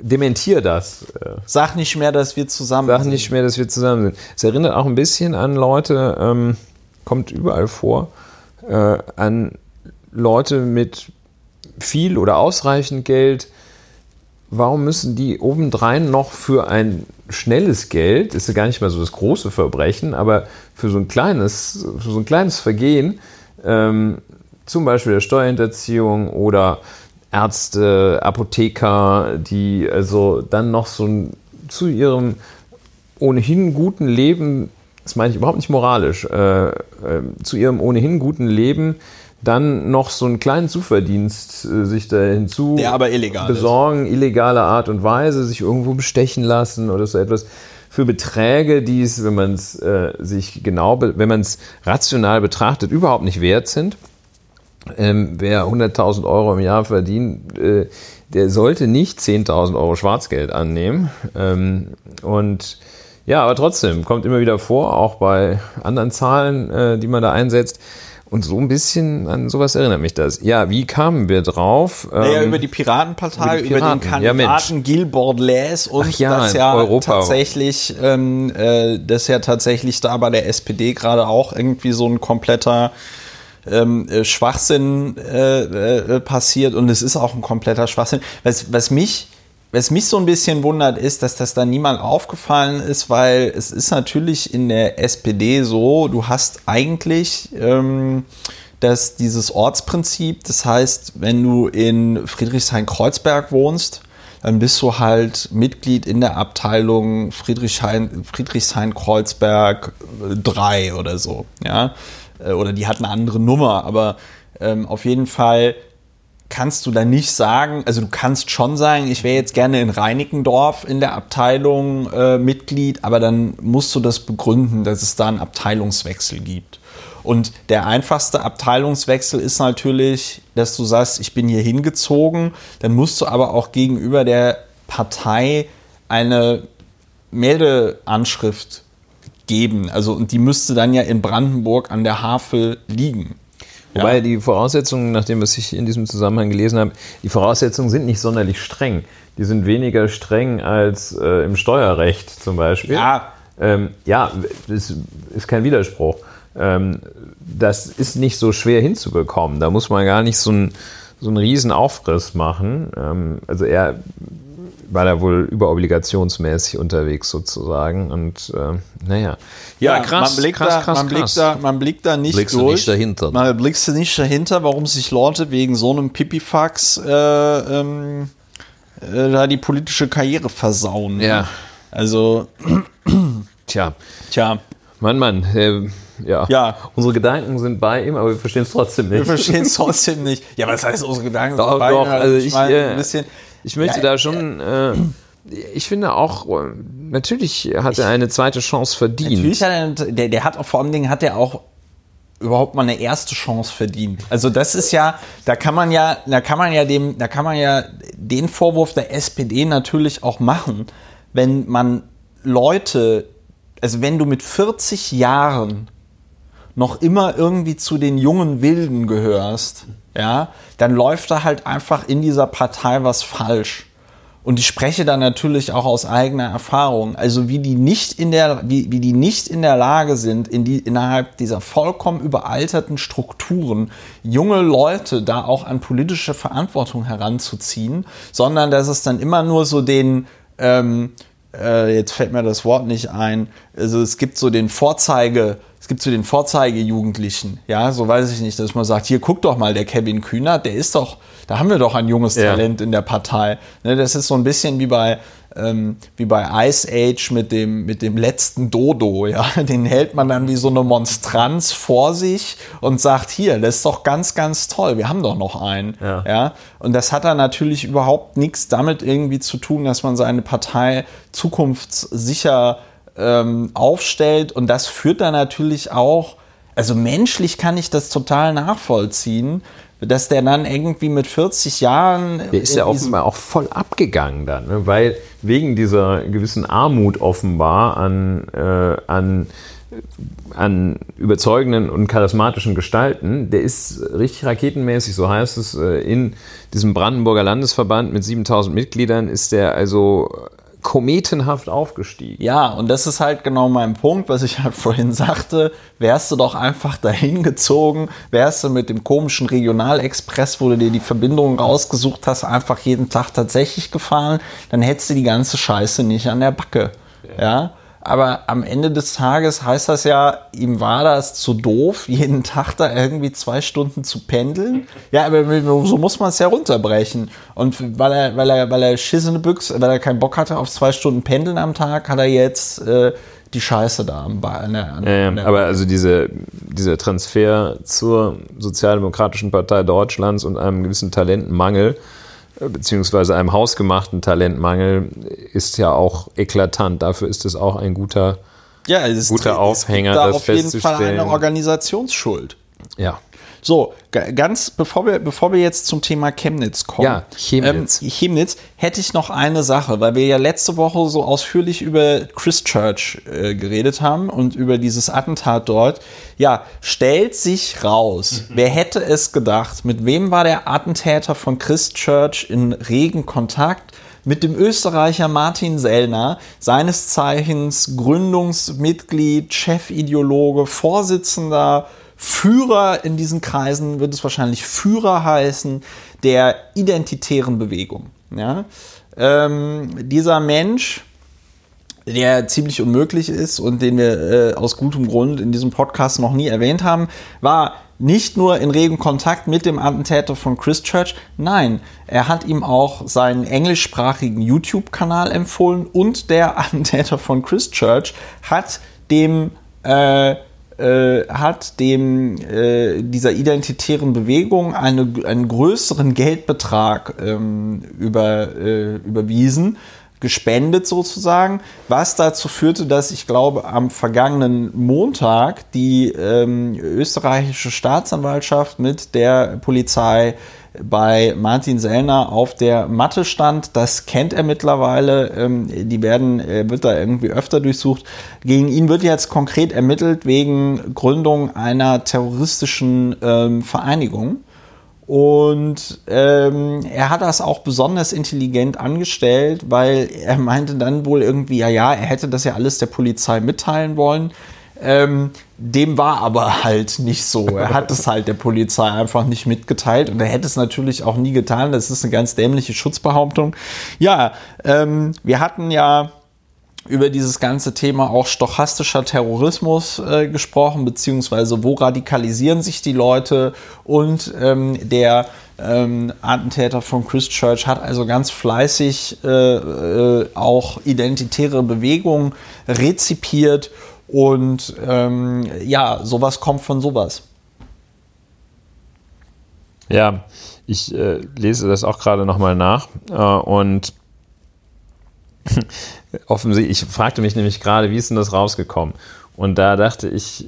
dementier das. Sag nicht mehr, dass wir zusammen Sag sind. Sag nicht mehr, dass wir zusammen sind. Es erinnert auch ein bisschen an Leute, ähm, kommt überall vor, äh, an Leute mit viel oder ausreichend Geld. Warum müssen die obendrein noch für ein schnelles Geld, ist ja gar nicht mal so das große Verbrechen, aber für so ein kleines, für so ein kleines Vergehen, ähm, zum Beispiel der Steuerhinterziehung oder Ärzte, Apotheker, die also dann noch so ein, zu ihrem ohnehin guten Leben, das meine ich überhaupt nicht moralisch, äh, äh, zu ihrem ohnehin guten Leben dann noch so einen kleinen Zuverdienst äh, sich da hinzu besorgen, ist. illegale Art und Weise, sich irgendwo bestechen lassen oder so etwas für Beträge, die es, wenn man es äh, sich genau, wenn man es rational betrachtet, überhaupt nicht wert sind. Ähm, wer 100.000 Euro im Jahr verdient, äh, der sollte nicht 10.000 Euro Schwarzgeld annehmen. Ähm, und ja, aber trotzdem kommt immer wieder vor, auch bei anderen Zahlen, äh, die man da einsetzt, und so ein bisschen an sowas erinnert mich das. Ja, wie kamen wir drauf? Naja, ähm, über die Piratenpartei, über, die Piraten. über den Kandidaten ja, Gil Bordelais und Ach ja, das ja Europa. tatsächlich, ähm, äh, das ja tatsächlich da bei der SPD gerade auch irgendwie so ein kompletter ähm, äh, Schwachsinn äh, äh, passiert und es ist auch ein kompletter Schwachsinn. Was, was mich was mich so ein bisschen wundert, ist, dass das da niemand aufgefallen ist, weil es ist natürlich in der SPD so, du hast eigentlich ähm, dass dieses Ortsprinzip, das heißt, wenn du in Friedrichshain-Kreuzberg wohnst, dann bist du halt Mitglied in der Abteilung Friedrichshain-Kreuzberg 3 oder so, ja, äh, oder die hat eine andere Nummer, aber ähm, auf jeden Fall kannst du da nicht sagen, also du kannst schon sagen, ich wäre jetzt gerne in Reinickendorf in der Abteilung äh, Mitglied, aber dann musst du das begründen, dass es da einen Abteilungswechsel gibt. Und der einfachste Abteilungswechsel ist natürlich, dass du sagst, ich bin hier hingezogen, dann musst du aber auch gegenüber der Partei eine Meldeanschrift geben. Also, und die müsste dann ja in Brandenburg an der Havel liegen. Wobei Ja. die Voraussetzungen, nach dem, was ich in diesem Zusammenhang gelesen habe, die Voraussetzungen sind nicht sonderlich streng. Die sind weniger streng als äh, im Steuerrecht zum Beispiel. Ja. Ähm, ja, das ist kein Widerspruch. Ähm, das ist nicht so schwer hinzubekommen. Da muss man gar nicht so einen, so einen riesen Aufriss machen. Ähm, also er war da wohl überobligationsmäßig unterwegs sozusagen. Und äh, naja. Ja, krass, man blickt krass, da, krass, man blickt krass. Da, man blickt da nicht Blickst du durch. nicht dahinter. Man blickst du nicht dahinter, warum sich Leute wegen so einem Pipifax äh, ähm, äh, da die politische Karriere versauen. Ja. Also, Tja, tja, Mann, Mann, äh, ja. Ja. Unsere Gedanken sind bei ihm, aber wir verstehen es trotzdem wir nicht. verstehen es trotzdem nicht. Ja, was heißt unsere Gedanken? sind Doch, bei doch, mir? also ich, meine, äh, ein bisschen, Ich möchte Ja, da schon, äh, ich finde auch, äh, natürlich hat er eine zweite Chance verdient. Natürlich hat er, der, der hat auch vor allen Dingen hat er auch überhaupt mal eine erste Chance verdient. Also das ist ja, da kann man ja, da kann man ja dem, da kann man ja den Vorwurf der SPD natürlich auch machen, wenn man Leute, also wenn du mit 40 Jahren noch immer irgendwie zu den jungen Wilden gehörst, ja, dann läuft da halt einfach in dieser Partei was falsch. Und ich spreche da natürlich auch aus eigener Erfahrung. Also wie die nicht in der, wie, wie die nicht in der Lage sind, in die, innerhalb dieser vollkommen überalterten Strukturen junge Leute da auch an politische Verantwortung heranzuziehen, sondern dass es dann immer nur so den, ähm, äh, jetzt fällt mir das Wort nicht ein, also es gibt so den Vorzeige, es gibt so den Vorzeigejugendlichen, ja, so weiß ich nicht, dass man sagt, hier guck doch mal, der Kevin Kühner, der ist doch, da haben wir doch ein junges Ja. Talent in der Partei. Ne, das ist so ein bisschen wie bei, ähm, wie bei Ice Age mit dem, mit dem letzten Dodo, ja. Den hält man dann wie so eine Monstranz vor sich und sagt, hier, das ist doch ganz, ganz toll, wir haben doch noch einen. Ja. Ja, und das hat dann natürlich überhaupt nichts damit irgendwie zu tun, dass man seine Partei zukunftssicher ähm, aufstellt. Und das führt dann natürlich auch, also menschlich kann ich das total nachvollziehen, dass der dann irgendwie mit 40 Jahren. Der ist ja offenbar auch voll abgegangen dann, ne? weil wegen dieser gewissen Armut offenbar an, äh, an, an überzeugenden und charismatischen Gestalten, der ist richtig raketenmäßig, so heißt es, äh, in diesem Brandenburger Landesverband mit 7000 Mitgliedern ist der also kometenhaft aufgestiegen. Ja, und das ist halt genau mein Punkt, was ich halt vorhin sagte. Wärst du doch einfach dahin gezogen, wärst du mit dem komischen Regionalexpress, wo du dir die Verbindung rausgesucht hast, einfach jeden Tag tatsächlich gefahren, dann hättest du die ganze Scheiße nicht an der Backe. Ja. Aber am Ende des Tages heißt das ja, ihm war das zu doof, jeden Tag da irgendwie zwei Stunden zu pendeln. Ja, aber so muss man es ja runterbrechen. Und weil er, weil er, weil er schissene Büchse, weil er keinen Bock hatte auf zwei Stunden Pendeln am Tag, hat er jetzt äh, die Scheiße da am Ba- an der, an, Ja, an der aber also diese, dieser Transfer zur Sozialdemokratischen Partei Deutschlands und einem gewissen Talentenmangel, beziehungsweise einem hausgemachten Talentmangel, ist ja auch eklatant. Dafür ist es auch ein guter, ja, guter es Aufhänger, da das auf jeden Fall eine Organisationsschuld. ja. So, ganz bevor wir, bevor wir jetzt zum Thema Chemnitz kommen. Ja, Chemnitz. Ähm, Chemnitz hätte ich noch eine Sache, weil wir ja letzte Woche so ausführlich über Christchurch äh, geredet haben und über dieses Attentat dort. Ja, stellt sich raus, wer hätte es gedacht, mit wem war der Attentäter von Christchurch in regen Kontakt? Mit dem Österreicher Martin Sellner, seines Zeichens Gründungsmitglied, Chefideologe, Vorsitzender, Führer in diesen Kreisen, wird es wahrscheinlich Führer heißen, der identitären Bewegung. Ja? Ähm, dieser Mensch, der ziemlich unmöglich ist und den wir äh, aus gutem Grund in diesem Podcast noch nie erwähnt haben, war nicht nur in regem Kontakt mit dem Attentäter von Christchurch, nein, er hat ihm auch seinen englischsprachigen YouTube-Kanal empfohlen und der Attentäter von Christchurch hat dem äh, äh, hat dem äh, dieser identitären Bewegung eine, einen größeren Geldbetrag ähm, über, äh, überwiesen, gespendet sozusagen, was dazu führte, dass ich glaube, am vergangenen Montag die ähm, österreichische Staatsanwaltschaft mit der Polizei bei Martin Sellner auf der Matte stand. Das kennt er mittlerweile. Ähm, die werden, er wird da irgendwie öfter durchsucht. Gegen ihn wird jetzt konkret ermittelt wegen Gründung einer terroristischen ähm, Vereinigung. Und ähm, er hat das auch besonders intelligent angestellt, weil er meinte dann wohl irgendwie, ja, ja, er hätte das ja alles der Polizei mitteilen wollen. Ähm, dem war aber halt nicht so. Er hat es halt der Polizei einfach nicht mitgeteilt und er hätte es natürlich auch nie getan. Das ist eine ganz dämliche Schutzbehauptung. Ja, ähm, wir hatten ja über dieses ganze Thema auch stochastischer Terrorismus äh, gesprochen, beziehungsweise wo radikalisieren sich die Leute und ähm, der ähm, Attentäter von Christchurch hat also ganz fleißig äh, äh, auch identitäre Bewegungen rezipiert und ähm, ja, sowas kommt von sowas. Ja, ich äh, lese das auch gerade nochmal nach äh, und offensichtlich, ich fragte mich nämlich gerade, wie ist denn das rausgekommen? Und da dachte ich,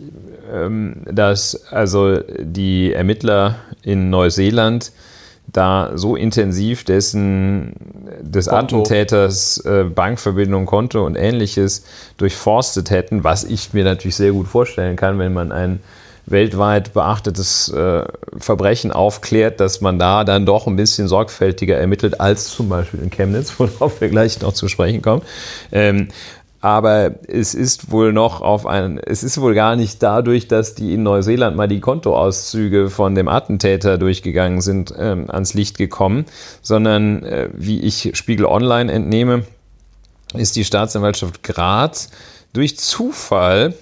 ähm, dass also die Ermittler in Neuseeland da so intensiv dessen des Konto. Attentäters äh, Bankverbindung, Konto und ähnliches durchforstet hätten, was ich mir natürlich sehr gut vorstellen kann, wenn man ein weltweit beachtetes äh, Verbrechen aufklärt, dass man da dann doch ein bisschen sorgfältiger ermittelt als zum Beispiel in Chemnitz, worauf wir gleich noch zu sprechen kommen. Ähm, aber es ist wohl noch auf ein, es ist wohl gar nicht dadurch, dass die in Neuseeland mal die Kontoauszüge von dem Attentäter durchgegangen sind, ähm, ans Licht gekommen, sondern äh, wie ich Spiegel Online entnehme, ist die Staatsanwaltschaft Graz durch Zufall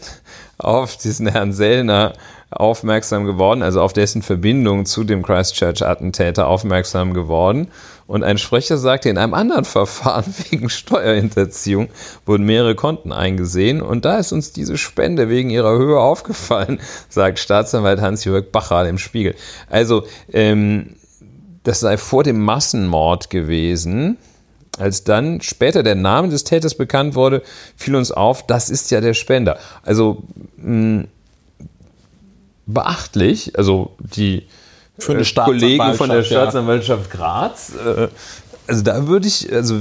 auf diesen Herrn Sellner aufmerksam geworden, also auf dessen Verbindung zu dem Christchurch-Attentäter aufmerksam geworden. Und ein Sprecher sagte, in einem anderen Verfahren wegen Steuerhinterziehung wurden mehrere Konten eingesehen und da ist uns diese Spende wegen ihrer Höhe aufgefallen, sagt Staatsanwalt Hans-Jörg Bacher im Spiegel. Also, ähm, das sei vor dem Massenmord gewesen. Als dann später der Name des Täters bekannt wurde, fiel uns auf, das ist ja der Spender. Also mh, beachtlich, also die Für eine äh, Kollegen von der Staatsanwaltschaft. Graz, äh, also da würde ich, also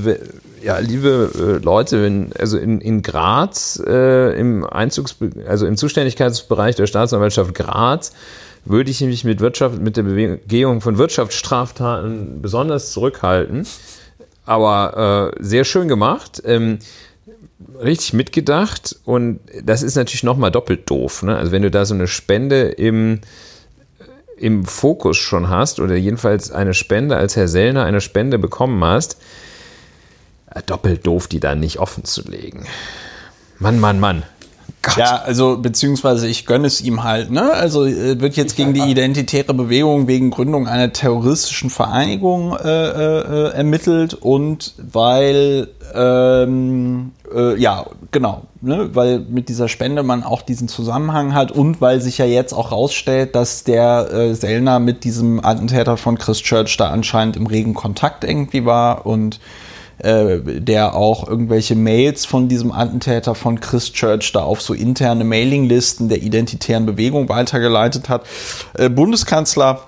ja, liebe äh, Leute, wenn, also in, in Graz, äh, im Einzugs, also im Zuständigkeitsbereich der Staatsanwaltschaft Graz, würde ich mich mit Wirtschaft, mit der Begehung von Wirtschaftsstraftaten besonders zurückhalten aber äh, sehr schön gemacht. Ähm, richtig mitgedacht und das ist natürlich nochmal doppelt doof. Ne? Also wenn du da so eine Spende im, im Fokus schon hast oder jedenfalls eine Spende, als Herr Sellner eine Spende bekommen hast, äh, doppelt doof, die da nicht offen zu legen. Mann, Mann, Mann. Gott. Ja, also beziehungsweise ich gönne es ihm halt. Ne? Also äh, wird jetzt gegen die identitäre Bewegung wegen Gründung einer terroristischen Vereinigung äh, äh, ermittelt und weil ähm, äh, ja genau, ne? weil mit dieser Spende man auch diesen Zusammenhang hat und weil sich ja jetzt auch rausstellt, dass der äh, Sellner mit diesem Attentäter von Christchurch da anscheinend im regen Kontakt irgendwie war und äh, der auch irgendwelche Mails von diesem Attentäter von Christchurch da auf so interne Mailinglisten der identitären Bewegung weitergeleitet hat. Äh, Bundeskanzler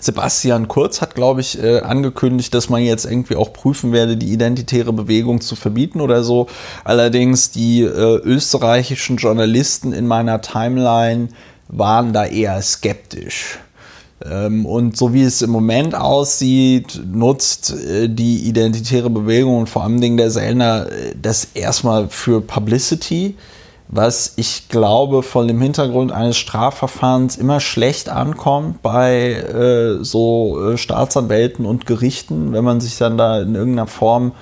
Sebastian Kurz hat, glaube ich, äh, angekündigt, dass man jetzt irgendwie auch prüfen werde, die identitäre Bewegung zu verbieten oder so. Allerdings die äh, österreichischen Journalisten in meiner Timeline waren da eher skeptisch. Ähm, und so wie es im Moment aussieht, nutzt äh, die identitäre Bewegung und vor allem der Sellner äh, das erstmal für Publicity, was ich glaube von dem Hintergrund eines Strafverfahrens immer schlecht ankommt bei äh, so äh, Staatsanwälten und Gerichten, wenn man sich dann da in irgendeiner Form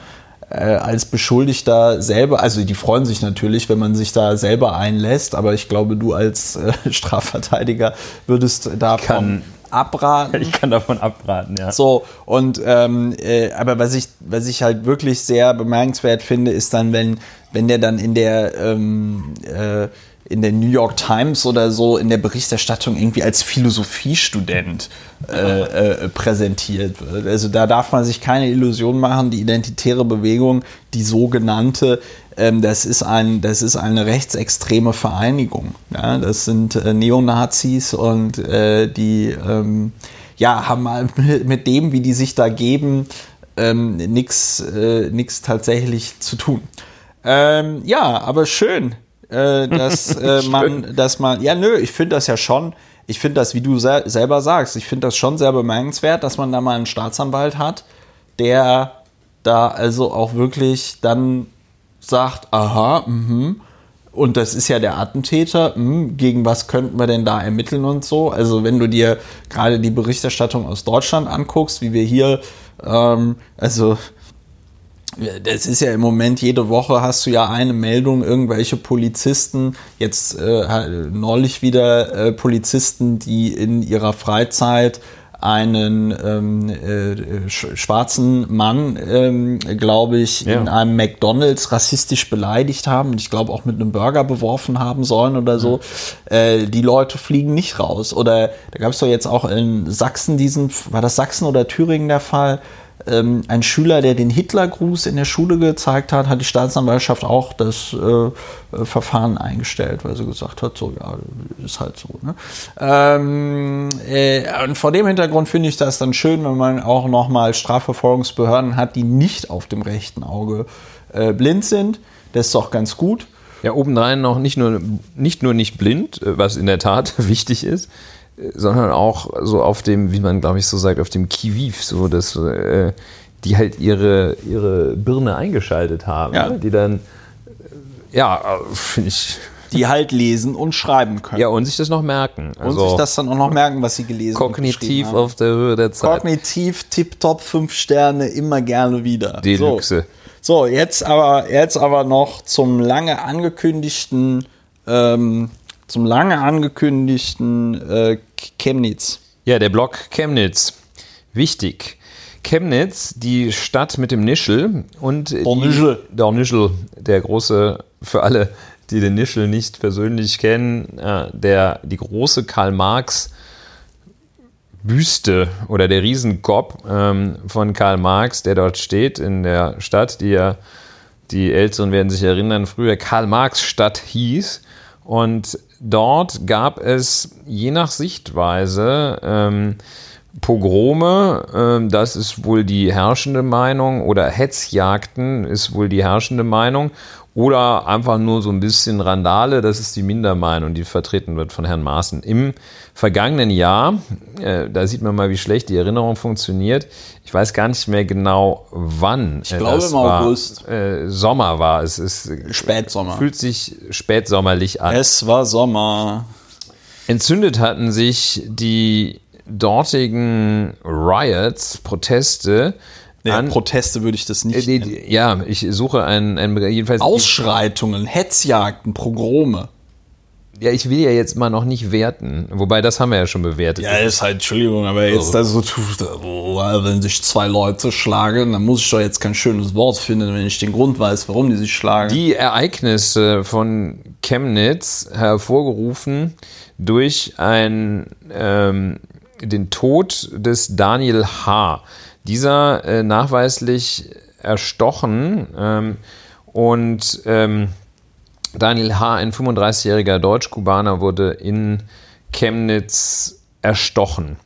als Beschuldigter selber, also die freuen sich natürlich, wenn man sich da selber einlässt, aber ich glaube, du als äh, Strafverteidiger würdest davon abraten. Ich kann davon abraten, ja. So, und ähm, äh, aber was ich, was ich halt wirklich sehr bemerkenswert finde, ist dann, wenn, wenn der dann in der ähm, äh, in der New York Times oder so in der Berichterstattung irgendwie als Philosophiestudent äh, äh, präsentiert wird. Also da darf man sich keine Illusion machen, die identitäre Bewegung, die sogenannte, das, ist ein, das ist eine rechtsextreme Vereinigung. Ja? Das sind äh, Neonazis und äh, die ähm, ja, haben mit, mit dem, wie die sich da geben, ähm, nichts äh, tatsächlich zu tun. Ähm, ja, aber schön, äh, dass äh, man, dass man, ja, nö, ich finde das ja schon, ich finde das, wie du sel selber sagst, ich finde das schon sehr bemerkenswert, dass man da mal einen Staatsanwalt hat, der da also auch wirklich dann sagt, aha, mhm, und das ist ja der Attentäter, mh, gegen was könnten wir denn da ermitteln und so. Also wenn du dir gerade die Berichterstattung aus Deutschland anguckst, wie wir hier, ähm, also das ist ja im Moment, jede Woche hast du ja eine Meldung, irgendwelche Polizisten, jetzt äh, neulich wieder äh, Polizisten, die in ihrer Freizeit einen ähm, äh, schwarzen Mann, ähm, glaube ich, ja. in einem McDonalds rassistisch beleidigt haben und ich glaube auch mit einem Burger beworfen haben sollen oder so. Mhm. Äh, die Leute fliegen nicht raus. Oder da gab es doch jetzt auch in Sachsen diesen, war das Sachsen oder Thüringen der Fall? Ähm, ein Schüler, der den Hitlergruß in der Schule gezeigt hat, hat die Staatsanwaltschaft auch das äh, äh, Verfahren eingestellt, weil sie gesagt hat, so ja, ist halt so. Ne? Ähm, äh, und vor dem Hintergrund finde ich das dann schön, wenn man auch nochmal Strafverfolgungsbehörden hat, die nicht auf dem rechten Auge äh, blind sind. Das ist doch ganz gut. Ja, obendrein noch nicht nur, nicht nur nicht blind, äh, was in der Tat wichtig ist, sondern auch so auf dem, wie man glaube ich so sagt, auf dem Kiviv, so dass äh, die halt ihre, ihre Birne eingeschaltet haben, ja. Ne? die dann, äh, ja, finde ich. Die halt lesen und schreiben können. Ja, und sich das noch merken. Also und sich das dann auch noch merken, was sie gelesen haben. Kognitiv auf der Höhe der Zeit. Kognitiv, tipptopp, fünf Sterne, immer gerne wieder. Die so. So, jetzt aber, jetzt aber noch zum lange angekündigten ähm, zum lange angekündigten äh, Chemnitz. Ja, der Block Chemnitz. Wichtig. Chemnitz, die Stadt mit dem Nischel und der Nischel. Der Nischel, der große, für alle, die den Nischel nicht persönlich kennen, äh, der, die große Karl Marx Büste oder der Riesengob ähm, von Karl Marx, der dort steht in der Stadt, die ja, die Älteren werden sich erinnern, früher Karl Marx Stadt hieß. Und dort gab es je nach Sichtweise ähm, Pogrome, ähm, das ist wohl die herrschende Meinung, oder Hetzjagden ist wohl die herrschende Meinung, oder einfach nur so ein bisschen Randale, das ist die Mindermeinung, die vertreten wird von Herrn Maaßen. Im vergangenen Jahr, äh, da sieht man mal, wie schlecht die Erinnerung funktioniert. Ich weiß gar nicht mehr genau, wann. Ich äh, glaube im August. Äh, Sommer war es. es. Spätsommer. Fühlt sich spätsommerlich an. Es war Sommer. Entzündet hatten sich die dortigen Riots, Proteste, ja, Proteste würde ich das nicht. Äh, ja, ich suche ein, ein jedenfalls. Ausschreitungen, Hetzjagden, Progrome. Ja, ich will ja jetzt mal noch nicht werten. Wobei, das haben wir ja schon bewertet. Ja, ist halt, Entschuldigung, aber jetzt also. da so, oh, wenn sich zwei Leute schlagen, dann muss ich doch jetzt kein schönes Wort finden, wenn ich den Grund weiß, warum die sich schlagen. Die Ereignisse von Chemnitz hervorgerufen durch ein, ähm, den Tod des Daniel H. Dieser äh, nachweislich erstochen ähm, und ähm, Daniel H., ein 35-jähriger Deutsch-Kubaner, wurde in Chemnitz erstochen.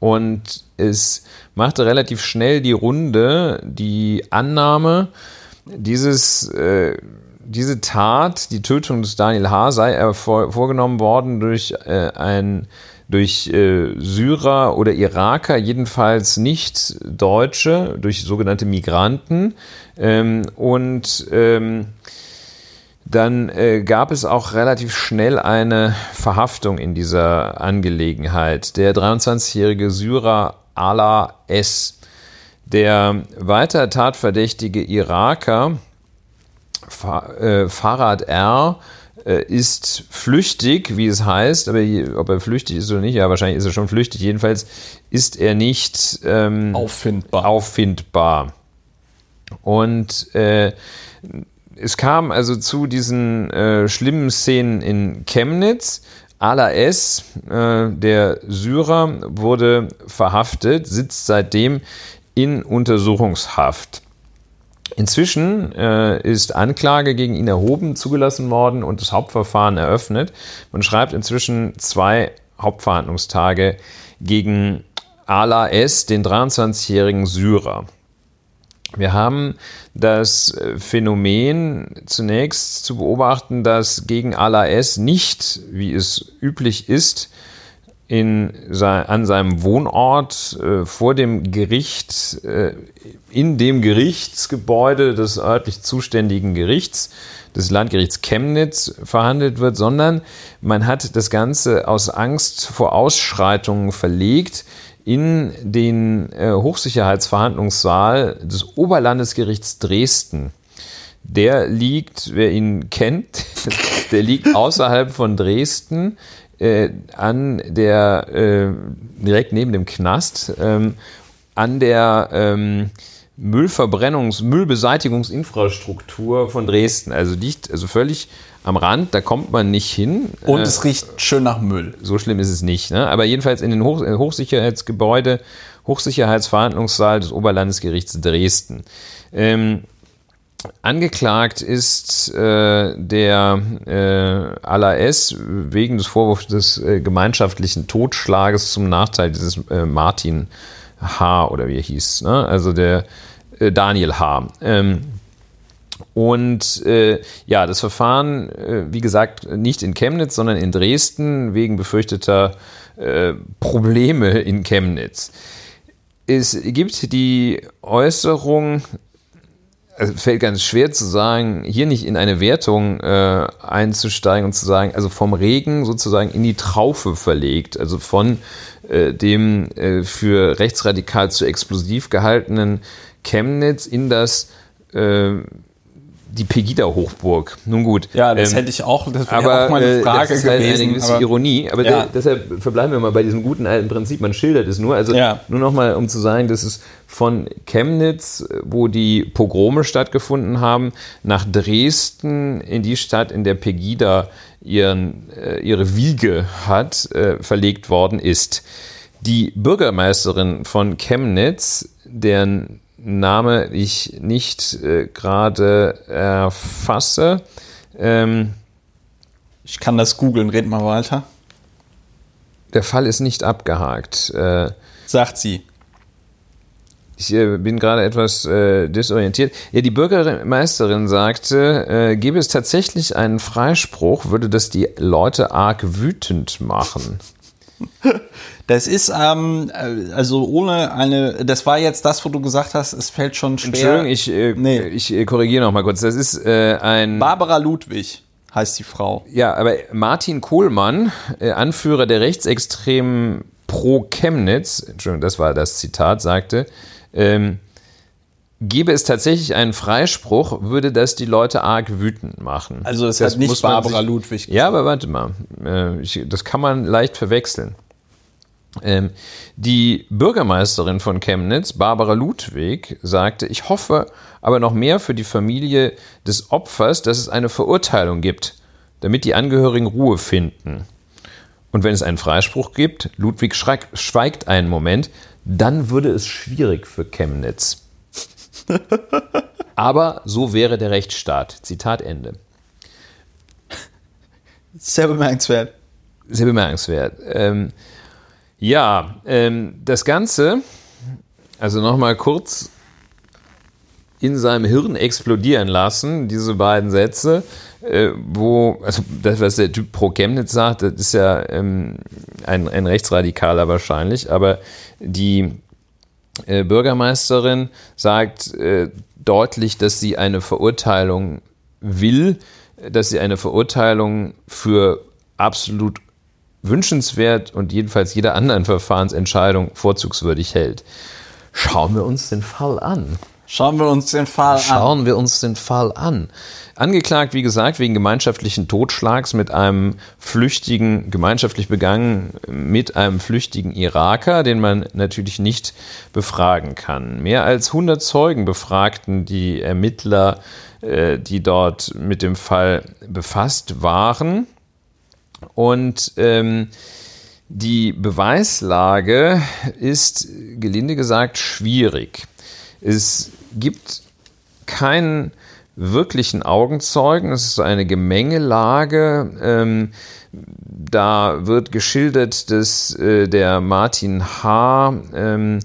Und es machte relativ schnell die Runde, die Annahme, dieses, äh, diese Tat, die Tötung des Daniel H., sei vorgenommen worden durch äh, ein durch äh, Syrer oder Iraker, jedenfalls nicht Deutsche, durch sogenannte Migranten. Ähm, und ähm, dann äh, gab es auch relativ schnell eine Verhaftung in dieser Angelegenheit. Der 23-jährige Syrer Ala S. Der weiter tatverdächtige Iraker äh, Farad R ist flüchtig, wie es heißt, aber ob er flüchtig ist oder nicht, ja, wahrscheinlich ist er schon flüchtig. Jedenfalls ist er nicht ähm, auffindbar. auffindbar. Und äh, es kam also zu diesen äh, schlimmen Szenen in Chemnitz. Ala S., äh, der Syrer, wurde verhaftet, sitzt seitdem in Untersuchungshaft. Inzwischen äh, ist Anklage gegen ihn erhoben, zugelassen worden und das Hauptverfahren eröffnet. Man schreibt inzwischen zwei Hauptverhandlungstage gegen Ala S., den 23-jährigen Syrer. Wir haben das äh, Phänomen zunächst zu beobachten, dass gegen Ala S. nicht, wie es üblich ist, in, an seinem Wohnort äh, vor dem Gericht, äh, in dem Gerichtsgebäude des örtlich zuständigen Gerichts, des Landgerichts Chemnitz, verhandelt wird, sondern man hat das Ganze aus Angst vor Ausschreitungen verlegt in den äh, Hochsicherheitsverhandlungssaal des Oberlandesgerichts Dresden. Der liegt, wer ihn kennt, der liegt außerhalb von Dresden äh, an der, äh, direkt neben dem Knast, ähm, an der ähm, Müllverbrennungs-, Müllbeseitigungsinfrastruktur von Dresden. Also liegt also völlig am Rand, da kommt man nicht hin. Und äh, es riecht schön nach Müll. So schlimm ist es nicht. Ne? Aber jedenfalls in den Hoch äh, Hochsicherheitsgebäude, Hochsicherheitsverhandlungssaal des Oberlandesgerichts Dresden. Ähm, Angeklagt ist äh, der äh, ALAS wegen des Vorwurfs des äh, gemeinschaftlichen Totschlages zum Nachteil dieses äh, Martin H. oder wie er hieß, ne? also der äh, Daniel H. Ähm, und äh, ja, das Verfahren, äh, wie gesagt, nicht in Chemnitz, sondern in Dresden wegen befürchteter äh, Probleme in Chemnitz. Es gibt die Äußerung also fällt ganz schwer zu sagen, hier nicht in eine Wertung äh, einzusteigen und zu sagen, also vom Regen sozusagen in die Traufe verlegt, also von äh, dem äh, für rechtsradikal zu explosiv gehaltenen Chemnitz in das äh, die Pegida-Hochburg. Nun gut. Ja, das ähm, hätte ich auch, das wäre auch meine äh, Frage das ist halt gewesen. Eine gewisse aber, Ironie, aber ja. deshalb verbleiben wir mal bei diesem guten alten Prinzip. Man schildert es nur. Also ja. nur nochmal, um zu sagen, dass es von Chemnitz, wo die Pogrome stattgefunden haben, nach Dresden in die Stadt, in der Pegida ihren, äh, ihre Wiege hat, äh, verlegt worden ist. Die Bürgermeisterin von Chemnitz, deren Name ich nicht äh, gerade erfasse. Ähm, ich kann das googeln, red mal weiter. Der Fall ist nicht abgehakt. Äh, Sagt sie. Ich äh, bin gerade etwas äh, desorientiert. Ja, die Bürgermeisterin sagte, äh, gäbe es tatsächlich einen Freispruch, würde das die Leute arg wütend machen. Das ist, ähm, äh, also ohne eine, das war jetzt das, wo du gesagt hast, es fällt schon schwer. Entschuldigung, ich, äh, nee. ich äh, korrigiere noch mal kurz. Das ist äh, ein... Barbara Ludwig heißt die Frau. Ja, aber Martin Kohlmann, äh, Anführer der rechtsextremen Pro Chemnitz, Entschuldigung, das war das Zitat, sagte, ähm, Gäbe es tatsächlich einen Freispruch, würde das die Leute arg wütend machen. Also es das hat nicht Barbara sich, Ludwig gesagt. Ja, aber warte mal. Ich, das kann man leicht verwechseln. Ähm, die Bürgermeisterin von Chemnitz, Barbara Ludwig, sagte, ich hoffe aber noch mehr für die Familie des Opfers, dass es eine Verurteilung gibt, damit die Angehörigen Ruhe finden. Und wenn es einen Freispruch gibt, Ludwig schweigt einen Moment, dann würde es schwierig für Chemnitz. Aber so wäre der Rechtsstaat. Zitat Ende. Sehr bemerkenswert. Sehr bemerkenswert. Ähm, ja, ähm, das Ganze, also nochmal kurz in seinem Hirn explodieren lassen, diese beiden Sätze, äh, wo, also das, was der Typ pro Chemnitz sagt, das ist ja ähm, ein, ein Rechtsradikaler wahrscheinlich, aber die äh, Bürgermeisterin sagt äh, deutlich, dass sie eine Verurteilung will, dass sie eine Verurteilung für absolut wünschenswert und jedenfalls jeder anderen Verfahrensentscheidung vorzugswürdig hält. Schauen wir uns den Fall an. Schauen wir uns den Fall an. Schauen wir uns den Fall an. Angeklagt, wie gesagt, wegen gemeinschaftlichen Totschlags mit einem flüchtigen, gemeinschaftlich begangen mit einem flüchtigen Iraker, den man natürlich nicht befragen kann. Mehr als 100 Zeugen befragten die Ermittler äh, die dort mit dem Fall befasst waren. Und ähm, die Beweislage ist, gelinde gesagt, schwierig. Es gibt keinen wirklichen Augenzeugen. Es ist eine Gemengelage. Ähm, da wird geschildert, dass äh, der Martin H. Ähm,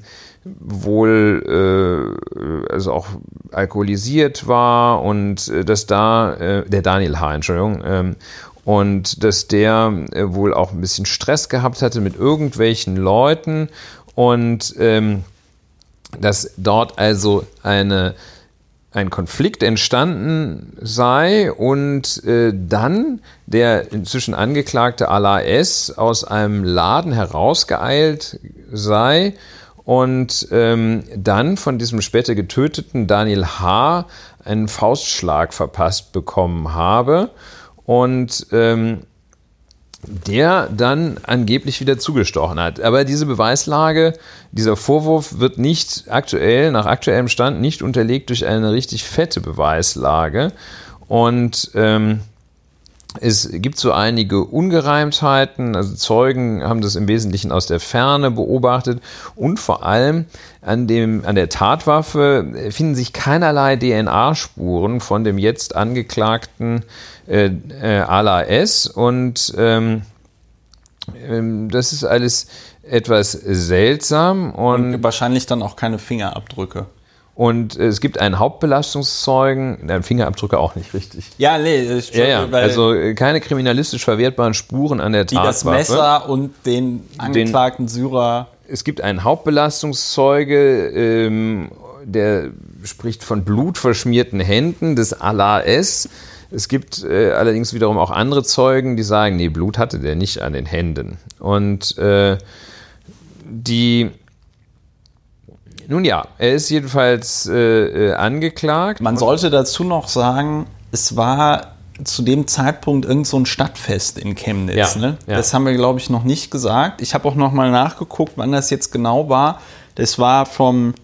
wohl äh, also auch alkoholisiert war und äh, dass da äh, der Daniel H. Entschuldigung ähm, und dass der äh, wohl auch ein bisschen Stress gehabt hatte mit irgendwelchen Leuten und ähm, dass dort also eine ein Konflikt entstanden sei und äh, dann der inzwischen angeklagte Ala S. aus einem Laden herausgeeilt sei und ähm, dann von diesem später getöteten Daniel H. einen Faustschlag verpasst bekommen habe und ähm, der dann angeblich wieder zugestochen hat. Aber diese Beweislage, dieser Vorwurf wird nicht aktuell, nach aktuellem Stand, nicht unterlegt durch eine richtig fette Beweislage. Und ähm, es gibt so einige Ungereimtheiten, also Zeugen haben das im Wesentlichen aus der Ferne beobachtet und vor allem an, dem, an der Tatwaffe finden sich keinerlei DNA-Spuren von dem jetzt angeklagten äh, äh, Ala S. Und ähm, ähm, das ist alles etwas seltsam und, und wahrscheinlich dann auch keine Fingerabdrücke. Und es gibt einen Hauptbelastungszeugen, der Fingerabdrücke auch nicht richtig. Ja, nee, das ist schon, ja, ja. also äh, keine kriminalistisch verwertbaren Spuren an der Tatwaffe. Die das Messer und den angeklagten den, Syrer. Es gibt einen Hauptbelastungszeuge, ähm, der spricht von blutverschmierten Händen des Allah S. Es gibt äh, allerdings wiederum auch andere Zeugen, die sagen, nee, Blut hatte der nicht an den Händen. Und äh, die nun ja, er ist jedenfalls äh, äh, angeklagt. Man sollte dazu noch sagen, es war zu dem Zeitpunkt irgend so ein Stadtfest in Chemnitz. Ja, ne? ja. Das haben wir, glaube ich, noch nicht gesagt. Ich habe auch noch mal nachgeguckt, wann das jetzt genau war. Das war vom,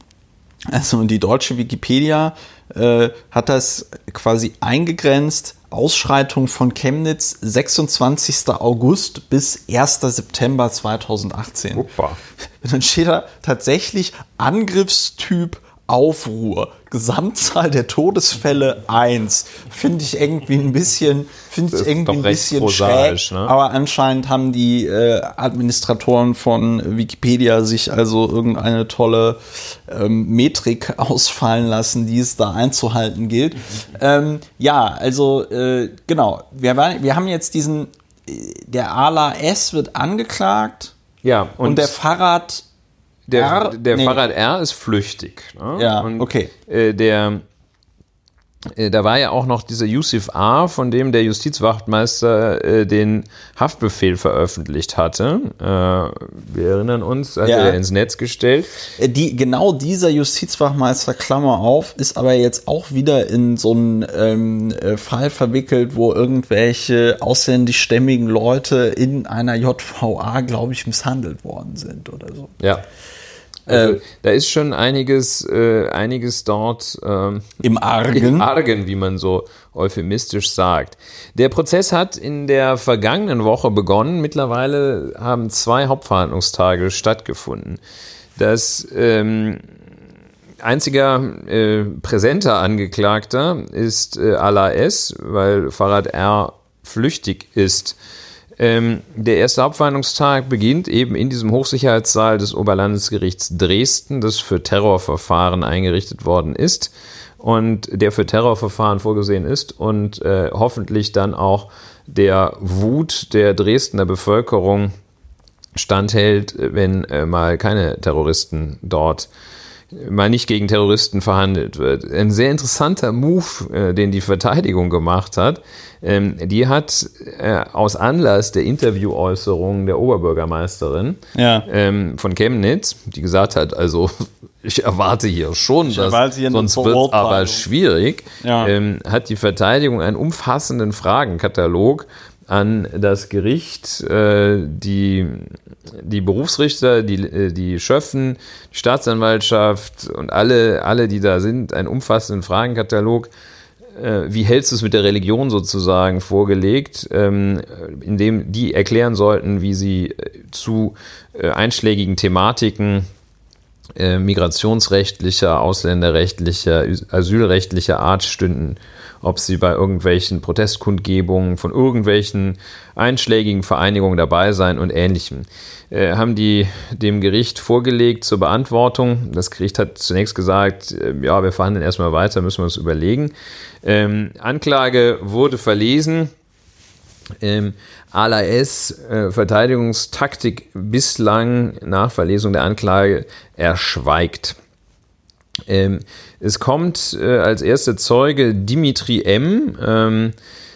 also die deutsche Wikipedia äh, hat das quasi eingegrenzt Ausschreitung von Chemnitz 26. August bis 1. September 2018. Opa. Dann steht da tatsächlich Angriffstyp Aufruhr. Gesamtzahl der Todesfälle 1. Finde ich irgendwie ein bisschen, finde ich irgendwie ein bisschen schräg. Ne? Aber anscheinend haben die äh, Administratoren von Wikipedia sich also irgendeine tolle ähm, Metrik ausfallen lassen, die es da einzuhalten gilt. Ähm, ja, also äh, genau. Wir, wir haben jetzt diesen, äh, der Ala S wird angeklagt. Ja, und, und der Fahrrad der, R, der nee. Fahrrad R ist flüchtig. Ne? Ja, und, okay. Äh, der, äh, da war ja auch noch dieser Yusuf A., von dem der Justizwachtmeister äh, den Haftbefehl veröffentlicht hatte. Äh, wir erinnern uns, hat ja. er ins Netz gestellt. Äh, die, genau dieser Justizwachtmeister, Klammer auf, ist aber jetzt auch wieder in so einen ähm, äh, Fall verwickelt, wo irgendwelche ausländischstämmigen Leute in einer JVA, glaube ich, misshandelt worden sind oder so. Ja. Also, äh, da ist schon einiges, äh, einiges dort ähm, im Argen. Im Argen, wie man so euphemistisch sagt. Der Prozess hat in der vergangenen Woche begonnen. Mittlerweile haben zwei Hauptverhandlungstage stattgefunden. Das ähm, einziger äh, präsenter Angeklagter ist äh, Ala S., weil Farad R. flüchtig ist. Ähm, der erste Hauptverhandlungstag beginnt eben in diesem Hochsicherheitssaal des Oberlandesgerichts Dresden, das für Terrorverfahren eingerichtet worden ist und der für Terrorverfahren vorgesehen ist und äh, hoffentlich dann auch der Wut der Dresdner Bevölkerung standhält, wenn äh, mal keine Terroristen dort mal nicht gegen Terroristen verhandelt wird. Ein sehr interessanter Move, äh, den die Verteidigung gemacht hat. Ähm, die hat äh, aus Anlass der Interviewäußerungen der Oberbürgermeisterin ja. ähm, von Chemnitz, die gesagt hat, also ich erwarte hier schon, ich dass, hier sonst wird es aber schwierig, ja. ähm, hat die Verteidigung einen umfassenden Fragenkatalog an das Gericht, äh, die, die Berufsrichter, die, äh, die Schöffen, die Staatsanwaltschaft und alle, alle, die da sind, einen umfassenden Fragenkatalog. Äh, wie hältst du es mit der Religion sozusagen vorgelegt, ähm, indem die erklären sollten, wie sie zu einschlägigen Thematiken migrationsrechtlicher, ausländerrechtlicher, asylrechtlicher Art stünden, ob sie bei irgendwelchen Protestkundgebungen von irgendwelchen einschlägigen Vereinigungen dabei sein und ähnlichem. Äh, haben die dem Gericht vorgelegt zur Beantwortung. Das Gericht hat zunächst gesagt, äh, ja, wir verhandeln erstmal weiter, müssen wir uns überlegen. Ähm, Anklage wurde verlesen. Ähm, ALAS äh, Verteidigungstaktik bislang nach Verlesung der Anklage erschweigt. Ähm, es kommt äh, als erster Zeuge Dimitri M. Ähm,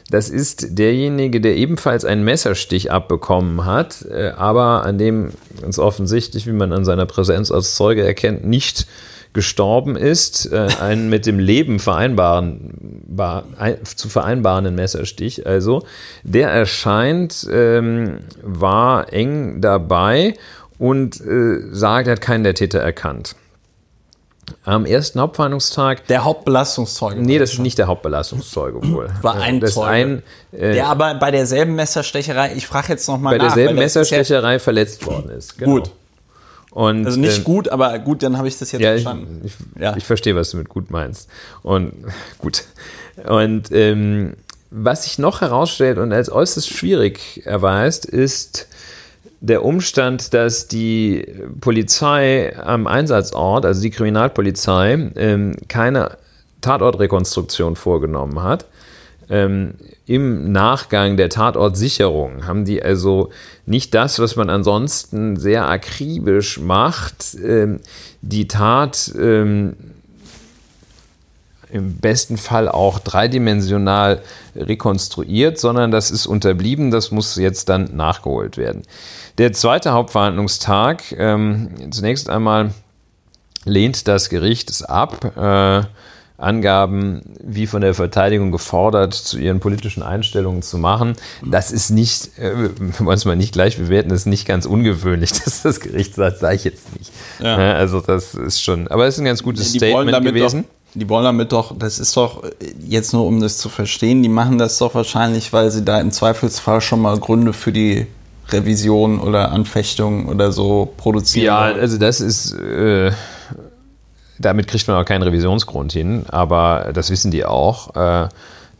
das ist derjenige, der ebenfalls einen Messerstich abbekommen hat, äh, aber an dem ganz offensichtlich, wie man an seiner Präsenz als Zeuge erkennt, nicht gestorben ist, äh, einen mit dem Leben vereinbaren, bar, ein, zu vereinbarenden Messerstich. Also der erscheint, ähm, war eng dabei und äh, sagt, er hat keinen der Täter erkannt. Am ersten Hauptverhandlungstag. Der Hauptbelastungszeuge. Nee, das ist nicht der Hauptbelastungszeuge wohl. War ein das Zeuge. Ein, äh, der aber bei derselben Messerstecherei, ich frage jetzt nochmal nach. Bei derselben Messerstecherei verletzt worden ist. Genau. Gut. Und, also nicht ähm, gut, aber gut, dann habe ich das jetzt ja, verstanden. Ich, ich, ja. ich verstehe, was du mit gut meinst. Und gut. Und ähm, was sich noch herausstellt und als äußerst schwierig erweist, ist der Umstand, dass die Polizei am Einsatzort, also die Kriminalpolizei, ähm, keine Tatortrekonstruktion vorgenommen hat. Ähm, Im Nachgang der Tatortsicherung haben die also nicht das, was man ansonsten sehr akribisch macht, ähm, die Tat im besten Fall auch dreidimensional rekonstruiert, sondern das ist unterblieben, das muss jetzt dann nachgeholt werden. Der zweite Hauptverhandlungstag, ähm, zunächst einmal lehnt das Gericht es ab, äh, Angaben wie von der Verteidigung gefordert, zu ihren politischen Einstellungen zu machen. Das ist nicht, äh, wir wollen es mal nicht gleich bewerten, das ist nicht ganz ungewöhnlich, dass das Gericht sagt, sage ich jetzt nicht. Ja. Also das ist schon, aber es ist ein ganz gutes die Statement gewesen. Doch, die wollen damit doch, das ist doch jetzt nur, um das zu verstehen, die machen das doch wahrscheinlich, weil sie da im Zweifelsfall schon mal Gründe für die Revision oder Anfechtung oder so produzieren. Ja, also das ist, äh, damit kriegt man auch keinen Revisionsgrund hin, aber das wissen die auch. Äh,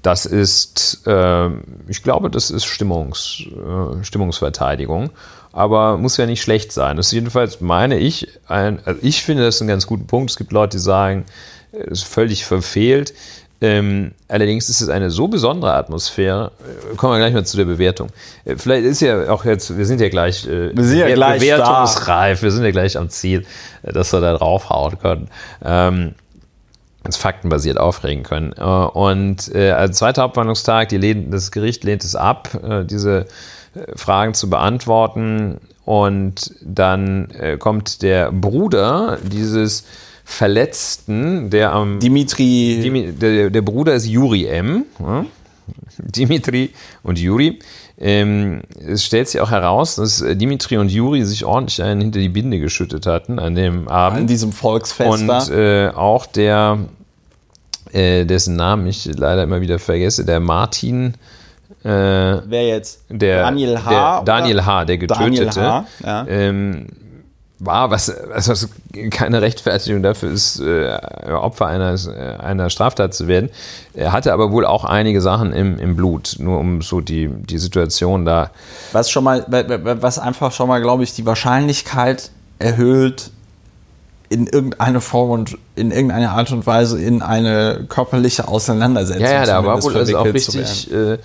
das ist, äh, ich glaube, das ist Stimmungs, äh, Stimmungsverteidigung, aber muss ja nicht schlecht sein. Das ist jedenfalls, meine ich, ein, also ich finde das einen ganz guten Punkt. Es gibt Leute, die sagen, völlig verfehlt. Ähm, allerdings ist es eine so besondere Atmosphäre. Äh, kommen wir gleich mal zu der Bewertung. Äh, vielleicht ist ja auch jetzt, wir sind ja gleich, äh, wir sind ja gleich bewertungsreif, da. wir sind ja gleich am Ziel, äh, dass wir da draufhauen können. Ähm, uns faktenbasiert aufregen können. Äh, und äh, als zweiter Hauptverhandlungstag, das Gericht lehnt es ab, äh, diese Fragen zu beantworten. Und dann kommt der Bruder dieses Verletzten, der am. Dimitri. Dimi, der, der, Bruder ist Juri M. Ja? Dimitri und Juri. Ähm, es stellt sich auch heraus, dass Dimitri und Juri sich ordentlich einen hinter die Binde geschüttet hatten an dem Abend. An diesem Volksfest. Und äh, auch der, äh, dessen Namen ich leider immer wieder vergesse, der Martin. Äh, Wer jetzt? Der, Daniel H. Der, Daniel H., der Getötete. H. Ja. Ähm, war, was, also keine Rechtfertigung dafür ist, äh, Opfer einer, einer Straftat zu werden. Er hatte aber wohl auch einige Sachen im, im Blut, nur um so die, die Situation da. Was schon mal, was einfach schon mal, glaube ich, die Wahrscheinlichkeit erhöht, in irgendeine Form und in irgendeine Art und Weise in eine körperliche Auseinandersetzung. Ja, ja, da war wohl also auch richtig, äh,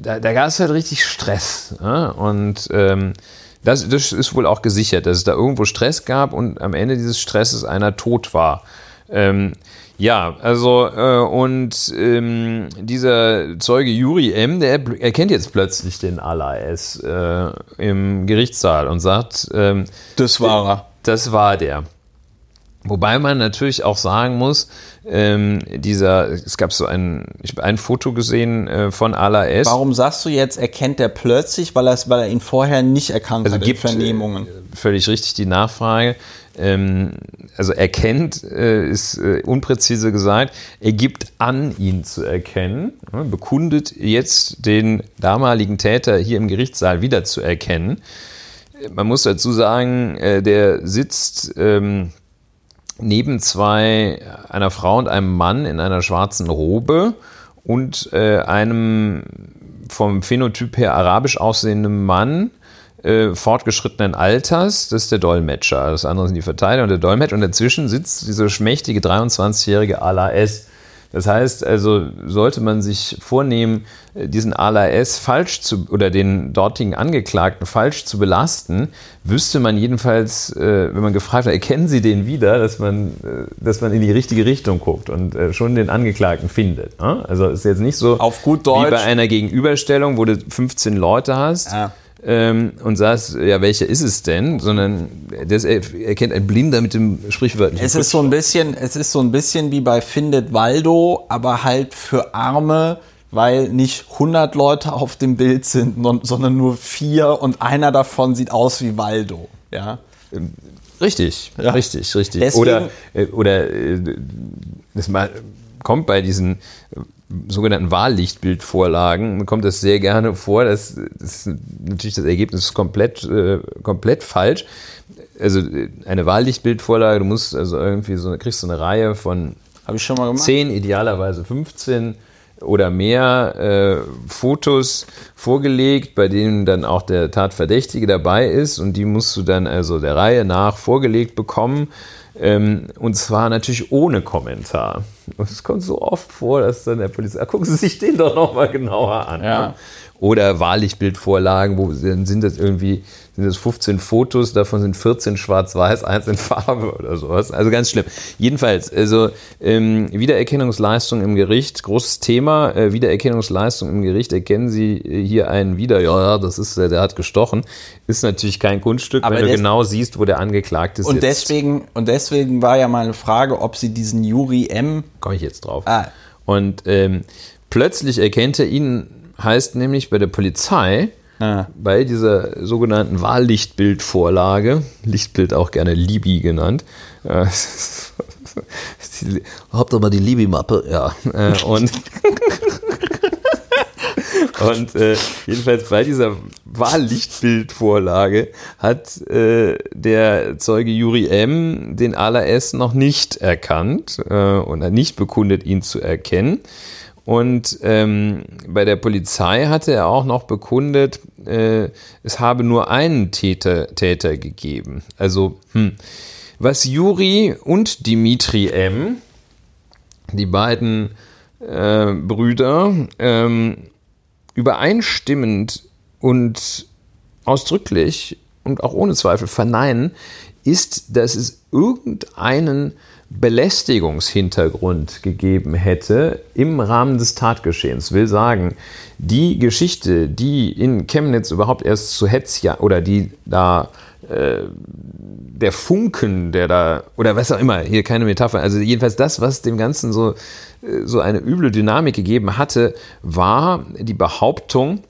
da, da gab es halt richtig Stress. Ja? Und ähm, das, das ist wohl auch gesichert, dass es da irgendwo Stress gab und am Ende dieses Stresses einer tot war. Ähm, ja, also äh, und ähm, dieser Zeuge Juri M., der erkennt jetzt plötzlich den ALAS äh, im Gerichtssaal und sagt, ähm, das war er. Das war der. Wobei man natürlich auch sagen muss, ähm, dieser, es gab so ein, ich habe ein Foto gesehen äh, von Ala S. Warum sagst du jetzt, erkennt er plötzlich, weil, weil er ihn vorher nicht erkannt also hat gibt, Vernehmungen? Äh, völlig richtig die Nachfrage. ähm, also erkennt, äh, ist äh, unpräzise gesagt, er gibt an, ihn zu erkennen, ne, bekundet jetzt den damaligen Täter hier im Gerichtssaal wieder zu erkennen. Man muss dazu sagen, äh, der sitzt ähm, neben zwei, einer Frau und einem Mann in einer schwarzen Robe und äh, einem vom Phänotyp her arabisch aussehenden Mann äh, fortgeschrittenen Alters, das ist der Dolmetscher. Das andere sind die Verteidiger und der Dolmetscher. Und dazwischen sitzt dieser schmächtige 23-jährige Ala S. Das heißt, also sollte man sich vornehmen, äh, diesen ALAS falsch zu oder den dortigen Angeklagten falsch zu belasten, wüsste man jedenfalls, äh, wenn man gefragt hat, erkennen Sie den wieder, dass man, äh, dass man in die richtige Richtung guckt und schon den Angeklagten findet. Ne? Also ist jetzt nicht so Auf gut Deutsch. wie bei einer Gegenüberstellung, wo du 15 Leute hast. Ja ähm, und sagst, ja, welcher ist es denn? Sondern das erkennt ein Blinder mit dem sprichwörtlichen. Es ist so ein bisschen, es ist so ein bisschen wie bei Findet Waldo, aber halt für Arme, weil nicht 100 Leute auf dem Bild sind, sondern nur vier und einer davon sieht aus wie Waldo. Ja. Richtig, ja. richtig, richtig. Deswegen, oder äh, oder äh, das mal kommt bei diesen sogenannten Wahllichtbildvorlagen kommt das sehr gerne vor. Das, das ist natürlich das Ergebnis ist komplett, äh, komplett falsch. Also eine Wahllichtbildvorlage, du musst also irgendwie so, kriegst so eine Reihe von Hab ich schon mal gemacht? 10, idealerweise 15 oder mehr äh, Fotos vorgelegt, bei denen dann auch der Tatverdächtige dabei ist und die musst du dann also der Reihe nach vorgelegt bekommen. Ähm, und zwar natürlich ohne Kommentar. Und es kommt so oft vor, dass dann der Polizei, ah, gucken Sie sich den doch nochmal genauer an. Ja. Ne? Oder Wahrlichtbildvorlagen, wo sind das irgendwie sind es 15 Fotos, davon sind 14 schwarz-weiß, eins in Farbe oder sowas. Also ganz schlimm. Jedenfalls, also ähm, Wiedererkennungsleistung im Gericht, großes Thema. Äh, Wiedererkennungsleistung im Gericht, erkennen Sie äh, hier einen wieder, ja, ja, das ist, der, der hat gestochen. Ist natürlich kein Kunststück, Aber wenn du genau siehst, wo der Angeklagte und sitzt. Deswegen, und deswegen war ja meine Frage, ob Sie diesen Juri M. Komme ich jetzt drauf. Ah. Und ähm, plötzlich erkennt er ihn, heißt nämlich bei der Polizei, Ah. Bei dieser sogenannten Wahllichtbildvorlage, Lichtbild auch gerne Libi genannt, äh, habt aber die Libi-Mappe, ja. Äh, und und äh, jedenfalls bei dieser Wahllichtbildvorlage hat äh, der Zeuge Juri M. den Ala S. noch nicht erkannt äh, und hat nicht bekundet, ihn zu erkennen. Und ähm, bei der Polizei hatte er auch noch bekundet, äh, es habe nur einen Täter, Täter gegeben. Also, hm. was Juri und Dimitri M., die beiden äh, Brüder, ähm, übereinstimmend und ausdrücklich und auch ohne Zweifel verneinen, ist, dass es irgendeinen Belästigungshintergrund gegeben hätte im Rahmen des Tatgeschehens. Will sagen, die Geschichte, die in Chemnitz überhaupt erst zu Hetzja oder die da äh, der Funken, der da, oder was auch immer, hier keine Metapher, also jedenfalls das, was dem Ganzen so, äh, so eine üble Dynamik gegeben hatte, war die Behauptung,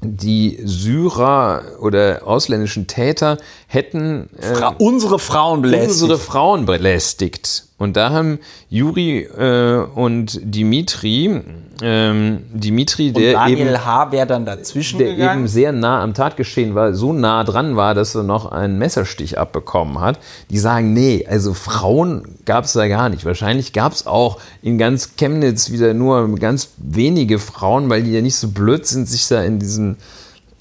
die Syrer oder ausländischen Täter hätten äh, Fra unsere Frauen belästigt. Unsere Frauen belästigt. Und da haben Juri äh, und Dimitri, ähm, Dimitri, der Daniel eben, H. wäre dann dazwischen der gegangen. eben sehr nah am Tatgeschehen war, so nah dran war, dass er noch einen Messerstich abbekommen hat. Die sagen, nee, also Frauen gab es da gar nicht. Wahrscheinlich gab es auch in ganz Chemnitz wieder nur ganz wenige Frauen, weil die ja nicht so blöd sind, sich da in diesen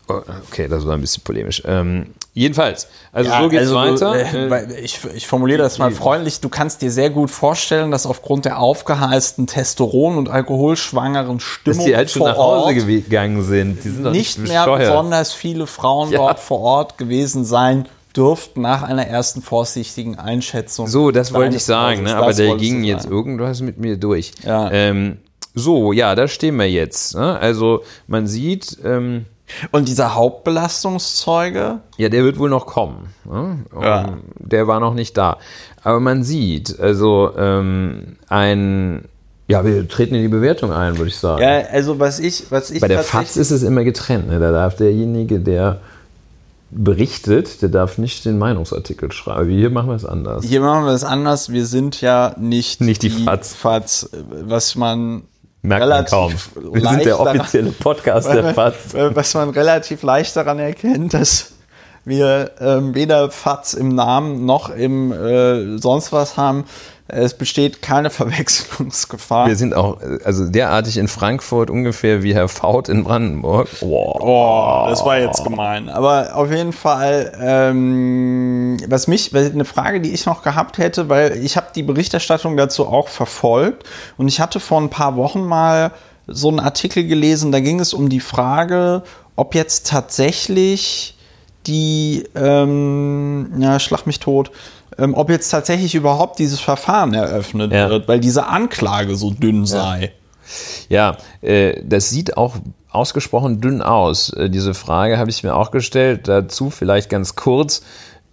Okay, das war ein bisschen polemisch. Ähm, Jedenfalls, also ja, so geht's also, weiter. Äh, ich, ich, formuliere das mal freundlich. Du kannst dir sehr gut vorstellen, dass aufgrund der aufgeheizten Testosteron- und alkoholschwangeren Stimmung dass die halt schon nach Hause gegangen sind. Die sind nicht, nicht mehr besonders viele Frauen ja. dort vor Ort gewesen sein dürften nach einer ersten vorsichtigen Einschätzung. So, das wollte ich sagen, ne? aber der ging jetzt irgendwas mit mir durch. Ja. Ähm, so, ja, da stehen wir jetzt. Ne? Also man sieht. Ähm, und dieser Hauptbelastungszeuge? Ja, der wird wohl noch kommen. Ne? Ja. Der war noch nicht da. Aber man sieht, also ähm, ein. Ja, wir treten in die Bewertung ein, würde ich sagen. Ja, also was ich, was ich. Bei der FAZ ist es immer getrennt. Ne? Da darf derjenige, der berichtet, der darf nicht den Meinungsartikel schreiben. Hier machen wir es anders. Hier machen wir es anders. Wir sind ja nicht, nicht die, die FAZ. FAZ, was man Merkt relativ man kaum. Wir sind der offizielle Podcast der FAZ. Was man relativ leicht daran erkennt, dass wir ähm, weder FAZ im Namen noch im äh, sonst was haben. Es besteht keine Verwechslungsgefahr. Wir sind auch also derartig in Frankfurt ungefähr wie Herr Faut in Brandenburg. Oh, oh das war jetzt gemein. Aber auf jeden Fall, ähm, was mich, eine Frage, die ich noch gehabt hätte, weil ich habe die Berichterstattung dazu auch verfolgt und ich hatte vor ein paar Wochen mal so einen Artikel gelesen, da ging es um die Frage, ob jetzt tatsächlich die, ähm, ja, schlag mich tot, ähm, ob jetzt tatsächlich überhaupt dieses Verfahren eröffnet ja. wird, weil diese Anklage so dünn sei. Ja, äh, das sieht auch ausgesprochen dünn aus. Äh, diese Frage habe ich mir auch gestellt. Dazu vielleicht ganz kurz.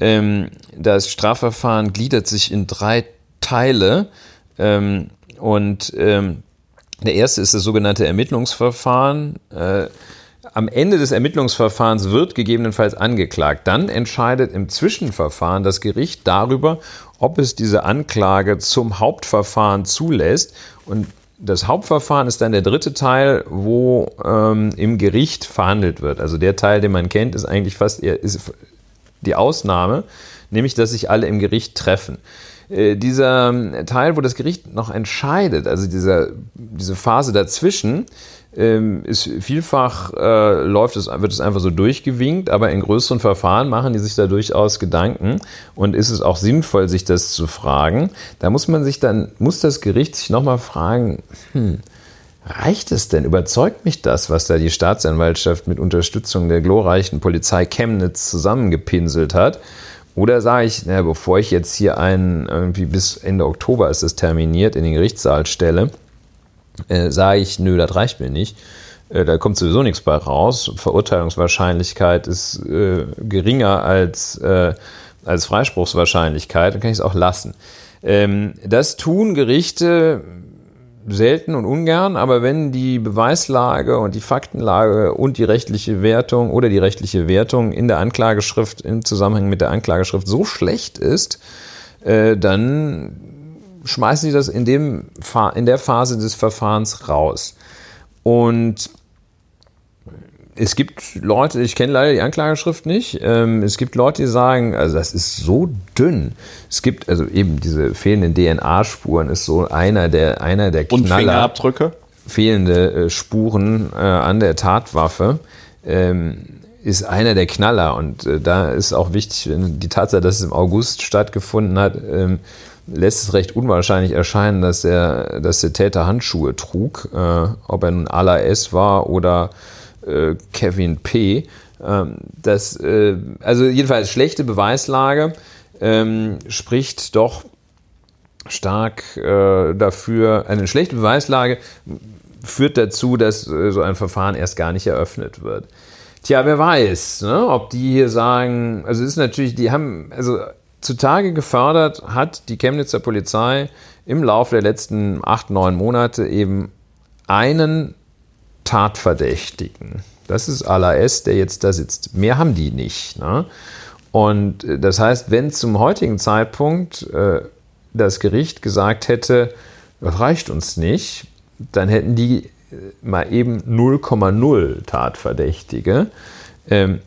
Ähm, das Strafverfahren gliedert sich in drei Teile. Ähm, und ähm, der erste ist das sogenannte Ermittlungsverfahren. Äh, am Ende des Ermittlungsverfahrens wird gegebenenfalls angeklagt. Dann entscheidet im Zwischenverfahren das Gericht darüber, ob es diese Anklage zum Hauptverfahren zulässt. Und das Hauptverfahren ist dann der dritte Teil, wo ähm, im Gericht verhandelt wird. Also der Teil, den man kennt, ist eigentlich fast eher, die Ausnahme, nämlich dass sich alle im Gericht treffen. Äh, dieser ähm, Teil, wo das Gericht noch entscheidet, also dieser, diese Phase dazwischen, ist vielfach äh, läuft es, wird es einfach so durchgewinkt, aber in größeren Verfahren machen die sich da durchaus Gedanken und ist es auch sinnvoll, sich das zu fragen. Da muss man sich dann, muss das Gericht sich nochmal fragen, hm, reicht es denn? Überzeugt mich das, was da die Staatsanwaltschaft mit Unterstützung der glorreichen Polizei Chemnitz zusammengepinselt hat? Oder sage ich, na, bevor ich jetzt hier einen, irgendwie bis Ende Oktober ist es terminiert, in den Gerichtssaal stelle, äh, sage ich, nö, das reicht mir nicht. Äh, da kommt sowieso nichts bei raus. Verurteilungswahrscheinlichkeit ist äh, geringer als, äh, als Freispruchswahrscheinlichkeit, dann kann ich es auch lassen. Ähm, das tun Gerichte selten und ungern, aber wenn die Beweislage und die Faktenlage und die rechtliche Wertung oder die rechtliche Wertung in der Anklageschrift im Zusammenhang mit der Anklageschrift so schlecht ist, äh, dann schmeißen sie das in, dem, in der Phase des Verfahrens raus. Und es gibt Leute, ich kenne leider die Anklageschrift nicht, ähm, es gibt Leute, die sagen, also das ist so dünn. Es gibt, also eben diese fehlenden DNA-Spuren ist so einer der, einer der Knaller. Und Fingerabdrücke? Fehlende äh, Spuren äh, an der Tatwaffe. Ähm, ist einer der Knaller und äh, da ist auch wichtig, die Tatsache, dass es im August stattgefunden hat, ähm, lässt es recht unwahrscheinlich erscheinen, dass der, dass der Täter Handschuhe trug, äh, ob er nun Ala S war oder äh, Kevin P. Ähm, das, äh, also jedenfalls schlechte Beweislage ähm, spricht doch stark äh, dafür, eine schlechte Beweislage führt dazu, dass äh, so ein Verfahren erst gar nicht eröffnet wird. Tja, wer weiß, ne, ob die hier sagen, also ist natürlich, die haben, also zutage gefördert hat die Chemnitzer Polizei im Laufe der letzten acht, neun Monate eben einen Tatverdächtigen. Das ist Ala der jetzt da sitzt. Mehr haben die nicht. Ne? Und äh, das heißt, wenn zum heutigen Zeitpunkt äh, das Gericht gesagt hätte, das reicht uns nicht, dann hätten die äh, mal eben 0,0 Tatverdächtige. Ähm,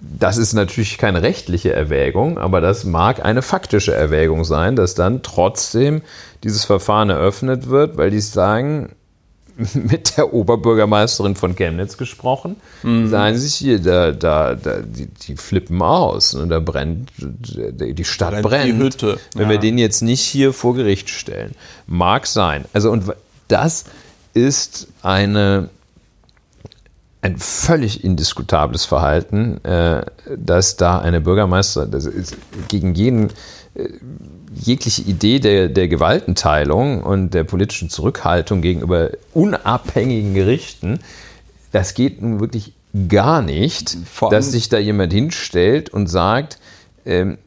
das ist natürlich keine rechtliche Erwägung, aber das mag eine faktische Erwägung sein, dass dann trotzdem dieses Verfahren eröffnet wird, weil die sagen, mit der Oberbürgermeisterin von Chemnitz gesprochen, mhm. sagen sich hier, da, da, da, die, die flippen aus und da brennt, die Stadt brennt. brennt. Die Hütte. Wenn ja. wir den jetzt nicht hier vor Gericht stellen. Mag sein. Also, und das ist eine ein völlig indiskutables Verhalten, äh, dass da eine Bürgermeister gegen jeden äh, jegliche Idee der, der Gewaltenteilung und der politischen Zurückhaltung gegenüber unabhängigen Gerichten, das geht nun wirklich gar nicht, dass sich da jemand hinstellt und sagt, ähm,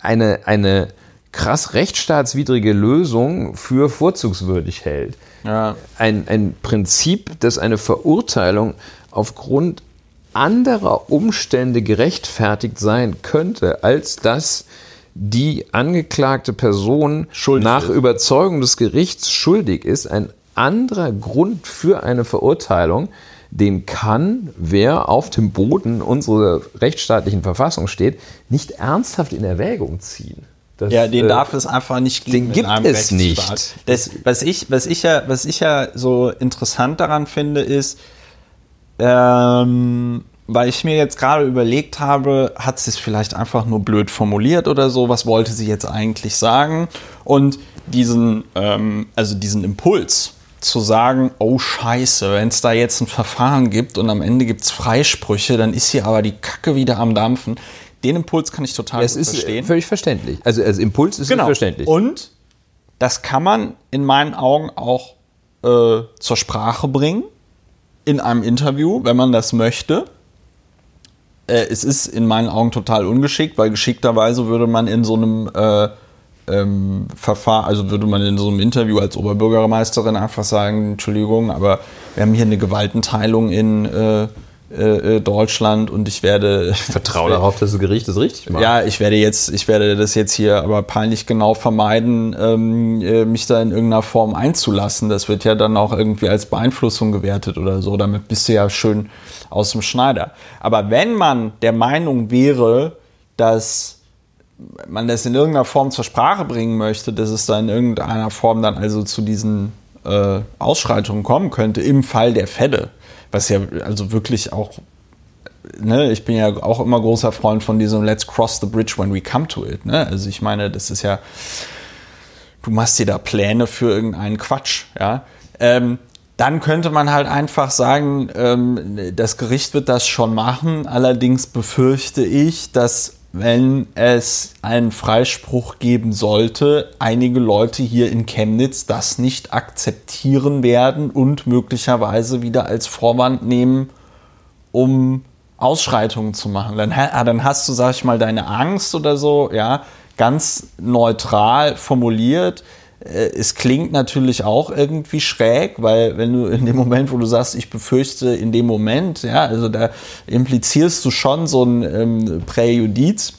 eine, eine krass rechtsstaatswidrige Lösung für vorzugswürdig hält. Ja. Ein, ein Prinzip, das eine Verurteilung aufgrund anderer Umstände gerechtfertigt sein könnte, als dass die angeklagte Person Schuldig nach ist. Überzeugung des Gerichts schuldig ist, ein anderer Grund für eine Verurteilung, den kann, wer auf dem Boden unserer rechtsstaatlichen Verfassung steht, nicht ernsthaft in Erwägung ziehen. Das, Ja, den äh, darf es einfach nicht geben. den gibt es nicht. Das, was, ich, was, ich ja, was ich ja so interessant daran finde, ist, ähm, weil ich mir jetzt gerade überlegt habe, hat sie es vielleicht einfach nur blöd formuliert oder so, was wollte sie jetzt eigentlich sagen? Und diesen, ähm, also diesen Impuls zu sagen, oh scheiße, wenn es da jetzt ein Verfahren gibt und am Ende gibt es Freisprüche, dann ist hier aber die Kacke wieder am Dampfen. Den Impuls kann ich total es gut ist verstehen. völlig verständlich. Also als Impuls ist Genau. verständlich. Und das kann man in meinen Augen auch äh, zur Sprache bringen in einem Interview, wenn man das möchte. Äh, es ist in meinen Augen total ungeschickt, weil geschickterweise würde man in so einem äh, ähm, Verfahren, also würde man in so einem Interview als Oberbürgermeisterin einfach sagen, Entschuldigung, aber wir haben hier eine Gewaltenteilung in äh, äh, äh, Deutschland und ich werde ich vertraue darauf, dass das Gericht es richtig macht. ja, ich werde jetzt, ich werde das jetzt hier aber peinlich genau vermeiden, ähm, äh, mich da in irgendeiner Form einzulassen. Das wird ja dann auch irgendwie als Beeinflussung gewertet oder so. Damit bist du ja schön aus dem Schneider. Aber wenn man der Meinung wäre, dass man das in irgendeiner Form zur Sprache bringen möchte, dass es da in irgendeiner Form dann also zu diesen äh, Ausschreitungen kommen könnte, im Fall der Fälle, was ja also wirklich auch ne, ich bin ja auch immer großer Freund von diesem Let's cross the bridge when we come to it. Ne? Also ich meine, das ist ja, du machst dir da Pläne für irgendeinen Quatsch, ja. Ähm, dann könnte man halt einfach sagen, ähm, das Gericht wird das schon machen. Allerdings befürchte ich, dass wenn es einen Freispruch geben sollte, einige Leute hier in Chemnitz das nicht akzeptieren werden und möglicherweise wieder als Vorwand nehmen, um Ausschreitungen zu machen. Dann, ah, dann hast du, sag ich mal, deine Angst oder so, ja, ganz neutral formuliert. Äh, Es klingt natürlich auch irgendwie schräg, weil wenn du in dem Moment, wo du sagst, ich befürchte in dem Moment, ja, also da implizierst du schon so ein ähm, Präjudiz.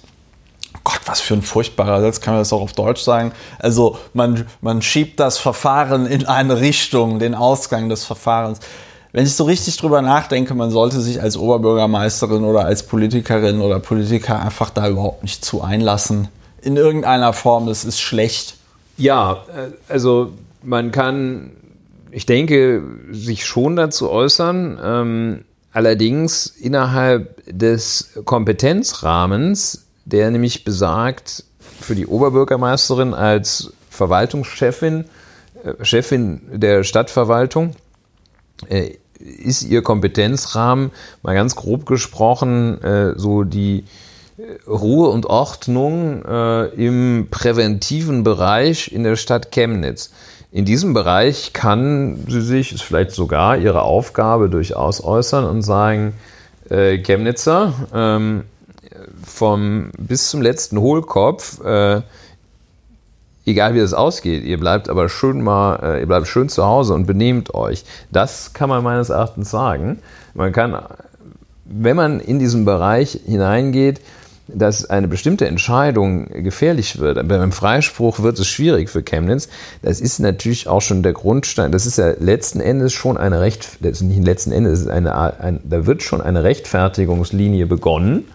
Gott, was für ein furchtbarer Satz, kann man das auch auf Deutsch sagen? Also man, man schiebt das Verfahren in eine Richtung, den Ausgang des Verfahrens. Wenn ich so richtig drüber nachdenke, man sollte sich als Oberbürgermeisterin oder als Politikerin oder Politiker einfach da überhaupt nicht zu einlassen. In irgendeiner Form, das ist schlecht. Ja, äh, also man kann, ich denke, sich schon dazu äußern, ähm, allerdings innerhalb des Kompetenzrahmens, der nämlich besagt, für die Oberbürgermeisterin als Verwaltungschefin, äh, Chefin der Stadtverwaltung, äh, ist ihr Kompetenzrahmen, mal ganz grob gesprochen, äh, so die Ruhe und Ordnung äh, im präventiven Bereich in der Stadt Chemnitz. In diesem Bereich kann sie sich, ist vielleicht sogar ihre Aufgabe durchaus äußern und sagen, äh, Chemnitzer, ähm, vom bis zum letzten Hohlkopf, äh, egal wie es ausgeht, ihr bleibt aber schön mal, äh, ihr bleibt schön zu Hause und benehmt euch. Das kann man meines Erachtens sagen. Man kann, wenn man in diesen Bereich hineingeht, dass eine bestimmte Entscheidung gefährlich wird. Beim Freispruch wird es schwierig für Chemnitz. Das ist natürlich auch schon der Grundstein. Das ist ja letzten Endes schon eine Recht, das ist nicht letzten Endes, eine, ein, da wird schon eine Rechtfertigungslinie begonnen.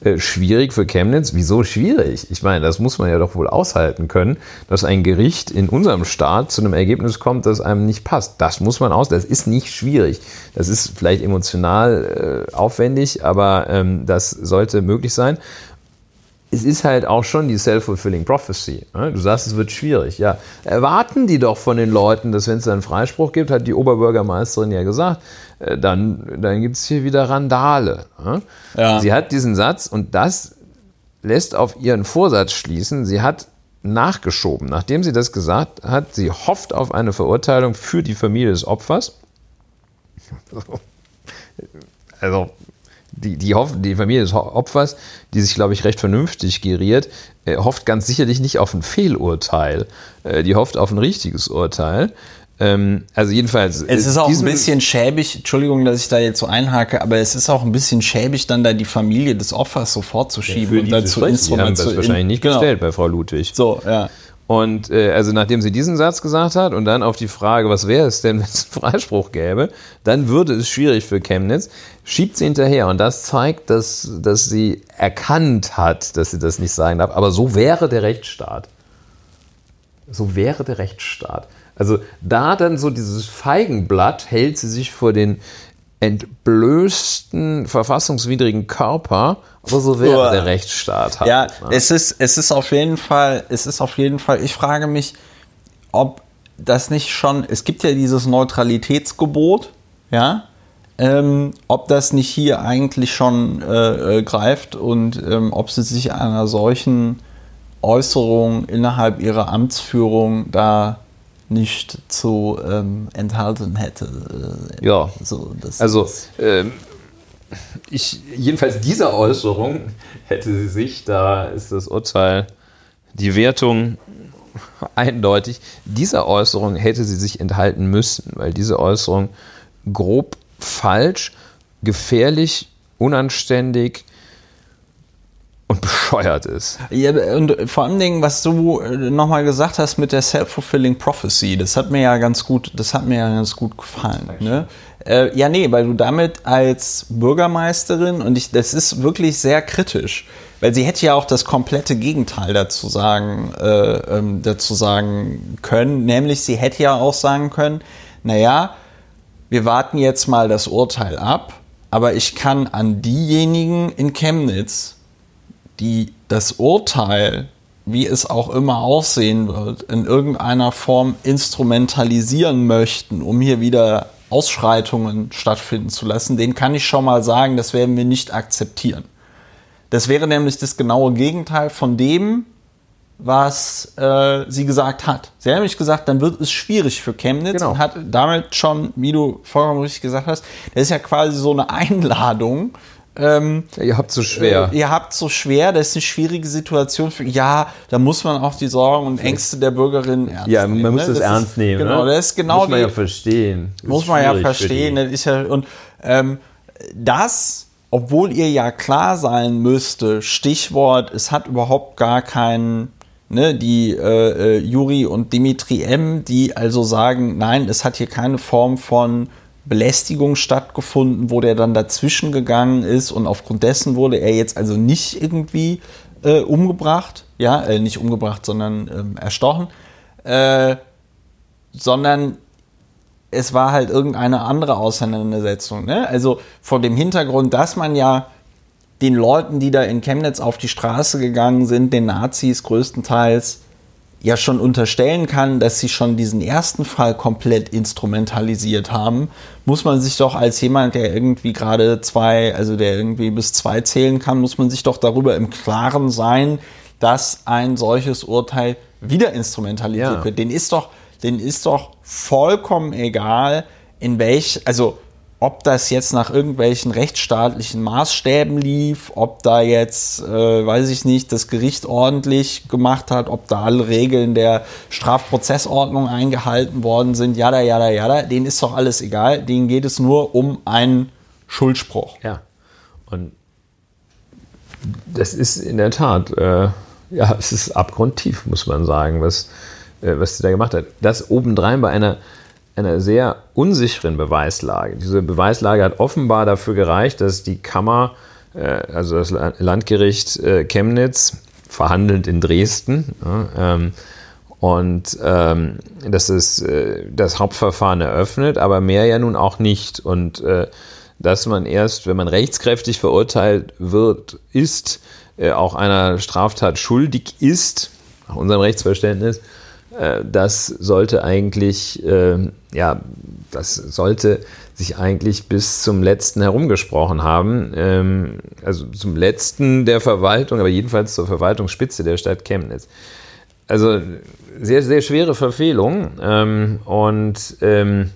Äh, schwierig für Chemnitz. Wieso schwierig? Ich meine, das muss man ja doch wohl aushalten können, dass ein Gericht in unserem Staat zu einem Ergebnis kommt, das einem nicht passt. Das muss man aus. Das ist nicht schwierig. Das ist vielleicht emotional äh, aufwendig, aber ähm, das sollte möglich sein. Es ist halt auch schon die self-fulfilling prophecy. ne? Du sagst, es wird schwierig. Ja, erwarten die doch von den Leuten, dass wenn es einen Freispruch gibt, hat die Oberbürgermeisterin ja gesagt, äh, dann, dann gibt es hier wieder Randale. ne? Ja. Sie hat diesen Satz und das lässt auf ihren Vorsatz schließen. Sie hat nachgeschoben, nachdem sie das gesagt hat, sie hofft auf eine Verurteilung für die Familie des Opfers. Also die, die, hoffen, die Familie des Opfers, die sich, glaube ich, recht vernünftig geriert, äh, hofft ganz sicherlich nicht auf ein Fehlurteil. Äh, die hofft auf ein richtiges Urteil. Ähm, also jedenfalls. Es ist auch ein bisschen schäbig, Entschuldigung, dass ich da jetzt so einhake, aber es ist auch ein bisschen schäbig, dann da die Familie des Opfers so vorzuschieben ja, und dazu Instrument zu das wahrscheinlich nicht genau. gestellt bei Frau Ludwig. So, ja. Und äh, also nachdem sie diesen Satz gesagt hat und dann auf die Frage, was wäre es denn, wenn es einen Freispruch gäbe, dann würde es schwierig für Chemnitz, schiebt sie hinterher. Und das zeigt, dass, dass sie erkannt hat, dass sie das nicht sagen darf. Aber so wäre der Rechtsstaat. So wäre der Rechtsstaat. Also da dann so dieses Feigenblatt hält sie sich vor den entblößten, verfassungswidrigen Körper, aber so wäre der Rechtsstaat halt. Ja, ne? es ist, es ist auf jeden Fall, es ist auf jeden Fall, ich frage mich, ob das nicht schon, es gibt ja dieses Neutralitätsgebot, ja, ähm, ob das nicht hier eigentlich schon äh, äh, greift und ähm, ob sie sich einer solchen Äußerung innerhalb ihrer Amtsführung da nicht zu ähm, enthalten hätte. Äh, ja, so, also ähm, ich, jedenfalls dieser Äußerung hätte sie sich, da ist das Urteil, die Wertung eindeutig, dieser Äußerung hätte sie sich enthalten müssen, weil diese Äußerung grob falsch, gefährlich, unanständig, und bescheuert ist. Ja, und vor allen Dingen, was du äh, nochmal gesagt hast mit der Self-Fulfilling Prophecy, das hat mir ja ganz gut, das hat mir ja ganz gut gefallen. Ne? Äh, ja, nee, weil du damit als Bürgermeisterin, und ich, das ist wirklich sehr kritisch, weil sie hätte ja auch das komplette Gegenteil dazu sagen, äh, ähm, dazu sagen können, nämlich sie hätte ja auch sagen können, naja, wir warten jetzt mal das Urteil ab, aber ich kann an diejenigen in Chemnitz, die das Urteil, wie es auch immer aussehen wird, in irgendeiner Form instrumentalisieren möchten, um hier wieder Ausschreitungen stattfinden zu lassen, den kann ich schon mal sagen, das werden wir nicht akzeptieren. Das wäre nämlich das genaue Gegenteil von dem, was äh, sie gesagt hat. Sie hat nämlich gesagt, dann wird es schwierig für Chemnitz genau. und hat damit schon, wie du vollkommen richtig gesagt hast, das ist ja quasi so eine Einladung ähm, ihr habt so schwer. Äh, ihr habt so schwer, das ist eine schwierige Situation. Für, ja, da muss man auch die Sorgen und Ängste der Bürgerinnen ernst ja, nehmen. Ja, man muss ne? das, das ernst ist, nehmen. Genau, ne? das ist genau muss man die, ja verstehen. Das muss man ja verstehen. Das ist ja, und ähm, das, obwohl ihr ja klar sein müsste, Stichwort, es hat überhaupt gar keinen Ne, die äh, äh, Juri und Dimitri M., die also sagen, nein, es hat hier keine Form von Belästigung stattgefunden, wo der dann dazwischen gegangen ist und aufgrund dessen wurde er jetzt also nicht irgendwie äh, umgebracht, ja, äh, nicht umgebracht, sondern ähm, erstochen, äh, sondern es war halt irgendeine andere Auseinandersetzung. Ne? Also vor dem Hintergrund, dass man ja den Leuten, die da in Chemnitz auf die Straße gegangen sind, den Nazis größtenteils, ja schon unterstellen kann, dass sie schon diesen ersten Fall komplett instrumentalisiert haben, muss man sich doch als jemand, der irgendwie gerade zwei, also der irgendwie bis zwei zählen kann, muss man sich doch darüber im Klaren sein, dass ein solches Urteil wieder instrumentalisiert ja. wird. Den ist doch, den ist doch vollkommen egal, in welch, also ob das jetzt nach irgendwelchen rechtsstaatlichen Maßstäben lief, ob da jetzt, äh, weiß ich nicht, das Gericht ordentlich gemacht hat, ob da alle Regeln der Strafprozessordnung eingehalten worden sind, jada, jada, jada, denen ist doch alles egal. Denen geht es nur um einen Schuldspruch. Ja. Und das ist in der Tat, äh, ja, es ist abgrundtief, muss man sagen, was, äh, was sie da gemacht hat. Das obendrein bei einer einer sehr unsicheren Beweislage. Diese Beweislage hat offenbar dafür gereicht, dass die Kammer, äh, also das Landgericht äh, Chemnitz, verhandelnd in Dresden, ähm, und ähm, das ist äh, das Hauptverfahren eröffnet, aber mehr ja nun auch nicht. Und dass man erst, wenn man rechtskräftig verurteilt wird, ist, auch einer Straftat schuldig ist, nach unserem Rechtsverständnis, das sollte eigentlich, äh, ja, das sollte sich eigentlich bis zum letzten herumgesprochen haben. Ähm, also zum letzten der Verwaltung, aber jedenfalls zur Verwaltungsspitze der Stadt Chemnitz. Also sehr, sehr schwere Verfehlung. Ähm, und ähm,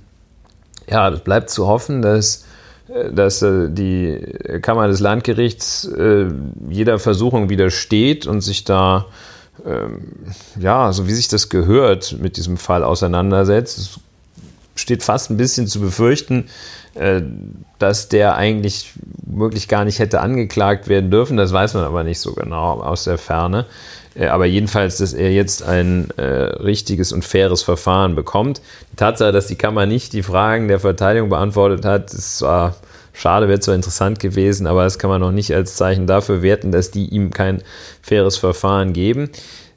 ja, es bleibt zu hoffen, dass, äh, dass äh, die Kammer des Landgerichts äh, jeder Versuchung widersteht und sich da ähm, ja, so wie sich das gehört, mit diesem Fall auseinandersetzt. Es steht fast ein bisschen zu befürchten, äh, dass der eigentlich wirklich gar nicht hätte angeklagt werden dürfen. Das weiß man aber nicht so genau aus der Ferne. Äh, aber jedenfalls, dass er jetzt ein äh, richtiges und faires Verfahren bekommt. Die Tatsache, dass die Kammer nicht die Fragen der Verteidigung beantwortet hat, ist zwar schade, wäre zwar interessant gewesen, aber das kann man noch nicht als Zeichen dafür werten, dass die ihm kein faires Verfahren geben.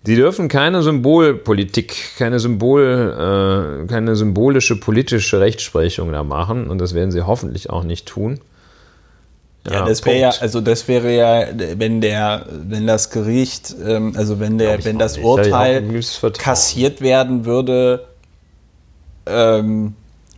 Sie dürfen keine Symbolpolitik, keine, Symbol, äh, keine symbolische politische Rechtsprechung da machen und das werden sie hoffentlich auch nicht tun. Ja, ja das wäre ja, also das wäre ja, wenn der, wenn das Gericht, ähm, also wenn der, wenn das nicht. Urteil kassiert werden würde, ähm,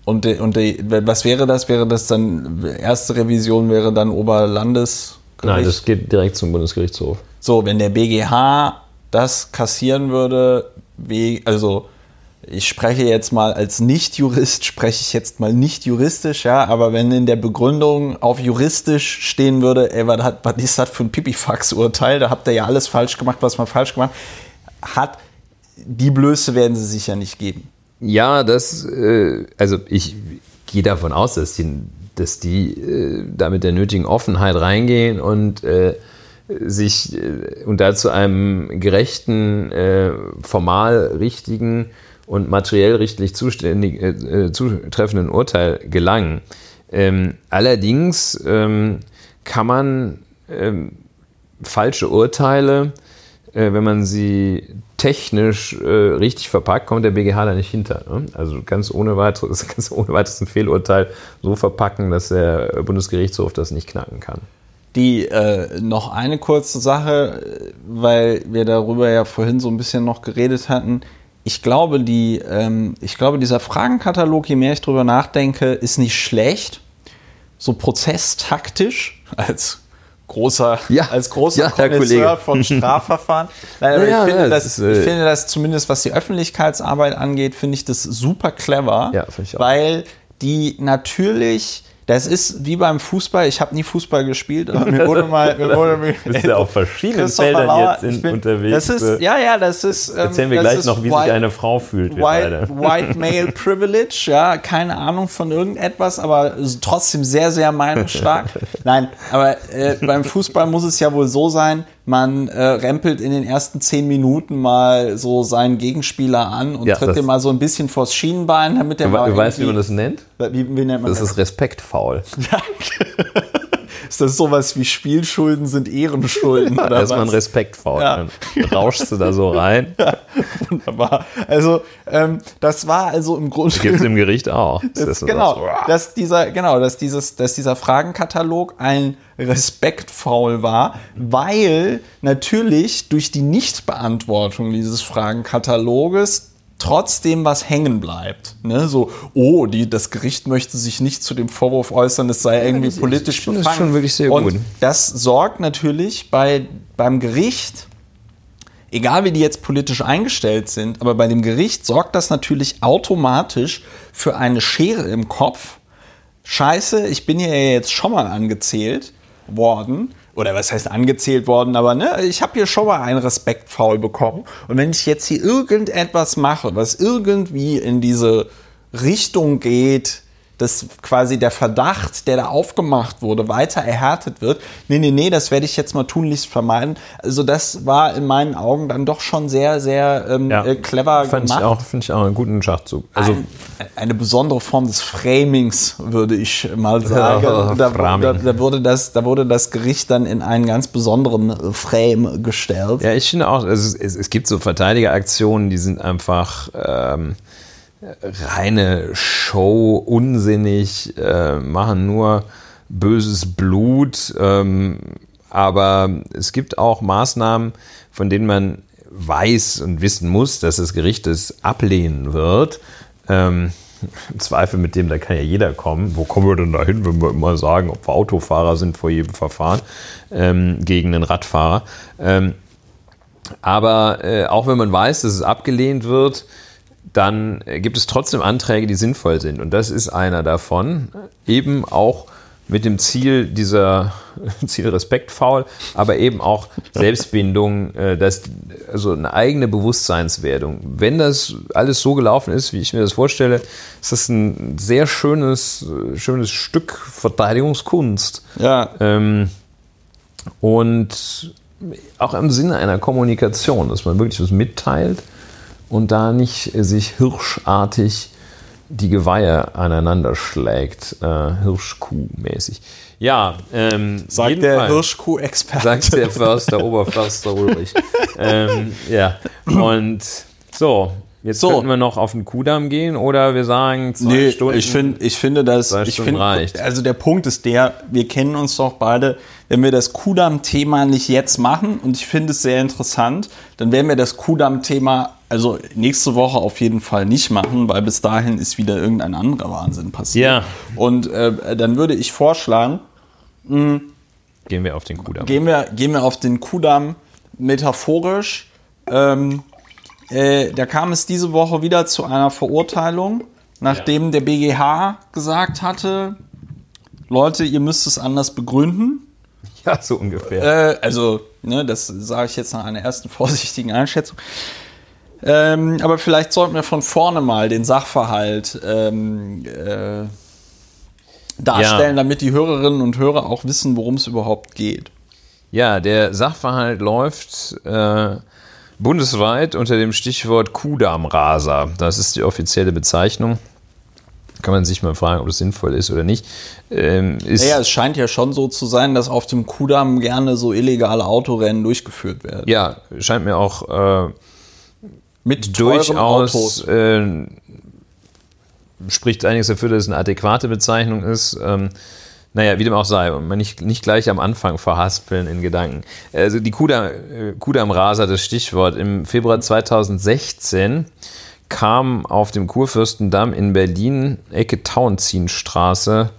und, und die, was wäre das? Wäre das dann, erste Revision wäre dann Oberlandesgericht? Nein, das geht direkt zum Bundesgerichtshof. So, wenn der BGH das kassieren würde, wie, also ich spreche jetzt mal als Nicht-Jurist, spreche ich jetzt mal nicht juristisch, ja, aber wenn in der Begründung auf juristisch stehen würde, ey, was, hat, was ist das für ein Pipifax-Urteil, da habt ihr ja alles falsch gemacht, was man falsch gemacht hat, die Blöße werden sie sich ja nicht geben. Ja, das, äh, also ich gehe davon aus, dass die, dass die äh, da mit der nötigen Offenheit reingehen und äh, sich äh, und dazu einem gerechten, äh, formal richtigen und materiell rechtlich zuständig, äh, äh, zutreffenden Urteil gelangen. Ähm, allerdings ähm, kann man ähm, falsche Urteile, äh, wenn man sie technisch äh, richtig verpackt, kommt der BGH da nicht hinter. Ne? Also ganz ohne weiteres, ganz ohne weiteres ein Fehlurteil so verpacken, dass der Bundesgerichtshof das nicht knacken kann. Die äh, noch eine kurze Sache, weil wir darüber ja vorhin so ein bisschen noch geredet hatten. Ich glaube, die, ähm, ich glaube, dieser Fragenkatalog, je mehr ich drüber nachdenke, ist nicht schlecht. So prozesstaktisch als großer, ja, als großer ja, Konnoisseur von Strafverfahren. Nein, aber ja, ich, finde, ja, das, ist, äh, ich finde das zumindest, was die Öffentlichkeitsarbeit angeht, finde ich das super clever, ja, weil die natürlich das ist wie beim Fußball. Ich habe nie Fußball gespielt, aber mir wurde mal. Mir wurde, mir, Bist ja auf verschiedenen Feldern Lauer, jetzt in, bin, unterwegs. Das ist, ja, ja, das ist. Ähm, Erzählen wir gleich noch, wie white, sich eine Frau fühlt. White, white Male Privilege, ja, keine Ahnung von irgendetwas, aber trotzdem sehr, sehr meinungsstark. Nein, aber äh, beim Fußball muss es ja wohl so sein, man äh, rempelt in den ersten zehn Minuten mal so seinen Gegenspieler an und ja, tritt dem mal so ein bisschen vors Schienenbein, damit er mal. Du weißt, wie man das nennt? Wie, wie nennt man das? Das ist respektfaul. ist das sowas wie Spielschulden sind Ehrenschulden? Oder Erstmal ein Respektfaul. Ja. Dann rauschst du da so rein. Ja, wunderbar. Also, ähm, das war also im Grunde. Gibt es im Gericht auch. Das, genau, so, dass dieser, genau, dass dieses, dass dieser Fragenkatalog ein respektfaul war, weil natürlich durch die Nichtbeantwortung dieses Fragenkataloges trotzdem was hängen bleibt. Ne? So, oh, die, das Gericht möchte sich nicht zu dem Vorwurf äußern, es sei irgendwie ja, politisch befangen. Das ist schon wirklich sehr Und gut. Das sorgt natürlich bei, beim Gericht, egal wie die jetzt politisch eingestellt sind, aber bei dem Gericht sorgt das natürlich automatisch für eine Schere im Kopf. Scheiße, ich bin hier jetzt schon mal angezählt worden. Oder was heißt angezählt worden, aber ne, ich habe hier schon mal einen Respektfaul bekommen. Und wenn ich jetzt hier irgendetwas mache, was irgendwie in diese Richtung geht, dass quasi der Verdacht, der da aufgemacht wurde, weiter erhärtet wird. Nee, nee, nee, das werde ich jetzt mal tunlichst vermeiden. Also das war in meinen Augen dann doch schon sehr, sehr ähm, ja, äh, clever fand gemacht. Ich auch, finde ich auch einen guten Schachzug. Also Ein, eine besondere Form des Framings, würde ich mal sagen. da, da, da, wurde das, da wurde das Gericht dann in einen ganz besonderen Frame gestellt. Ja, ich finde auch, also es, es gibt so Verteidigeraktionen, die sind einfach... Ähm, reine Show, unsinnig, äh, machen nur böses Blut. Ähm, aber es gibt auch Maßnahmen, von denen man weiß und wissen muss, dass das Gericht es ablehnen wird. Ähm, Zweifel mit dem, da kann ja jeder kommen. Wo kommen wir denn da hin, wenn wir immer sagen, ob wir Autofahrer sind vor jedem Verfahren ähm, gegen einen Radfahrer? Ähm, aber äh, auch wenn man weiß, dass es abgelehnt wird, dann gibt es trotzdem Anträge, die sinnvoll sind. Und das ist einer davon. Eben auch mit dem Ziel dieser Ziel respektfaul, aber eben auch Selbstbindung, äh, das, also eine eigene Bewusstseinswerdung. Wenn das alles so gelaufen ist, wie ich mir das vorstelle, ist das ein sehr schönes, schönes Stück Verteidigungskunst. Ja. Ähm, und auch im Sinne einer Kommunikation, dass man wirklich was mitteilt und da nicht sich hirschartig die Geweihe aneinander schlägt, äh, Hirschkuh-mäßig. Ja, ähm, sagt der Hirschkuh-Experte. Sagt der Förster, Oberförster Ulrich. ähm, ja, und so, Jetzt so. könnten wir noch auf den Kudamm gehen oder wir sagen zwei nee, Stunden. Ich, find, ich finde, dass ich finde, also der Punkt ist der, wir kennen uns doch beide, wenn wir das Kudamm-Thema nicht jetzt machen und ich finde es sehr interessant, dann werden wir das Kudamm-Thema also nächste Woche auf jeden Fall nicht machen, weil bis dahin ist wieder irgendein anderer Wahnsinn passiert. Ja. Und äh, dann würde ich vorschlagen, mh, hm, gehen wir auf den Kudamm. Gehen wir, gehen wir auf den Kudamm metaphorisch. Ähm, äh, da kam es diese Woche wieder zu einer Verurteilung, nachdem ja. der BGH gesagt hatte, Leute, ihr müsst es anders begründen. Ja, so ungefähr. Äh, also, ne, das sage ich jetzt nach einer ersten vorsichtigen Einschätzung. Ähm, aber vielleicht sollten wir von vorne mal den Sachverhalt ähm, äh, darstellen, ja. damit die Hörerinnen und Hörer auch wissen, worum es überhaupt geht. Ja, der Sachverhalt läuft äh, bundesweit unter dem Stichwort Kudammraser. Das ist die offizielle Bezeichnung. Kann man sich mal fragen, ob das sinnvoll ist oder nicht. Ähm, ist naja, es scheint ja schon so zu sein, dass auf dem Kudamm gerne so illegale Autorennen durchgeführt werden. Ja, scheint mir auch äh, mit durchaus äh, spricht einiges dafür, dass es eine adäquate Bezeichnung ist. Ähm, naja, wie dem auch sei, man nicht, nicht gleich am Anfang verhaspeln in Gedanken. Also die Kudamm, äh, Kudamm Raser, das Stichwort. Im Februar 2016 kam auf dem Kurfürstendamm in Berlin, Ecke Tauentzienstraße,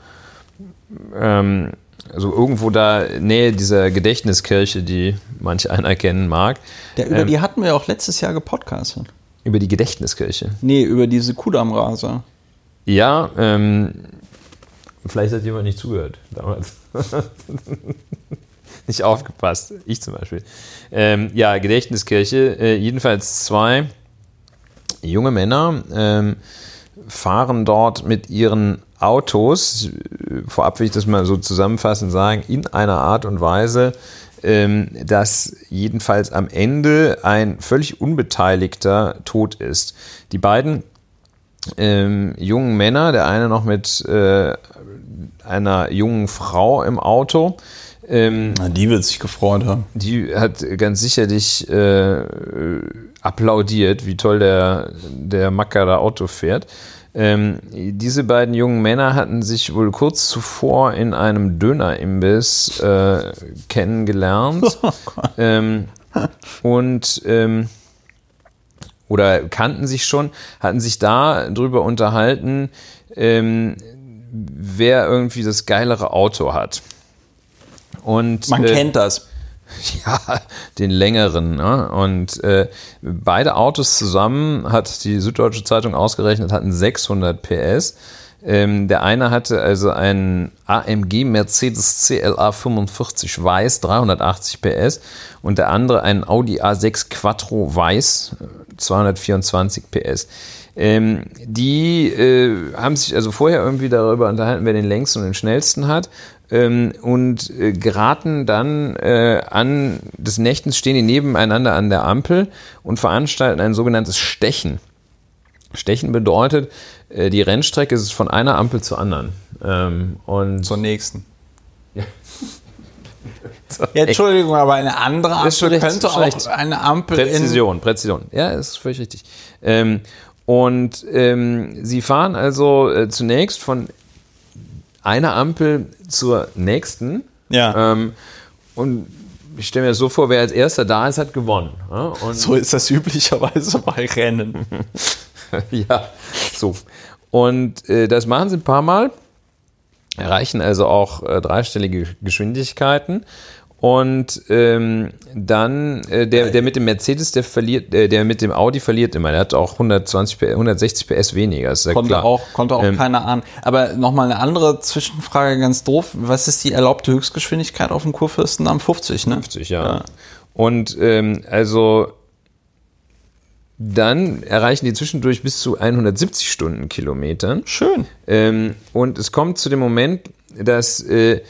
ähm, also irgendwo da Nähe dieser Gedächtniskirche, die manch einer kennen mag. Ja, über ähm, die hatten wir auch letztes Jahr gepodcastet. Über die Gedächtniskirche? Nee, über diese Kudammraser. Ja, ähm, vielleicht hat jemand nicht zugehört damals. nicht aufgepasst. Ich zum Beispiel. Ähm, ja, Gedächtniskirche. Äh, jedenfalls zwei junge Männer ähm, fahren dort mit ihren Autos, vorab will ich das mal so zusammenfassend sagen, in einer Art und Weise, ähm, dass jedenfalls am Ende ein völlig unbeteiligter tot ist. Die beiden ähm, jungen Männer, der eine noch mit äh, einer jungen Frau im Auto, ähm, die wird sich gefreut haben. Die hat ganz sicherlich äh, applaudiert, wie toll der, der Macker da Auto fährt. Ähm, diese beiden jungen Männer hatten sich wohl kurz zuvor in einem Dönerimbiss äh, kennengelernt. Oh ähm, und ähm, oder kannten sich schon, hatten sich da drüber unterhalten, ähm, wer irgendwie das geilere Auto hat. Und, Man äh, kennt das. Ja, den längeren. Ne? Und äh, beide Autos zusammen, hat die Süddeutsche Zeitung ausgerechnet, hatten 600 PS. Ähm, der eine hatte also einen AMG Mercedes CLA 45 weiß, 380 PS, und der andere einen Audi A6 Quattro weiß, 224 PS. Ähm, die äh, haben sich also vorher irgendwie darüber unterhalten, wer den längsten und den schnellsten hat ähm, und äh, geraten dann äh, an des Nächtens, stehen die nebeneinander an der Ampel und veranstalten ein sogenanntes Stechen. Stechen bedeutet, äh, die Rennstrecke ist von einer Ampel zur anderen. Ähm, und zur nächsten. Ja. Ja, Entschuldigung, aber eine andere Ampel könnte auch eine Ampel Präzision, Präzision. Ja, ist völlig richtig. Ähm, und ähm, sie fahren also äh, zunächst von einer Ampel zur nächsten. Ja. Ähm, und ich stelle mir das so vor, wer als erster da ist, hat gewonnen. Ja? so ist das üblicherweise bei Rennen. ja, so. Und äh, das machen sie ein paar Mal, erreichen also auch äh, dreistellige Geschwindigkeiten. Und ähm, dann äh, der, der mit dem Mercedes, der verliert, äh, der mit dem Audi verliert immer. Der hat auch 120, 160 PS weniger. Ist ja Konnte klar. auch, konnte auch Ähm, keiner ahnen. Aber nochmal eine andere Zwischenfrage, ganz doof. Was ist die erlaubte Höchstgeschwindigkeit auf dem Kurfürstendamm? 50, ne? 50, ja. Und ähm, also dann erreichen die zwischendurch bis zu 170 Stundenkilometern. Schön. Ähm, und es kommt zu dem Moment, dass äh,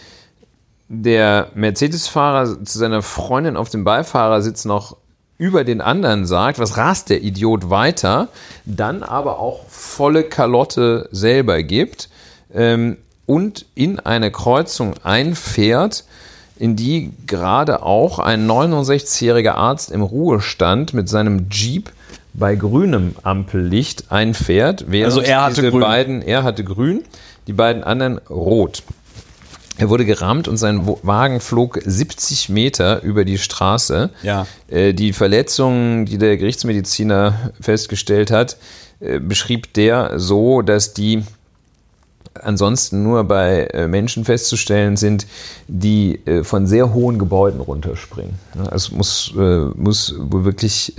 der Mercedes-Fahrer zu seiner Freundin auf dem Beifahrersitz noch über den anderen sagt, was rast der Idiot weiter, dann aber auch volle Kalotte selber gibt ähm, und in eine Kreuzung einfährt, in die gerade auch ein 69-jähriger Arzt im Ruhestand mit seinem Jeep bei grünem Ampellicht einfährt, während Also er hatte grün. beiden, er hatte grün, die beiden anderen rot. Er wurde gerammt und sein Wagen flog 70 Meter über die Straße. Ja. Äh, Die Verletzungen, die der Gerichtsmediziner festgestellt hat, äh, beschrieb der so, dass die ansonsten nur bei äh, Menschen festzustellen sind, die von sehr hohen Gebäuden runterspringen. Es muss, muss wohl wirklich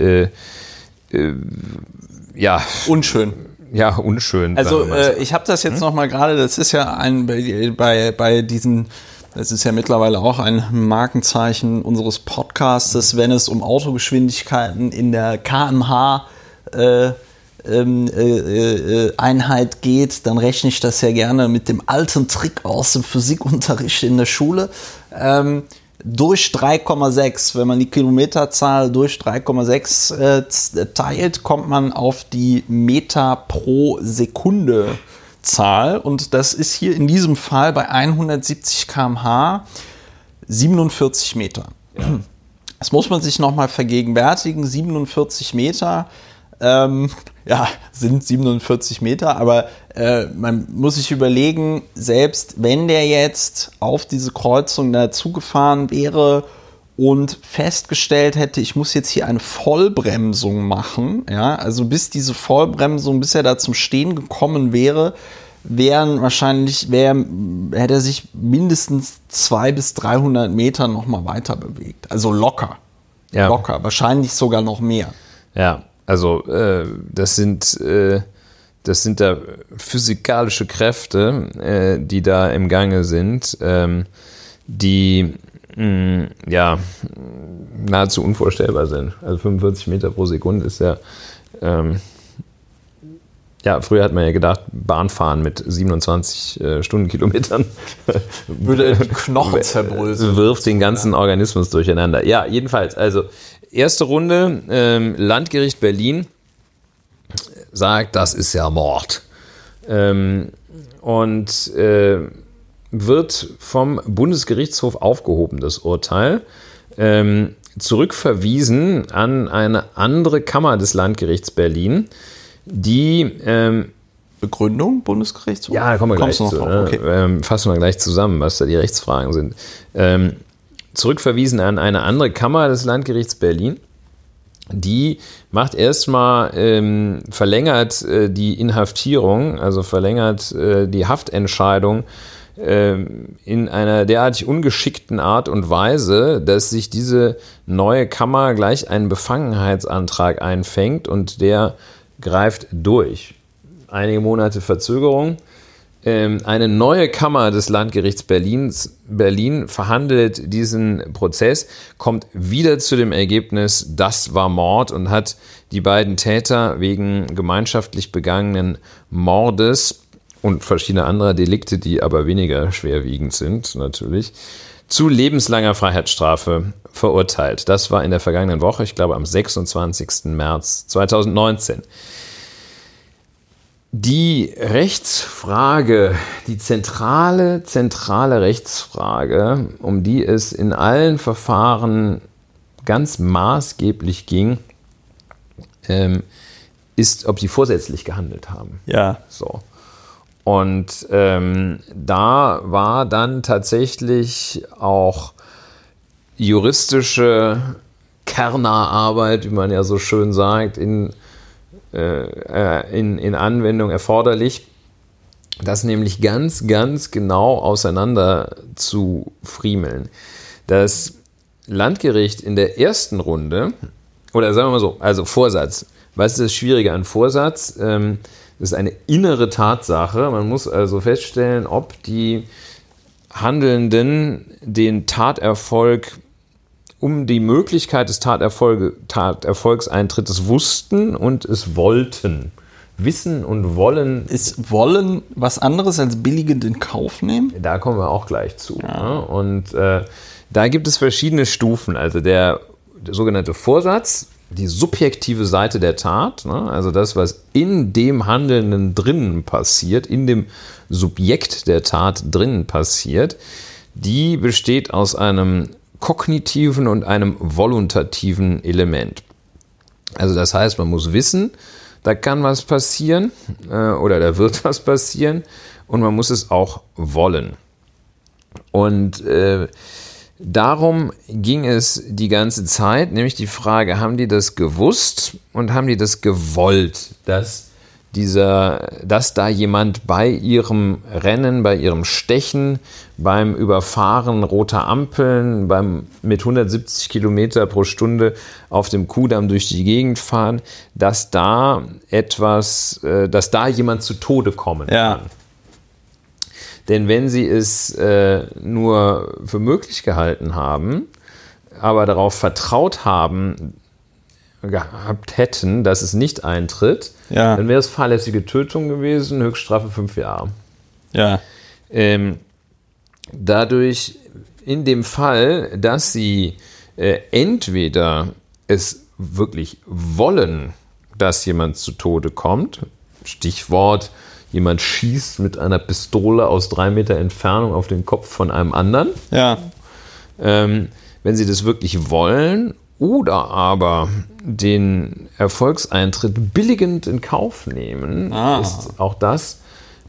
ja, Unschön. Ja, unschön. Also äh, ich habe das jetzt noch mal gerade, das ist ja ein bei, bei, bei diesen, das ist ja mittlerweile auch ein Markenzeichen unseres Podcastes, wenn es um Autogeschwindigkeiten in der kmh äh, ähm, äh, äh, Einheit geht, dann rechne ich das ja gerne mit dem alten Trick aus dem Physikunterricht in der Schule. Ähm, durch 3,6, wenn man die Kilometerzahl durch 3,6 äh, teilt, kommt man auf die Meter pro Sekunde Zahl und das ist hier in diesem Fall bei 170 km/h 47 Meter. Das muss man sich nochmal vergegenwärtigen. 47 Meter, ähm, ja, sind 47 Meter, aber äh, man muss sich überlegen, selbst wenn der jetzt auf diese Kreuzung dazugefahren wäre und festgestellt hätte, ich muss jetzt hier eine Vollbremsung machen, ja, also bis diese Vollbremsung, bis er da zum Stehen gekommen wäre, wären wahrscheinlich, wär, hätte er sich mindestens 200 bis 300 Meter nochmal weiter bewegt. Also locker. Ja. Locker. Wahrscheinlich sogar noch mehr. Ja, also äh, das sind äh, das sind da physikalische Kräfte, äh, die da im Gange sind, ähm, die mh, ja nahezu unvorstellbar sind. Also 45 Meter pro Sekunde ist ja ähm, ja, früher hat man ja gedacht, Bahnfahren mit 27 äh, Stundenkilometern Würde Knochen zerbröseln. wirft den ganzen Organismus durcheinander. Ja, jedenfalls, also erste Runde, ähm, Landgericht Berlin sagt, das ist ja Mord. Ähm, und äh, wird vom Bundesgerichtshof aufgehoben, das Urteil. Ähm, zurückverwiesen an eine andere Kammer des Landgerichts Berlin, die ähm, Begründung, Bundesgerichtshof? ja, da kommen wir gleich Kommst du zu. Ne? Okay. Ähm, fassen wir gleich zusammen, was da die Rechtsfragen sind. Ähm, zurückverwiesen an eine andere Kammer des Landgerichts Berlin. Die macht erstmal, ähm, verlängert äh, die Inhaftierung, also verlängert äh, die Haftentscheidung ähm, in einer derartig ungeschickten Art und Weise, dass sich diese neue Kammer gleich einen Befangenheitsantrag einfängt und der greift durch. Einige Monate Verzögerung. Ähm, eine neue Kammer des Landgerichts Berlins, Berlin verhandelt diesen Prozess, kommt wieder zu dem Ergebnis, das war Mord und hat die beiden Täter wegen gemeinschaftlich begangenen Mordes und verschiedener anderer Delikte, die aber weniger schwerwiegend sind, natürlich, zu lebenslanger Freiheitsstrafe verurteilt. Das war in der vergangenen Woche, ich glaube am 26. März 2019. Die Rechtsfrage, die zentrale, zentrale Rechtsfrage, um die es in allen Verfahren ganz maßgeblich ging, ähm, ist, ob sie vorsätzlich gehandelt haben. Ja. So. Und ähm, da war dann tatsächlich auch juristische Kernerarbeit, wie man ja so schön sagt, in, äh, in, in Anwendung erforderlich, das nämlich ganz, ganz genau auseinander zu friemeln. Das Landgericht in der ersten Runde, oder sagen wir mal so, also Vorsatz. Was ist das Schwierige an Vorsatz? Ähm, das ist eine innere Tatsache. Man muss also feststellen, ob die Handelnden den Taterfolg um die Möglichkeit des Taterfolge, Taterfolgseintrittes wussten und es wollten. Wissen und Wollen. Ist Wollen was anderes als billigend in Kauf nehmen? Da kommen wir auch gleich zu. Ja. Ne? Und äh, da gibt es verschiedene Stufen. Also der, der, sogenannte Vorsatz, die subjektive Seite der Tat, ne? also das, was in dem Handelnden drinnen passiert, in dem Subjekt der Tat drinnen passiert, die besteht aus einem kognitiven und einem voluntativen Element. Also das heißt, man muss wissen, da kann was passieren äh, oder da wird was passieren und man muss es auch wollen. Und äh, darum ging es die ganze Zeit, nämlich die Frage, haben die das gewusst und haben die das gewollt, dass dieser, dass da jemand bei ihrem Rennen, bei ihrem Stechen, beim Überfahren roter Ampeln, beim mit 170 Kilometer pro Stunde auf dem Kudamm durch die Gegend fahren, dass da etwas, äh, dass da jemand zu Tode kommen ja. kann. Denn wenn sie es äh, nur für möglich gehalten haben, aber darauf vertraut haben, gehabt hätten, dass es nicht eintritt, ja. dann wäre es fahrlässige Tötung gewesen, Höchststrafe fünf Jahre. Ja. Ähm, dadurch, in dem Fall, dass sie äh, entweder es wirklich wollen, dass jemand zu Tode kommt, Stichwort, jemand schießt mit einer Pistole aus drei Meter Entfernung auf den Kopf von einem anderen. Ja. Ähm, wenn sie das wirklich wollen oder aber den Erfolgseintritt billigend in Kauf nehmen, ah. ist auch das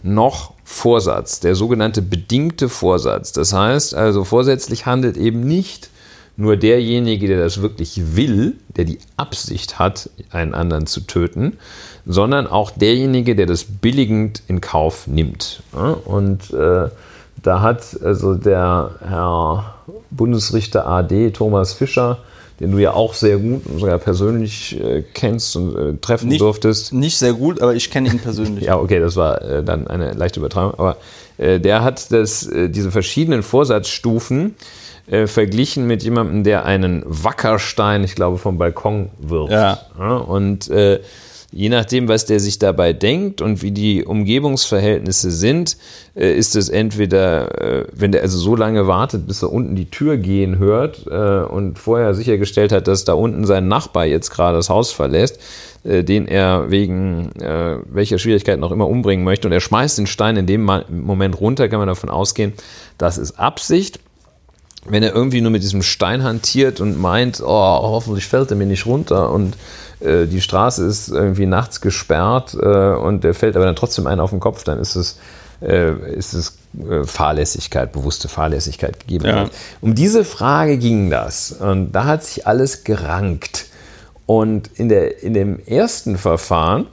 noch Vorsatz, der sogenannte bedingte Vorsatz. Das heißt also, vorsätzlich handelt eben nicht nur derjenige, der das wirklich will, der die Absicht hat, einen anderen zu töten, sondern auch derjenige, der das billigend in Kauf nimmt. Und äh, da hat also der Herr Bundesrichter AD Thomas Fischer den du ja auch sehr gut und sogar persönlich äh, kennst und äh, treffen nicht, durftest. Nicht sehr gut, aber ich kenne ihn persönlich. ja, okay, das war äh, dann eine leichte Übertragung. Aber äh, der hat das, äh, diese verschiedenen Vorsatzstufen äh, verglichen mit jemandem, der einen Wackerstein, ich glaube, vom Balkon wirft. Ja. ja und je nachdem, was der sich dabei denkt und wie die Umgebungsverhältnisse sind, äh, ist es entweder, äh, wenn der also so lange wartet, bis er unten die Tür gehen hört äh, und vorher sichergestellt hat, dass da unten sein Nachbar jetzt gerade das Haus verlässt, den er wegen welcher Schwierigkeiten auch immer umbringen möchte und er schmeißt den Stein in dem Moment runter, kann man davon ausgehen, das ist Absicht. Wenn er irgendwie nur mit diesem Stein hantiert und meint, oh, hoffentlich fällt er mir nicht runter und äh, die Straße ist irgendwie nachts gesperrt äh, und der fällt aber dann trotzdem einen auf den Kopf, dann ist es, äh, ist es äh, Fahrlässigkeit, bewusste Fahrlässigkeit gegeben. Ja. Um diese Frage ging das und da hat sich alles gerankt. Und in, der, in dem ersten Verfahren,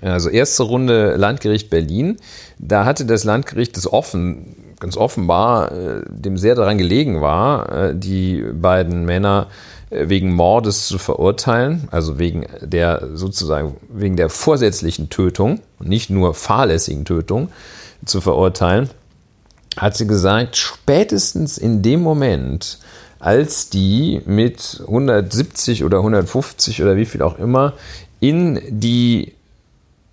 also erste Runde Landgericht Berlin, da hatte das Landgericht das offen, ganz offenbar, äh, dem sehr daran gelegen war, die beiden Männer wegen Mordes zu verurteilen, also wegen der sozusagen wegen der vorsätzlichen Tötung und nicht nur fahrlässigen Tötung zu verurteilen, hat sie gesagt, spätestens in dem Moment, als die mit 170 oder 150 oder wie viel auch immer in die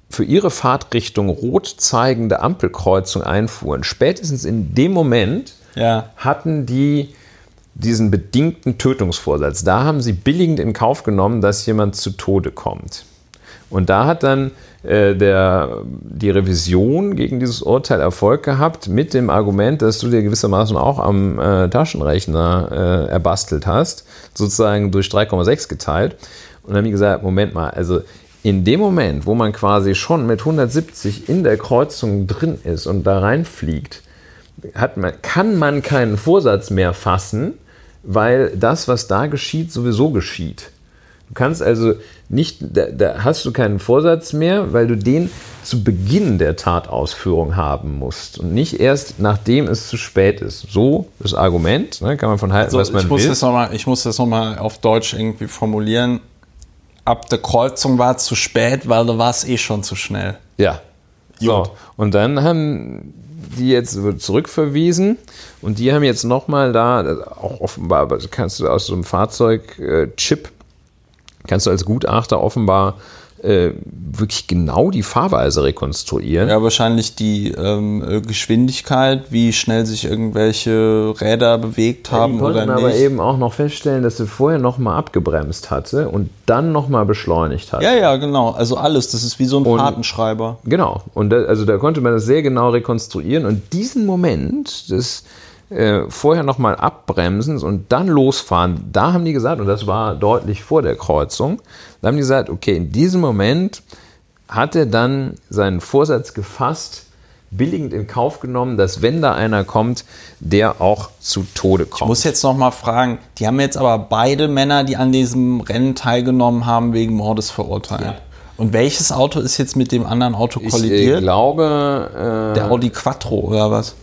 für ihre Fahrtrichtung rot zeigende Ampelkreuzung einfuhren, spätestens in dem Moment ja. hatten die diesen bedingten Tötungsvorsatz. Da haben sie billigend in Kauf genommen, dass jemand zu Tode kommt. Und da hat dann äh, der, die Revision gegen dieses Urteil Erfolg gehabt mit dem Argument, dass du dir gewissermaßen auch am äh, Taschenrechner äh, erbastelt hast, sozusagen durch 3,6 geteilt. Und dann haben die gesagt, Moment mal, also in dem Moment, wo man quasi schon mit 170 in der Kreuzung drin ist und da reinfliegt, hat man, kann man keinen Vorsatz mehr fassen, weil das, was da geschieht, sowieso geschieht. Du kannst also nicht, da, da hast du keinen Vorsatz mehr, weil du den zu Beginn der Tatausführung haben musst und nicht erst nachdem es zu spät ist. So das Argument, ne, kann man von halten, Also was man ich, muss will. das noch mal, ich muss das nochmal auf Deutsch irgendwie formulieren. Ab der Kreuzung war es zu spät, weil da war es eh schon zu schnell. Ja. So. Gut. Und dann haben die jetzt zurückverwiesen. Und die haben jetzt nochmal da, auch offenbar, kannst du aus so einem Fahrzeugchip, kannst du als Gutachter offenbar äh, wirklich genau die Fahrweise rekonstruieren. Ja, wahrscheinlich die ähm, äh, Geschwindigkeit, wie schnell sich irgendwelche Räder bewegt haben die oder nicht. aber eben auch noch feststellen, dass sie vorher nochmal abgebremst hatte und dann nochmal beschleunigt hat. ja, ja, genau. Also alles. Das ist wie so ein Und- Fahrtenschreiber. Genau. Und da, also da konnte man das sehr genau rekonstruieren. Und diesen Moment des äh, vorher nochmal Abbremsens und dann losfahren, da haben die gesagt, und das war deutlich vor der Kreuzung, da haben die gesagt, okay, in diesem Moment hat er dann seinen Vorsatz gefasst, billigend in Kauf genommen, dass wenn da einer kommt, der auch zu Tode kommt. Ich muss jetzt noch mal fragen, die haben jetzt aber beide Männer, die an diesem Rennen teilgenommen haben, wegen Mordes verurteilt. Und welches Auto ist jetzt mit dem anderen Auto ich äh, kollidiert? glaube, äh, Der Audi Quattro oder was?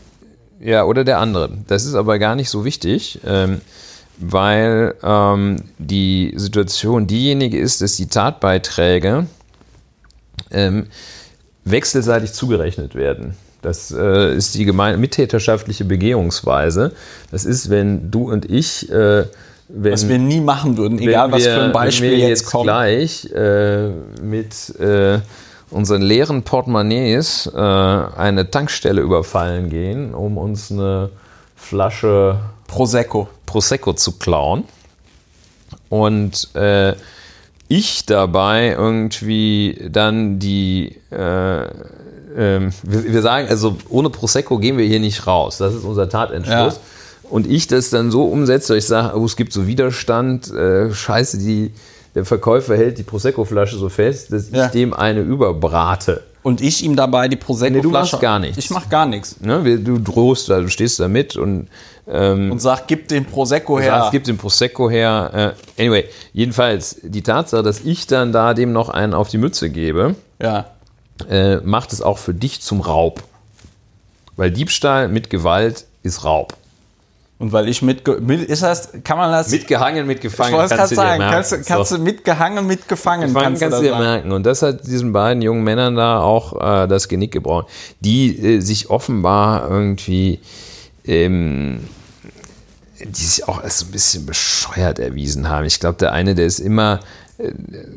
Ja, oder der andere. Das ist aber gar nicht so wichtig, ähm, weil ähm, die Situation diejenige ist, dass die Tatbeiträge ähm, wechselseitig zugerechnet werden. Das äh, ist die mittäterschaftliche Begehungsweise. Das ist, wenn du und ich, äh, wenn, Was wir nie machen würden, egal was wir, für ein Beispiel jetzt, jetzt kommt. gleich äh, mit äh, unseren leeren Portemonnaies äh, eine Tankstelle überfallen gehen, um uns eine Flasche Prosecco. Prosecco zu klauen. Und äh, ich dabei irgendwie dann die, äh, ähm, wir, wir sagen, also ohne Prosecco gehen wir hier nicht raus. Das ist unser Tatentschluss. Ja. Und ich das dann so umsetze, dass ich sage, oh, es gibt so Widerstand, äh, scheiße, die, der Verkäufer hält die Prosecco-Flasche so fest, dass Ja. ich dem eine überbrate. Und ich ihm dabei die Prosecco-Flasche. Nee, du machst gar nichts. Ich mach gar nichts. Ne? Du drohst da, du stehst da mit und ähm, Und sag, gib den Prosecco her. es gibt den Prosecco her. Äh, anyway, jedenfalls die Tatsache, dass ich dann da dem noch einen auf die Mütze gebe, ja. äh, macht es auch für dich zum Raub. Weil Diebstahl mit Gewalt ist Raub. Und weil ich. Mit, ist das... Kann man das... Mitgehangen, ich mitgefangen. wollte es gerade sagen. merken. Kannst, du- kannst So. du mitgehangen, mitgefangen. Gefangen kannst, kannst du dir sagen. merken. Und das hat diesen beiden jungen Männern da auch äh, das Genick gebrochen, die äh, sich offenbar irgendwie, ähm, die sich auch als so ein bisschen bescheuert erwiesen haben. Ich glaube, der eine, der ist immer,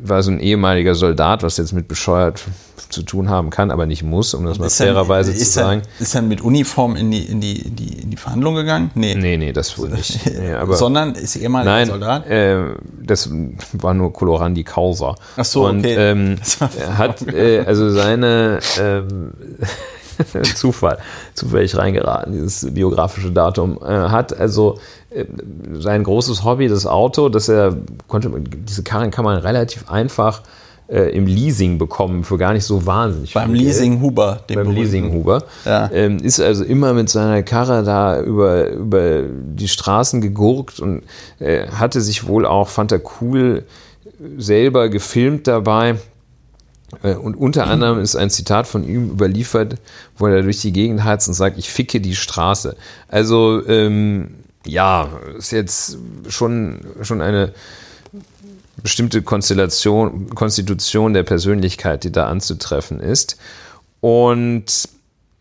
war so ein ehemaliger Soldat, was jetzt mit bescheuert zu tun haben kann, aber nicht muss, um das mal Ist er- fairerweise zu ist er- sagen. Ist er mit Uniform in die, in die, in die, in die Verhandlung gegangen? Nee. Nee, nee, das wohl nicht. Nee, aber Sondern ist ehemaliger Nein, Soldat? äh, das war nur Colorandi Causa. Ach so, Und okay. ähm, er hat äh, also seine ähm, Zufall, zufällig reingeraten, dieses biografische Datum, äh, hat also äh, sein großes Hobby, das Auto, das er konnte, diese Karren kann man relativ einfach äh, im Leasing bekommen für gar nicht so wahnsinnig Beim viel Leasing Huber. dem beim. Leasing Huber. Ja. Ähm, ist also immer mit seiner Karre da über, über die Straßen gegurkt und äh, hatte sich wohl auch, fand er cool, selber gefilmt dabei. Äh, Und unter anderem ist ein Zitat von ihm überliefert, wo er durch die Gegend heizt und sagt, ich ficke die Straße. Also ähm, ja, ist jetzt schon, schon eine bestimmte Konstellation, Konstitution der Persönlichkeit, die da anzutreffen ist. Und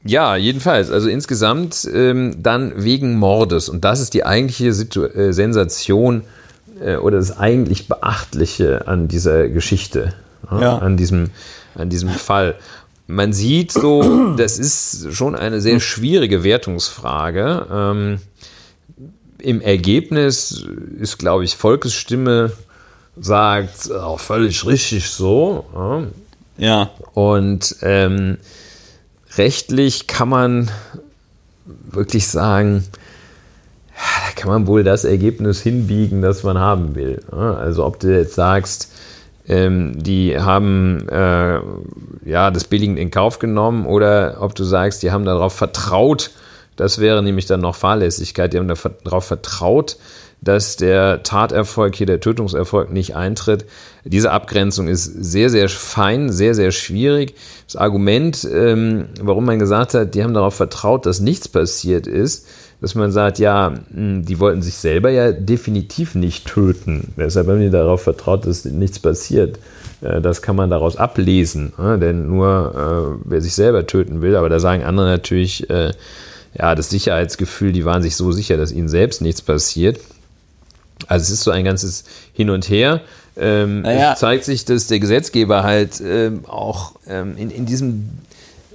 ja, jedenfalls, also insgesamt ähm, dann wegen Mordes. Und das ist die eigentliche Situ äh, Sensation äh, oder das eigentlich Beachtliche an dieser Geschichte, ja, Ja. an, diesem, an diesem Fall. Man sieht so, das ist schon eine sehr schwierige Wertungsfrage. Ähm, Im Ergebnis ist, glaube ich, Volkes Stimme sagt auch völlig richtig so. Ja. Und ähm, rechtlich kann man wirklich sagen, da kann man wohl das Ergebnis hinbiegen, das man haben will. Also ob du jetzt sagst, ähm, die haben äh, ja das billigend in Kauf genommen oder ob du sagst, die haben darauf vertraut, Das wäre nämlich dann noch Fahrlässigkeit. Die haben darauf vertraut, dass der Taterfolg hier, der Tötungserfolg nicht eintritt. Diese Abgrenzung ist sehr, sehr fein, sehr, sehr schwierig. Das Argument, ähm, warum man gesagt hat, die haben darauf vertraut, dass nichts passiert ist, dass man sagt, ja, hm, die wollten sich selber ja definitiv nicht töten. Deshalb haben die darauf vertraut, dass nichts passiert. Äh, das kann man daraus ablesen, ne? denn nur äh, wer sich selber töten will, aber da sagen andere natürlich, äh, ja, das Sicherheitsgefühl, die waren sich so sicher, dass ihnen selbst nichts passiert. Also es ist so ein ganzes Hin und Her. Ähm, naja. Es zeigt sich, dass der Gesetzgeber halt ähm, auch ähm, in, in diesem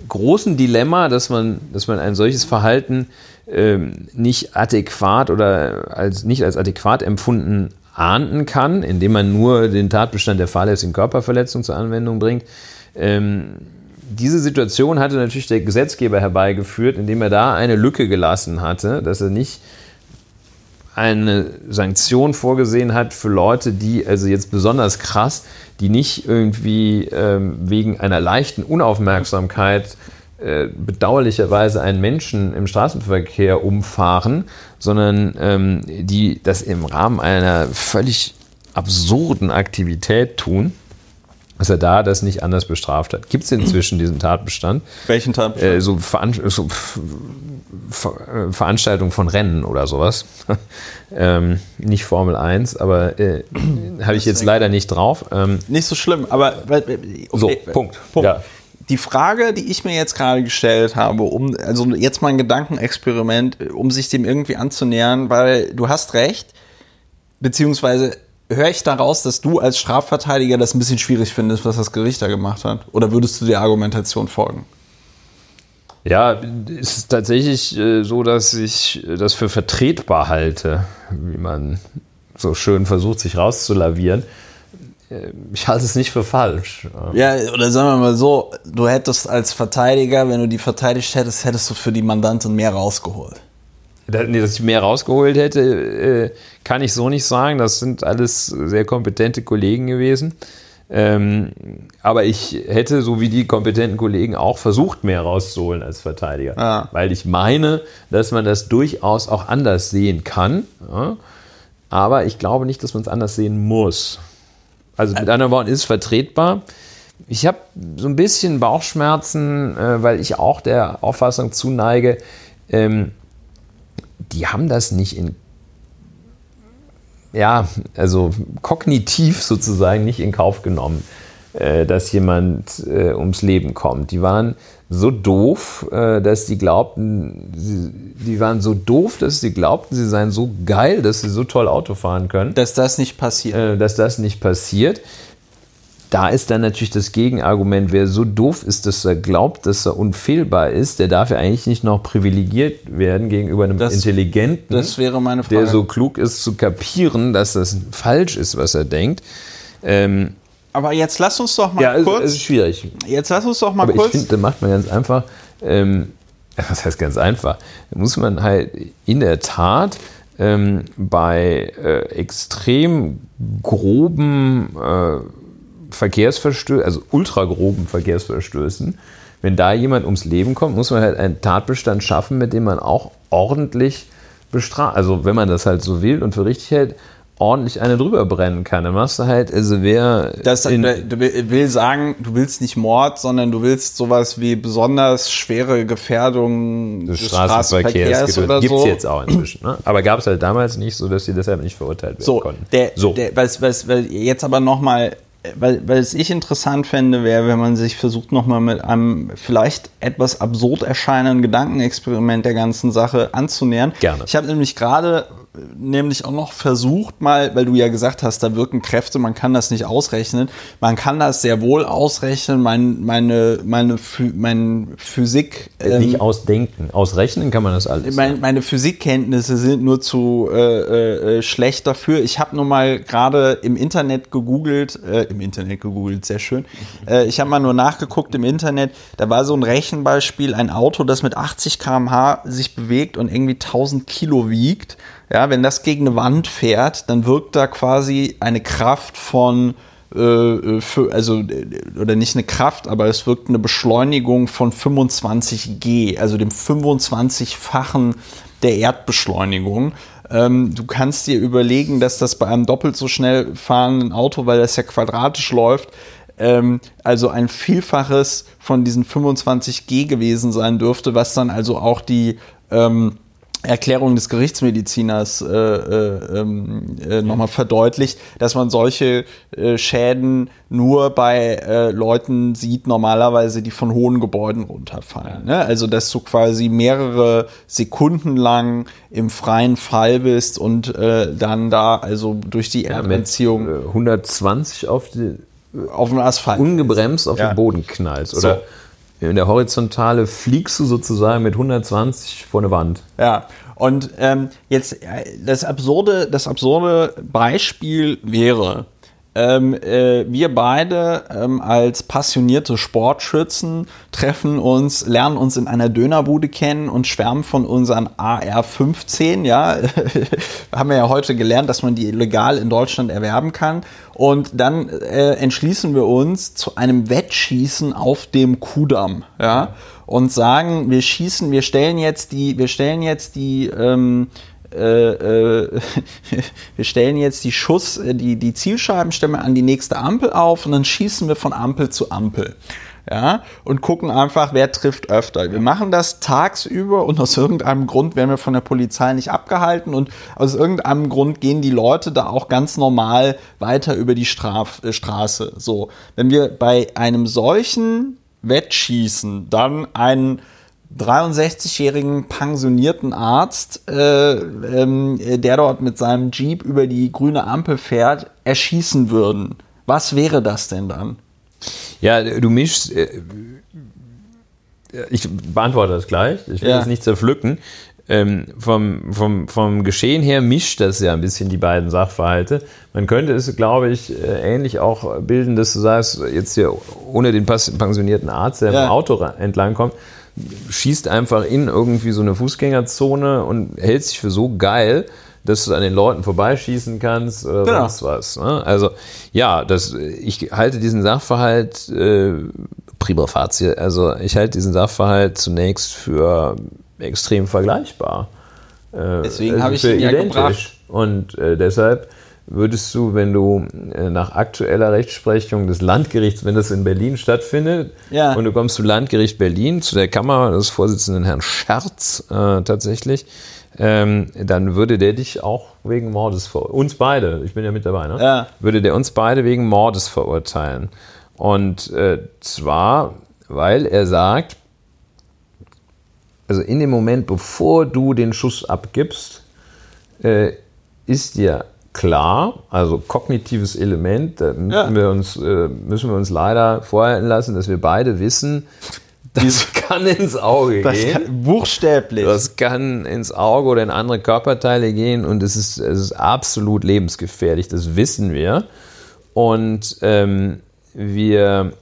großen Dilemma, dass man, dass man ein solches Verhalten ähm, nicht adäquat oder als, nicht als adäquat empfunden ahnden kann, indem man nur den Tatbestand der fahrlässigen Körperverletzung zur Anwendung bringt. Ähm, diese Situation hatte natürlich der Gesetzgeber herbeigeführt, indem er da eine Lücke gelassen hatte, dass er nicht eine Sanktion vorgesehen hat für Leute, die also jetzt besonders krass, die nicht irgendwie ähm, wegen einer leichten Unaufmerksamkeit äh, bedauerlicherweise einen Menschen im Straßenverkehr umfahren, sondern ähm, die das im Rahmen einer völlig absurden Aktivität tun dass er da das nicht anders bestraft hat. Gibt es inzwischen diesen Tatbestand? Welchen Tatbestand? Äh, so, Veran so Ver äh, Veranstaltung von Rennen oder sowas. ähm, nicht Formel 1, aber äh, habe ich jetzt leider nicht drauf. Ähm, nicht so schlimm, aber okay, so, Punkt. Punkt. Ja. Die Frage, die ich mir jetzt gerade gestellt habe, um also jetzt mal ein Gedankenexperiment, um sich dem irgendwie anzunähern, weil du hast recht, beziehungsweise höre ich daraus, dass du als Strafverteidiger das ein bisschen schwierig findest, was das Gericht da gemacht hat? Oder würdest du der Argumentation folgen? Ja, es ist tatsächlich äh, so, dass ich das für vertretbar halte, wie man so schön versucht, sich rauszulavieren. Äh, ich halte es nicht für falsch. Ja, oder sagen wir mal so, du hättest als Verteidiger, wenn du die verteidigt hättest, hättest du für die Mandantin mehr rausgeholt dass ich mehr rausgeholt hätte, äh, kann ich so nicht sagen. Das sind alles sehr kompetente Kollegen gewesen. Ähm, aber ich hätte, so wie die kompetenten Kollegen, auch versucht, mehr rauszuholen als Verteidiger. Ah. Weil ich meine, dass man das durchaus auch anders sehen kann. Aber ich glaube nicht, dass man es anders sehen muss. Also mit anderen Worten ist vertretbar. Ich habe so ein bisschen Bauchschmerzen, äh, weil ich auch der Auffassung zuneige, ähm, die haben das nicht in, ja, also kognitiv sozusagen nicht in Kauf genommen, äh, dass jemand äh, ums Leben kommt. Die waren so doof, äh, dass die glaubten, sie, die waren so doof, dass sie glaubten, sie seien so geil, dass sie so toll Auto fahren können. Dass das nicht passiert. Dass das nicht passiert da ist dann natürlich das Gegenargument, wer so doof ist, dass er glaubt, dass er unfehlbar ist, der darf ja eigentlich nicht noch privilegiert werden gegenüber einem das, Intelligenten, das wäre meine Frage. der so klug ist zu kapieren, dass das falsch ist, was er denkt. Ähm, aber jetzt lass uns doch mal ja, kurz. Es ist schwierig. Jetzt lass uns doch mal Aber kurz. Ich finde, da macht man ganz einfach. Ähm, was heißt ganz einfach? Da muss man halt in der Tat ähm, bei äh, extrem groben äh, Verkehrsverstößen, also ultra groben Verkehrsverstößen, wenn da jemand ums Leben kommt, muss man halt einen Tatbestand schaffen, mit dem man auch ordentlich bestraft. Also wenn man das halt so will und für richtig hält, ordentlich eine drüber brennen kann. Dann machst du halt, also wer. Das, in, du will sagen, du willst nicht Mord, sondern du willst sowas wie besonders schwere Gefährdung des, des Straßenverkehrs, Straßenverkehrs oder Gibt's so. jetzt auch inzwischen. Ne? Aber gab es halt damals nicht, so dass sie deshalb nicht verurteilt werden so, konnten. Der, so, der, was, was, was jetzt aber nochmal weil, weil es ich interessant fände, wäre, wenn man sich versucht, nochmal mit einem vielleicht etwas absurd erscheinenden Gedankenexperiment der ganzen Sache anzunähern. Gerne. Ich habe nämlich gerade nämlich auch noch versucht, mal, weil du ja gesagt hast, da wirken Kräfte, man kann das nicht ausrechnen. Man kann das sehr wohl ausrechnen. Mein, meine, meine, mein Physik. Ähm, nicht ausdenken. Ausrechnen kann man das alles. Mein, meine Physikkenntnisse sind nur zu äh, äh, äh schlecht dafür. Ich habe nur mal gerade im Internet gegoogelt, äh, im Internet gegoogelt, sehr schön. Äh, ich habe mal nur nachgeguckt im Internet. Da war so ein Rechenbeispiel, ein Auto, das mit 80 km/h sich bewegt und irgendwie 1000 Kilo wiegt. Ja, wenn das gegen eine Wand fährt, dann wirkt da quasi eine Kraft von äh, für, also, äh, oder nicht eine Kraft, aber es wirkt eine Beschleunigung von 25 G, also dem 25-fachen der Erdbeschleunigung. Ähm, du kannst dir überlegen, dass das bei einem doppelt so schnell fahrenden Auto, weil das ja quadratisch läuft, ähm, also ein Vielfaches von diesen 25 G gewesen sein dürfte, was dann also auch die ähm, Erklärung des Gerichtsmediziners äh, äh, ähm, äh, nochmal verdeutlicht, dass man solche äh, Schäden nur bei äh, Leuten sieht, normalerweise, die von hohen Gebäuden runterfallen. Ne? Also, dass du quasi mehrere Sekunden lang im freien Fall bist und äh, dann da also durch die ja, Erdanziehung 120 auf die auf den Asphalt ungebremst auf ja. den Boden knallst oder so in der Horizontale fliegst du sozusagen mit 120 vor eine Wand. Ja, und ähm, jetzt äh, das absurde, das absurde Beispiel wäre, ähm, äh, wir beide ähm, als passionierte Sportschützen treffen uns, lernen uns in einer Dönerbude kennen und schwärmen von unseren AR-15. Ja, haben wir ja heute gelernt, dass man die legal in Deutschland erwerben kann. Und dann äh, entschließen wir uns zu einem Wettschießen auf dem Kudamm. Ja, und sagen, wir schießen, wir stellen jetzt die, wir stellen jetzt die ähm, äh, äh, wir stellen jetzt die Schuss, äh, die, die Zielscheibenstämme an die nächste Ampel auf und dann schießen wir von Ampel zu Ampel. Ja, und gucken einfach, wer trifft öfter. Wir machen das tagsüber und aus irgendeinem Grund werden wir von der Polizei nicht abgehalten und aus irgendeinem Grund gehen die Leute da auch ganz normal weiter über die Straf äh, Straße. So, wenn wir bei einem solchen Wettschießen dann einen 63-jährigen pensionierten Arzt, äh, ähm, der dort mit seinem Jeep über die grüne Ampel fährt, erschießen würden. Was wäre das denn dann? Ja, du mischst. Äh, ich beantworte das gleich. Ich will ja. das nicht zerpflücken. Ähm, vom, vom, vom Geschehen her mischt das ja ein bisschen die beiden Sachverhalte. Man könnte es, glaube ich, äh, ähnlich auch bilden, dass du sagst, jetzt hier ohne den pensionierten Arzt, der ja. im Auto entlang kommt, schießt einfach in irgendwie so eine Fußgängerzone und hält sich für so geil, dass du an den Leuten vorbeischießen kannst oder genau. sonst was. Ne? Also ja, das, ich halte diesen Sachverhalt äh, prima facie, also ich halte diesen Sachverhalt zunächst für extrem vergleichbar. Äh, Deswegen habe ich ihn ja gebracht. Und äh, deshalb würdest du, wenn du äh, nach aktueller Rechtsprechung des Landgerichts, wenn das in Berlin stattfindet, ja. und du kommst zum Landgericht Berlin, zu der Kammer des Vorsitzenden Herrn Scherz äh, tatsächlich, ähm, dann würde der dich auch wegen Mordes verurteilen. Uns beide, ich bin ja mit dabei, ne? Ja. Würde der uns beide wegen Mordes verurteilen. Und äh, zwar, weil er sagt, also in dem Moment, bevor du den Schuss abgibst, äh, ist dir klar, also kognitives Element, da müssen, ja. wir uns, äh, müssen wir uns leider vorhalten lassen, dass wir beide wissen, das kann ins Auge das gehen. Kann, buchstäblich. Das kann ins Auge oder in andere Körperteile gehen und es ist, es ist absolut lebensgefährlich, das wissen wir. Und ähm, wir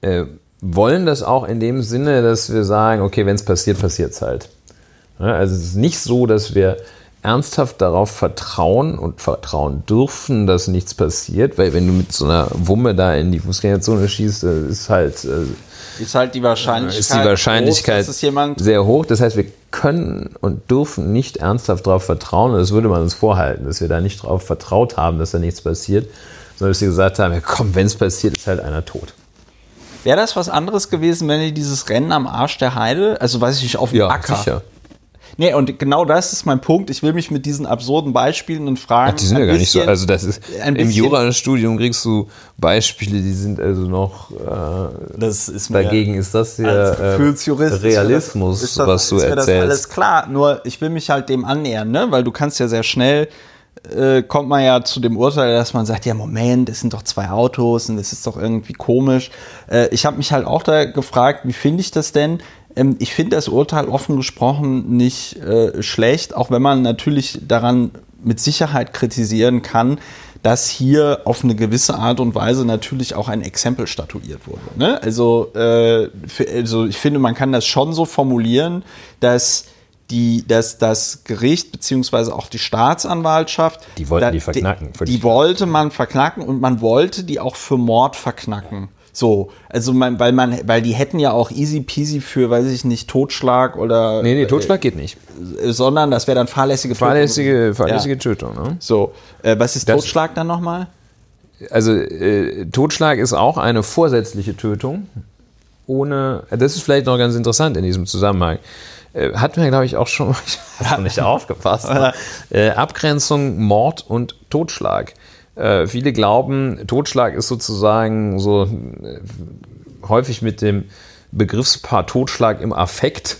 äh, wollen das auch in dem Sinne, dass wir sagen, okay, wenn es passiert, passiert es halt. Ja, also es ist nicht so, dass wir ernsthaft darauf vertrauen und vertrauen dürfen, dass nichts passiert, weil wenn du mit so einer Wumme da in die Fußgängerzone schießt, ist halt äh, ist halt die Wahrscheinlichkeit, ist die Wahrscheinlichkeit groß, sehr hoch. Das heißt, wir können und dürfen nicht ernsthaft darauf vertrauen, und das würde man uns vorhalten, dass wir da nicht darauf vertraut haben, dass da nichts passiert, sondern dass wir gesagt haben, ja, komm, wenn es passiert, ist halt einer tot. Wäre das was anderes gewesen, wenn ihr dieses Rennen am Arsch der Heide, also weiß ich nicht, auf dem ja, Acker, sicher. Nee, und genau das ist mein Punkt. Ich will mich mit diesen absurden Beispielen und Fragen. Ach, die sind ja gar nicht so. Also, das ist im Jurastudium kriegst du Beispiele, die sind also noch. Äh, das ist dagegen ist das ja äh, Realismus, ist das, was du ist erzählst. Mir das alles klar. Nur ich will mich halt dem annähern, ne? Weil du kannst ja sehr schnell äh, kommt man ja zu dem Urteil, dass man sagt, ja Moment, es sind doch zwei Autos und es ist doch irgendwie komisch. Äh, ich habe mich halt auch da gefragt, wie finde ich das denn? Ähm, ich finde das Urteil offen gesprochen nicht äh, schlecht, auch wenn man natürlich daran mit Sicherheit kritisieren kann, dass hier auf eine gewisse Art und Weise natürlich auch ein Exempel statuiert wurde. Ne? Also, äh, für, also ich finde, man kann das schon so formulieren, dass die, das, das Gericht beziehungsweise auch die Staatsanwaltschaft. Die wollten die verknacken. Die, die wollte man verknacken und man wollte die auch für Mord verknacken. So, also man, weil man, weil die hätten ja auch easy peasy für, weiß ich nicht, Totschlag oder. Nee, nee, Totschlag äh, geht nicht. Sondern das wäre dann fahrlässige Tötung. Fahrlässige, fahrlässige ja. Tötung, ne? So, äh, was ist das, Totschlag dann nochmal? Also, äh, Totschlag ist auch eine vorsätzliche Tötung. Ohne, das ist vielleicht noch ganz interessant in diesem Zusammenhang. Äh, hatten wir, glaube ich, auch schon, ich nicht aufgepasst. Ne? Äh, Abgrenzung Mord und Totschlag. Äh, viele glauben, Totschlag ist sozusagen so äh, häufig mit dem Begriffspaar Totschlag im Affekt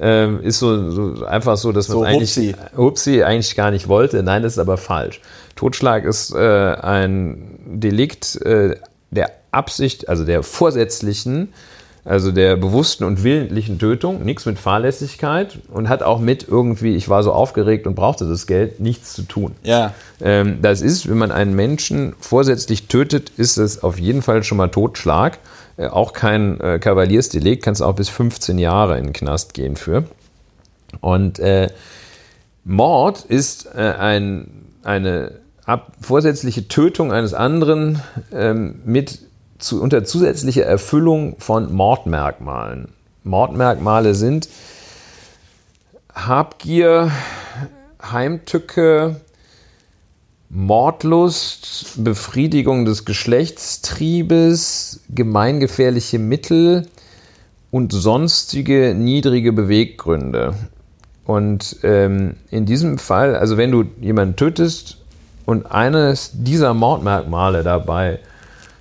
äh, ist so, so, einfach so, dass man so, eigentlich Hupsi. Hupsi eigentlich gar nicht wollte. Nein, das ist aber falsch. Totschlag ist äh, ein Delikt äh, der Absicht, also der vorsätzlichen also der bewussten und willentlichen Tötung, nichts mit Fahrlässigkeit und hat auch mit irgendwie, ich war so aufgeregt und brauchte das Geld, nichts zu tun. Ja. Ähm, das ist, wenn man einen Menschen vorsätzlich tötet, ist es auf jeden Fall schon mal Totschlag. Äh, auch kein äh, Kavaliersdelikt, kannst auch bis 15 Jahre in den Knast gehen für. Und äh, Mord ist äh, ein, eine ab, vorsätzliche Tötung eines anderen ähm, mit zu, unter zusätzlicher Erfüllung von Mordmerkmalen. Mordmerkmale sind Habgier, Heimtücke, Mordlust, Befriedigung des Geschlechtstriebes, gemeingefährliche Mittel und sonstige niedrige Beweggründe. Und ähm, in diesem Fall, also wenn du jemanden tötest und eines dieser Mordmerkmale dabei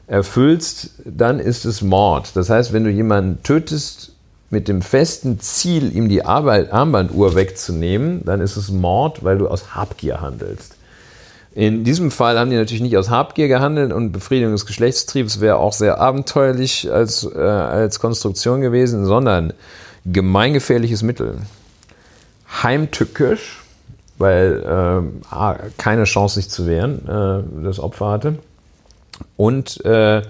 erfüllst, dann ist es Mord. Das heißt, wenn du jemanden tötest mit dem festen Ziel, ihm die Armbanduhr wegzunehmen, dann ist es Mord, weil du aus Habgier handelst. In diesem Fall haben die natürlich nicht aus Habgier gehandelt und Befriedigung des Geschlechtstriebs wäre auch sehr abenteuerlich als, äh, als Konstruktion gewesen, sondern gemeingefährliches Mittel. Heimtückisch, weil äh, keine Chance sich zu wehren, äh, das Opfer hatte und äh,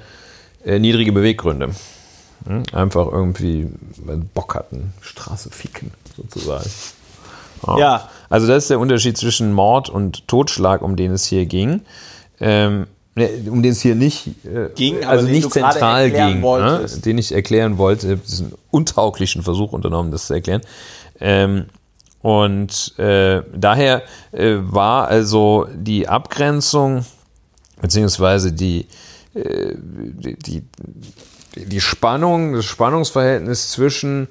äh, niedrige Beweggründe. Hm? Einfach irgendwie Bock hatten, Straße ficken sozusagen. Ja. ja. Also das ist der Unterschied zwischen Mord und Totschlag, um den es hier ging. Ähm, ne, um den es hier nicht äh, ging, also nicht zentral ging, ne? den ich erklären wollte, diesen untauglichen Versuch unternommen, das zu erklären. Ähm, und äh, daher äh, war also die Abgrenzung beziehungsweise die, äh, die, die, die Spannung, das Spannungsverhältnis zwischen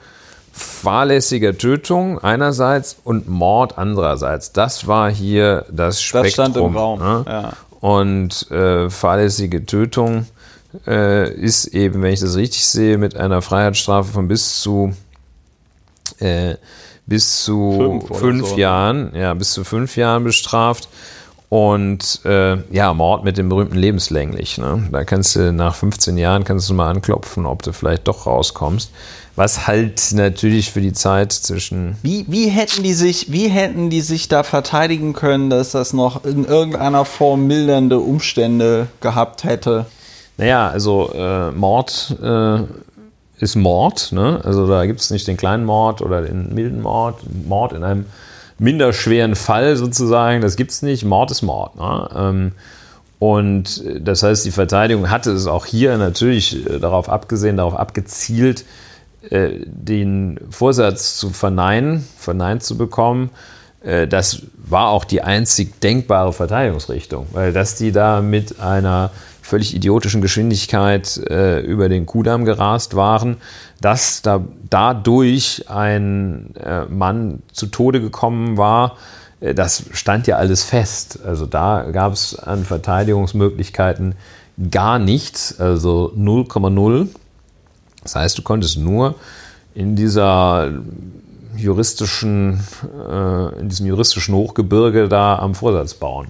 fahrlässiger Tötung einerseits und Mord andererseits. Das war hier das Spektrum. Das stand im Raum. Ne? Ja. Und äh, fahrlässige Tötung äh, ist eben, wenn ich das richtig sehe, mit einer Freiheitsstrafe von bis zu äh, bis zu fünf, fünf so. Jahren, ja, bis zu fünf Jahren bestraft. Und äh, ja, Mord mit dem berühmten lebenslänglich. Ne? Da kannst du nach 15 Jahren kannst du mal anklopfen, ob du vielleicht doch rauskommst. Was halt natürlich für die Zeit zwischen. Wie, wie, hätten die sich, wie hätten die sich da verteidigen können, dass das noch in irgendeiner Form mildernde Umstände gehabt hätte? Naja, also äh, Mord äh, ist Mord. Ne? Also da gibt es nicht den kleinen Mord oder den milden Mord. Mord in einem minder schweren Fall sozusagen, das gibt es nicht. Mord ist Mord. Ne? Ähm, und das heißt, die Verteidigung hatte es auch hier natürlich äh, darauf abgesehen, darauf abgezielt, äh, den Vorsatz zu verneinen, verneint zu bekommen. Äh, das war auch die einzig denkbare Verteidigungsrichtung, weil dass die da mit einer völlig idiotischen Geschwindigkeit äh, über den Kudamm gerast waren, dass da dadurch ein äh, Mann zu Tode gekommen war, äh, das stand ja alles fest. Also da gab es an Verteidigungsmöglichkeiten gar nichts, also 0,0. Das heißt, du konntest nur in dieser juristischen, äh, in diesem juristischen Hochgebirge da am Vorsatz bauen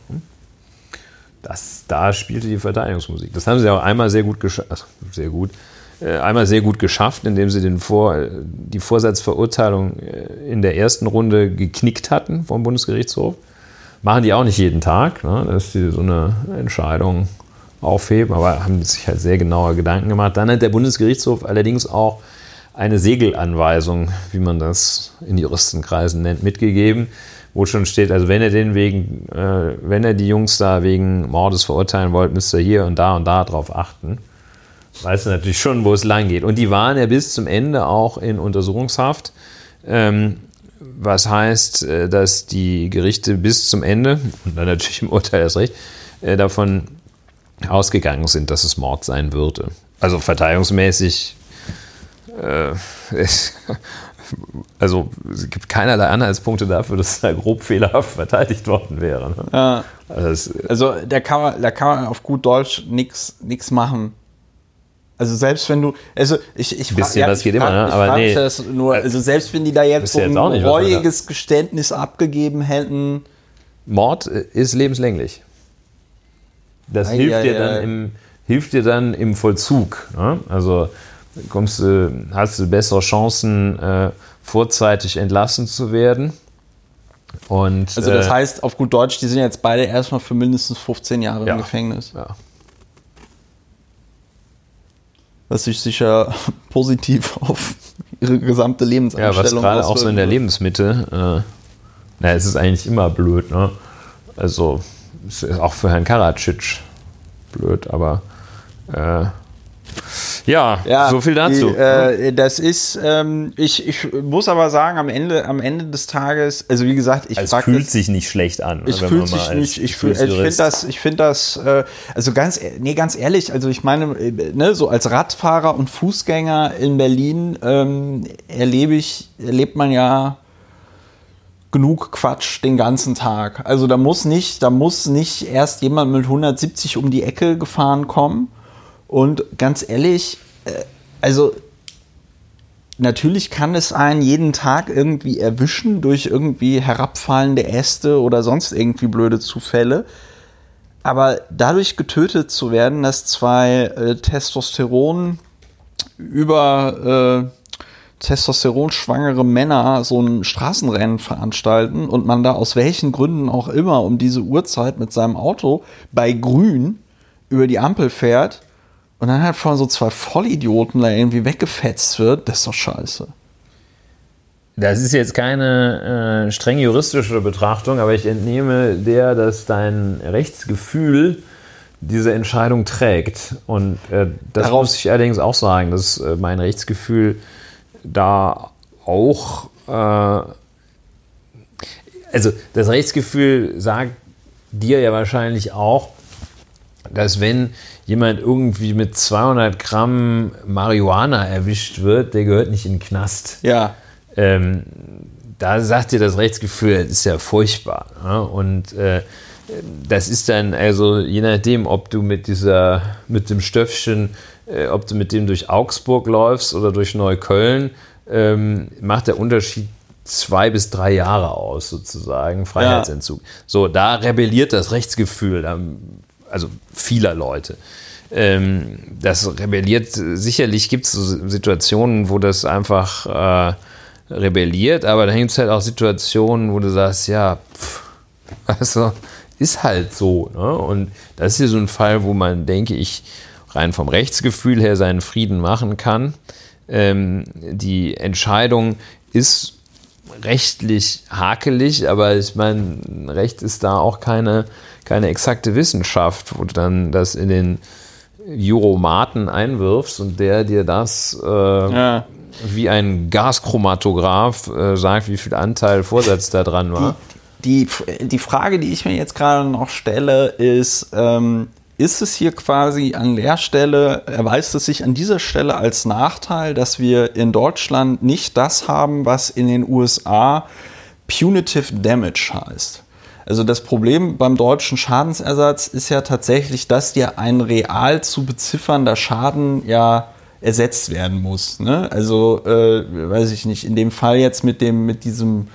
das, da spielte die Verteidigungsmusik. Das haben sie auch einmal sehr gut geschafft, also sehr gut, äh, einmal sehr gut geschafft, indem sie den Vor, die Vorsatzverurteilung äh, in der ersten Runde geknickt hatten vom Bundesgerichtshof. Machen die auch nicht jeden Tag, ne, dass sie so eine Entscheidung aufheben, aber haben sich halt sehr genaue Gedanken gemacht. Dann hat der Bundesgerichtshof allerdings auch eine Segelanweisung, wie man das in Juristenkreisen nennt, mitgegeben, wo schon steht, also wenn er den wegen, äh, wenn er die Jungs da wegen Mordes verurteilen wollt, müsst ihr hier und da und da drauf achten. Weißt du natürlich schon, wo es lang geht. Und die waren ja bis zum Ende auch in Untersuchungshaft. Ähm, was heißt, äh, dass die Gerichte bis zum Ende, und dann natürlich im Urteil erst recht, äh, davon ausgegangen sind, dass es Mord sein würde. Also verteidigungsmäßig äh, also es gibt keinerlei Anhaltspunkte dafür, dass da grob fehlerhaft verteidigt worden wäre. Ne? Ja. Also, also da, kann man, da kann man auf gut Deutsch nichts machen. Also selbst wenn du, also ich, ich frage, ja, was geht immer, ne? aber nee. Das nur, also selbst wenn die da jetzt so ein reuiges Geständnis abgegeben hätten. Mord ist lebenslänglich. Das Ei, hilft, ja, dir ja. Dann im, hilft dir dann im Vollzug. Ne? Also kommst du, hast du bessere Chancen, äh, vorzeitig entlassen zu werden. Und, also das äh, heißt, auf gut Deutsch, die sind jetzt beide erstmal für mindestens 15 Jahre ja, im Gefängnis. Ja. Was sich sicher positiv auf ihre gesamte Lebenseinstellung Ja, was gerade auch so in der Lebensmitte, äh, na, es ist eigentlich immer blöd, ne? Also, ist auch für Herrn Karadzic blöd, aber äh, ja, ja, so viel dazu. Die, äh, das ist, ähm, ich, ich muss aber sagen, am Ende, am Ende des Tages, also wie gesagt, ich also Es fühlt das, sich nicht schlecht an. Es fühlt sich nicht, ich, fühl, ich finde das, ich finde das, äh, also ganz, nee, ganz ehrlich, also ich meine, äh, ne, so als Radfahrer und Fußgänger in Berlin ähm, erlebe ich, erlebt man ja genug Quatsch den ganzen Tag. Also da muss nicht, da muss nicht erst jemand mit 170 um die Ecke gefahren kommen und ganz ehrlich, äh, also natürlich kann es einen jeden Tag irgendwie erwischen durch irgendwie herabfallende Äste oder sonst irgendwie blöde Zufälle. Aber dadurch getötet zu werden, dass zwei äh, Testosteron über äh, Testosteron schwangere Männer so ein Straßenrennen veranstalten und man da aus welchen Gründen auch immer um diese Uhrzeit mit seinem Auto bei Grün über die Ampel fährt und dann halt von so zwei Vollidioten da irgendwie weggefetzt wird, das ist doch scheiße. Das ist jetzt keine äh, streng juristische Betrachtung, aber ich entnehme der, dass dein Rechtsgefühl diese Entscheidung trägt. Und äh, das Darauf muss ich allerdings auch sagen, dass äh, mein Rechtsgefühl da auch, äh, also das Rechtsgefühl sagt dir ja wahrscheinlich auch, dass wenn jemand irgendwie mit 200 Gramm Marihuana erwischt wird, der gehört nicht in den Knast. Ja. Ähm, da sagt dir das Rechtsgefühl, das ist ja furchtbar. Ne? Und äh, das ist dann, also je nachdem, ob du mit dieser, mit dem Stöffchen, äh, ob du mit dem durch Augsburg läufst oder durch Neukölln, ähm, macht der Unterschied zwei bis drei Jahre aus, sozusagen, Freiheitsentzug. Ja. So, da rebelliert das Rechtsgefühl. Da also vieler Leute. Ähm, das rebelliert, sicherlich gibt es Situationen, wo das einfach äh, rebelliert, aber dann gibt es halt auch Situationen, wo du sagst, ja, pff, also ist halt so. Ne? Und das ist hier so ein Fall, wo man, denke ich, rein vom Rechtsgefühl her seinen Frieden machen kann. Ähm, die Entscheidung ist rechtlich hakelig, aber ich meine, Recht ist da auch keine keine exakte Wissenschaft, wo du dann das in den Juromaten einwirfst und der dir das äh, ja. wie ein Gaschromatograph äh, sagt, wie viel Anteil Vorsatz da dran war. Die, die, die, Frage, die ich mir jetzt gerade noch stelle, ist, ähm, ist es hier quasi an der Stelle, erweist es sich an dieser Stelle als Nachteil, dass wir in Deutschland nicht das haben, was in den USA Punitive Damage heißt? Also das Problem beim deutschen Schadensersatz ist ja tatsächlich, dass dir ein real zu beziffernder Schaden ja ersetzt werden muss. Ne? Also äh, weiß ich nicht, in dem Fall jetzt mit dem, mit diesem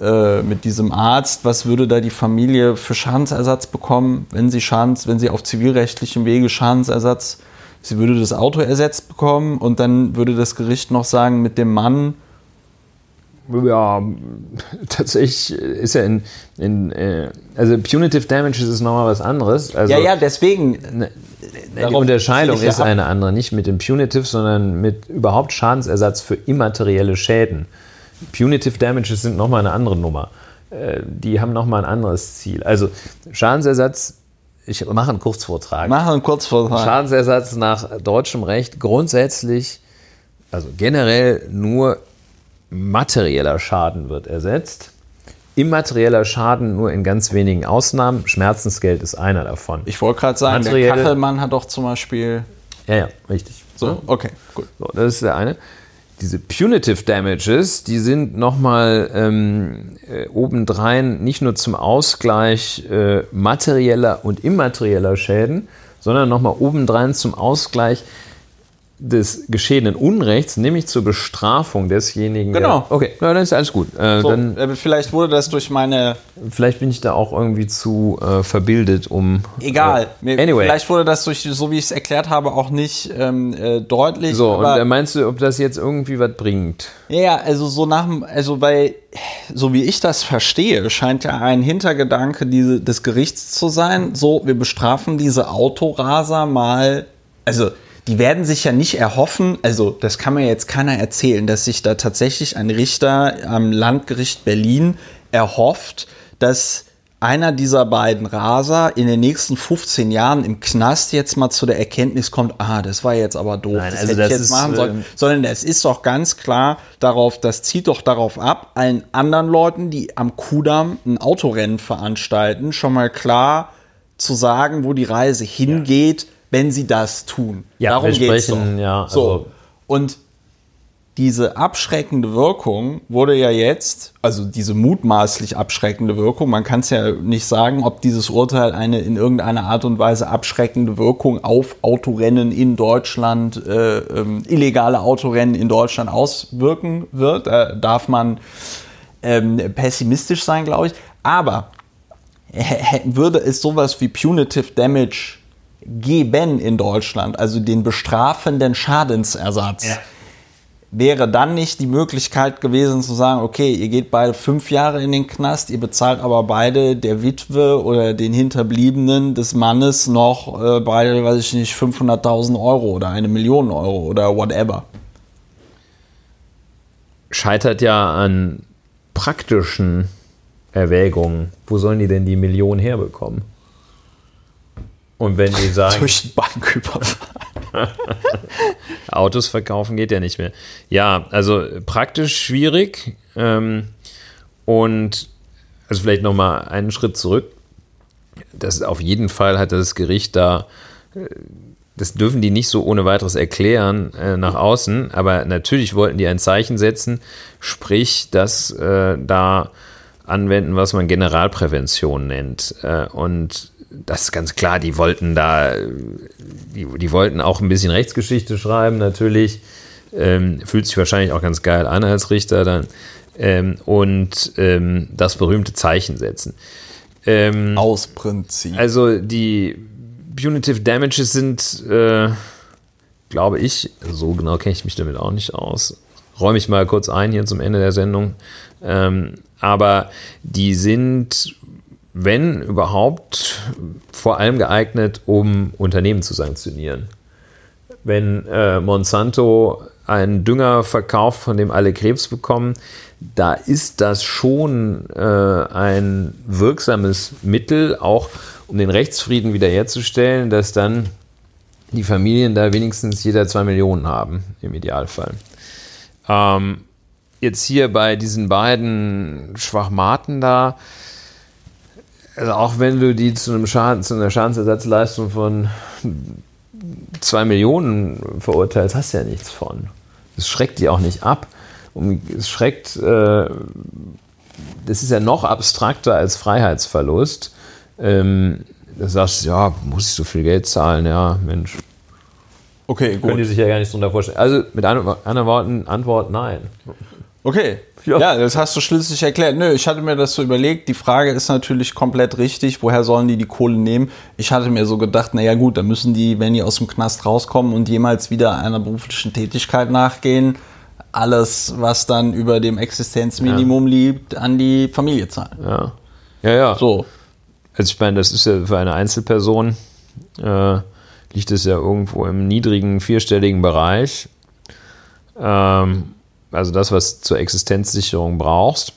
äh, mit diesem Arzt, was würde da die Familie für Schadensersatz bekommen, wenn sie Schadens, wenn sie auf zivilrechtlichem Wege Schadensersatz, sie würde das Auto ersetzt bekommen und dann würde das Gericht noch sagen, mit dem Mann ja, tatsächlich ist ja in, in äh, also Punitive Damage ist nochmal was anderes. Also, ja, ja, deswegen. Ne, die Unterscheidung ist eine andere, nicht mit dem Punitive, sondern mit überhaupt Schadensersatz für immaterielle Schäden. Punitive Damages sind nochmal eine andere Nummer. Äh, die haben nochmal ein anderes Ziel. Also Schadensersatz, ich mache einen Kurzvortrag. Mache einen Kurzvortrag. Schadensersatz nach deutschem Recht grundsätzlich, also generell nur materieller Schaden wird ersetzt. Immaterieller Schaden nur in ganz wenigen Ausnahmen. Schmerzensgeld ist einer davon. Ich wollte gerade sagen, Materielle- der Kachelmann hat doch zum Beispiel. Ja, ja, richtig. So, okay, gut. So, das ist der eine. Diese Punitive Damages, die sind nochmal ähm, äh, obendrein nicht nur zum Ausgleich äh, materieller und immaterieller Schäden, sondern nochmal obendrein zum Ausgleich des geschehenen Unrechts, nämlich zur Bestrafung desjenigen. Genau. Der, okay, na, dann ist alles gut. Äh, So, dann, äh, vielleicht wurde das durch meine. vielleicht bin ich da auch irgendwie zu äh, verbildet, um. Egal. Mir- Äh, anyway. Vielleicht wurde das durch, so wie ich es erklärt habe, auch nicht ähm, äh, deutlich. so, und aber, dann meinst du, ob das jetzt irgendwie was bringt? Ja, ja, also so nach dem, also weil, so wie ich das verstehe, scheint ja ein Hintergedanke diese, des Gerichts zu sein, so, wir bestrafen diese Autoraser mal, also die werden sich ja nicht erhoffen, also das kann mir jetzt keiner erzählen, dass sich da tatsächlich ein Richter am Landgericht Berlin erhofft, dass einer dieser beiden Raser in den nächsten 15 Jahren im Knast jetzt mal zu der Erkenntnis kommt, ah, das war jetzt aber doof, Nein, das also hätte ich das jetzt ist, machen sollen. ähm, sondern es ist doch ganz klar darauf, das zieht doch darauf ab, allen anderen Leuten, die am Kudamm ein Autorennen veranstalten, schon mal klar zu sagen, wo die Reise hingeht, wenn sie das tun. Ja, Darum sprechen, doch. ja, so. also- Und diese abschreckende Wirkung wurde ja jetzt, also diese mutmaßlich abschreckende Wirkung, man kann es ja nicht sagen, ob dieses Urteil eine in irgendeiner Art und Weise abschreckende Wirkung auf Autorennen in Deutschland, äh, ähm, illegale Autorennen in Deutschland auswirken wird. Da darf man ähm, pessimistisch sein, glaube ich. Aber würde es sowas wie Punitive Damage geben in Deutschland, also den bestrafenden Schadensersatz, wäre dann nicht die Möglichkeit gewesen zu sagen, okay, ihr geht beide fünf Jahre in den Knast, ihr bezahlt aber beide der Witwe oder den Hinterbliebenen des Mannes noch äh, beide, weiß ich nicht, 500.000 Euro oder eine Million Euro oder whatever. scheitert ja an praktischen Erwägungen. Wo sollen die denn die Millionen herbekommen? Und wenn die sagen, Durch den Banküberfall. Autos verkaufen geht ja nicht mehr. Ja, also praktisch schwierig. Ähm, und also vielleicht noch mal einen Schritt zurück. Das auf jeden Fall hat das Gericht da, äh, das dürfen die nicht so ohne weiteres erklären äh, nach außen, aber natürlich wollten die ein Zeichen setzen, sprich, das äh, da anwenden, was man Generalprävention nennt. Äh, und das ist ganz klar, die wollten da, die, die wollten auch ein bisschen Rechtsgeschichte schreiben, natürlich. Ähm, fühlt sich wahrscheinlich auch ganz geil an als Richter dann. Ähm, und ähm, das berühmte Zeichen setzen. Ähm, Aus Prinzip. also die Punitive Damages sind, äh, glaube ich, so genau kenne ich mich damit auch nicht aus. Räume ich mal kurz ein hier zum Ende der Sendung. Ähm, aber die sind, wenn überhaupt, vor allem geeignet, um Unternehmen zu sanktionieren. Wenn äh, Monsanto einen Dünger verkauft, von dem alle Krebs bekommen, da ist das schon äh, ein wirksames Mittel, auch um den Rechtsfrieden wiederherzustellen, dass dann die Familien da wenigstens jeder zwei Millionen haben, im Idealfall. Ähm, jetzt hier bei diesen beiden Schwachmaten da, also auch wenn du die zu einem Schaden, zu einer Schadensersatzleistung von zwei Millionen verurteilst, hast du ja nichts von. Das schreckt die auch nicht ab. Und es schreckt, äh, das ist ja noch abstrakter als Freiheitsverlust. Ähm, da sagst du, ja, muss ich so viel Geld zahlen? Ja, Mensch, Okay, können die sich ja gar nicht drunter vorstellen. Also mit anderen Worten, Antwort nein. Okay. Ja. Ja. das hast du schließlich erklärt. Nö, ich hatte mir das so überlegt. Die Frage ist natürlich komplett richtig. Woher sollen die die Kohle nehmen? Ich hatte mir so gedacht, naja gut, dann müssen die, wenn die aus dem Knast rauskommen und jemals wieder einer beruflichen Tätigkeit nachgehen, alles, was dann über dem Existenzminimum liegt, an die Familie zahlen. Ja, ja. ja. So. Also ich meine, das ist ja für eine Einzelperson, äh, liegt es ja irgendwo im niedrigen vierstelligen Bereich. Ähm, also das, was zur Existenzsicherung brauchst.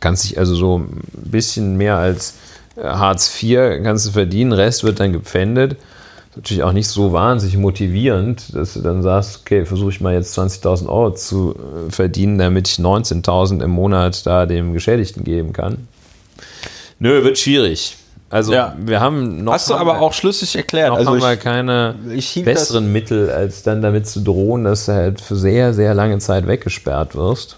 Kannst dich also so ein bisschen mehr als äh, Hartz IV kannst du verdienen, Rest wird dann gepfändet. Natürlich auch nicht so wahnsinnig motivierend, dass du dann sagst, okay, versuche ich mal jetzt 20.000 Euro zu äh, verdienen, damit ich 19.000 im Monat da dem Geschädigten geben kann. Nö, wird schwierig. Also Ja. wir haben noch Hast du aber wir- auch schlüssig erklärt. noch Also haben wir ich, keine ich hielt besseren Mittel, als dann damit zu drohen, dass du halt für sehr, sehr lange Zeit weggesperrt wirst.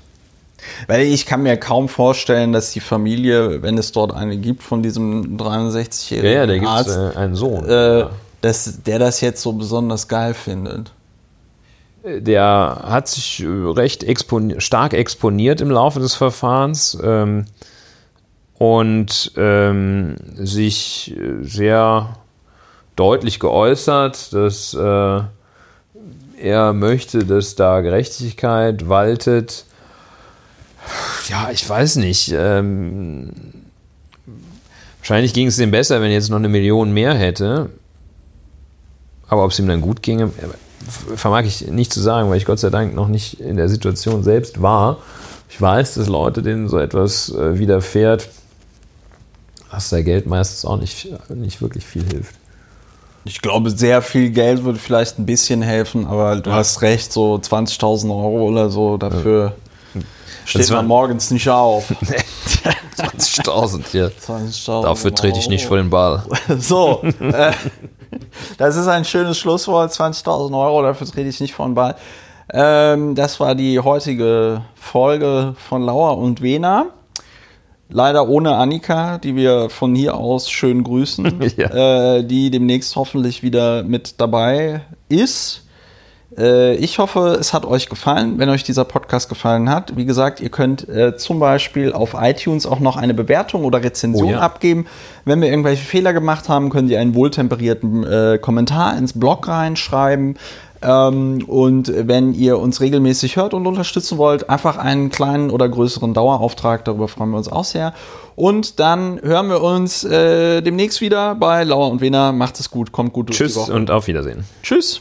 Weil ich kann mir kaum vorstellen, dass die Familie, wenn es dort eine gibt von diesem 63-jährigen Ja, ja, es Arzt, äh, einen Sohn. äh, Ja. dass der das jetzt so besonders geil findet. Der hat sich äh, recht exponi stark exponiert im Laufe des Verfahrens ähm, und ähm, sich äh, sehr deutlich geäußert, dass äh, er möchte, dass da Gerechtigkeit waltet. Ja, ich weiß nicht. Ähm, wahrscheinlich ging es ihm besser, wenn er jetzt noch eine Million mehr hätte. Aber ob es ihm dann gut ginge, vermag ich nicht zu sagen, weil ich Gott sei Dank noch nicht in der Situation selbst war. Ich weiß, dass Leute, denen so etwas äh, widerfährt, dass da Geld meistens auch nicht, nicht wirklich viel hilft. Ich glaube, sehr viel Geld würde vielleicht ein bisschen helfen, aber du hast recht, so 20.000 Euro oder so, dafür steht Das war- man morgens nicht auf. 20.000 hier. 20.000 Dafür trete ich nicht vor den Ball. So, äh, das ist ein schönes Schlusswort. 20.000 Euro, dafür trete ich nicht vor den Ball. Ähm, das war die heutige Folge von Lauer und Wena. Leider ohne Annika, die wir von hier aus schön grüßen, Ja. äh, die demnächst hoffentlich wieder mit dabei ist. Äh, ich hoffe, es hat euch gefallen. Wenn euch dieser Podcast gefallen hat, wie gesagt, ihr könnt äh, zum Beispiel auf iTunes auch noch eine Bewertung oder Rezension Oh ja. abgeben. Wenn wir irgendwelche Fehler gemacht haben, könnt ihr einen wohltemperierten äh, Kommentar ins Blog reinschreiben. Ähm, und wenn ihr uns regelmäßig hört und unterstützen wollt, einfach einen kleinen oder größeren Dauerauftrag, darüber freuen wir uns auch sehr. Und dann hören wir uns äh, demnächst wieder bei Lauer und Wena. Macht es gut, kommt gut durch die Tschüss Woche. und auf Wiedersehen. Tschüss.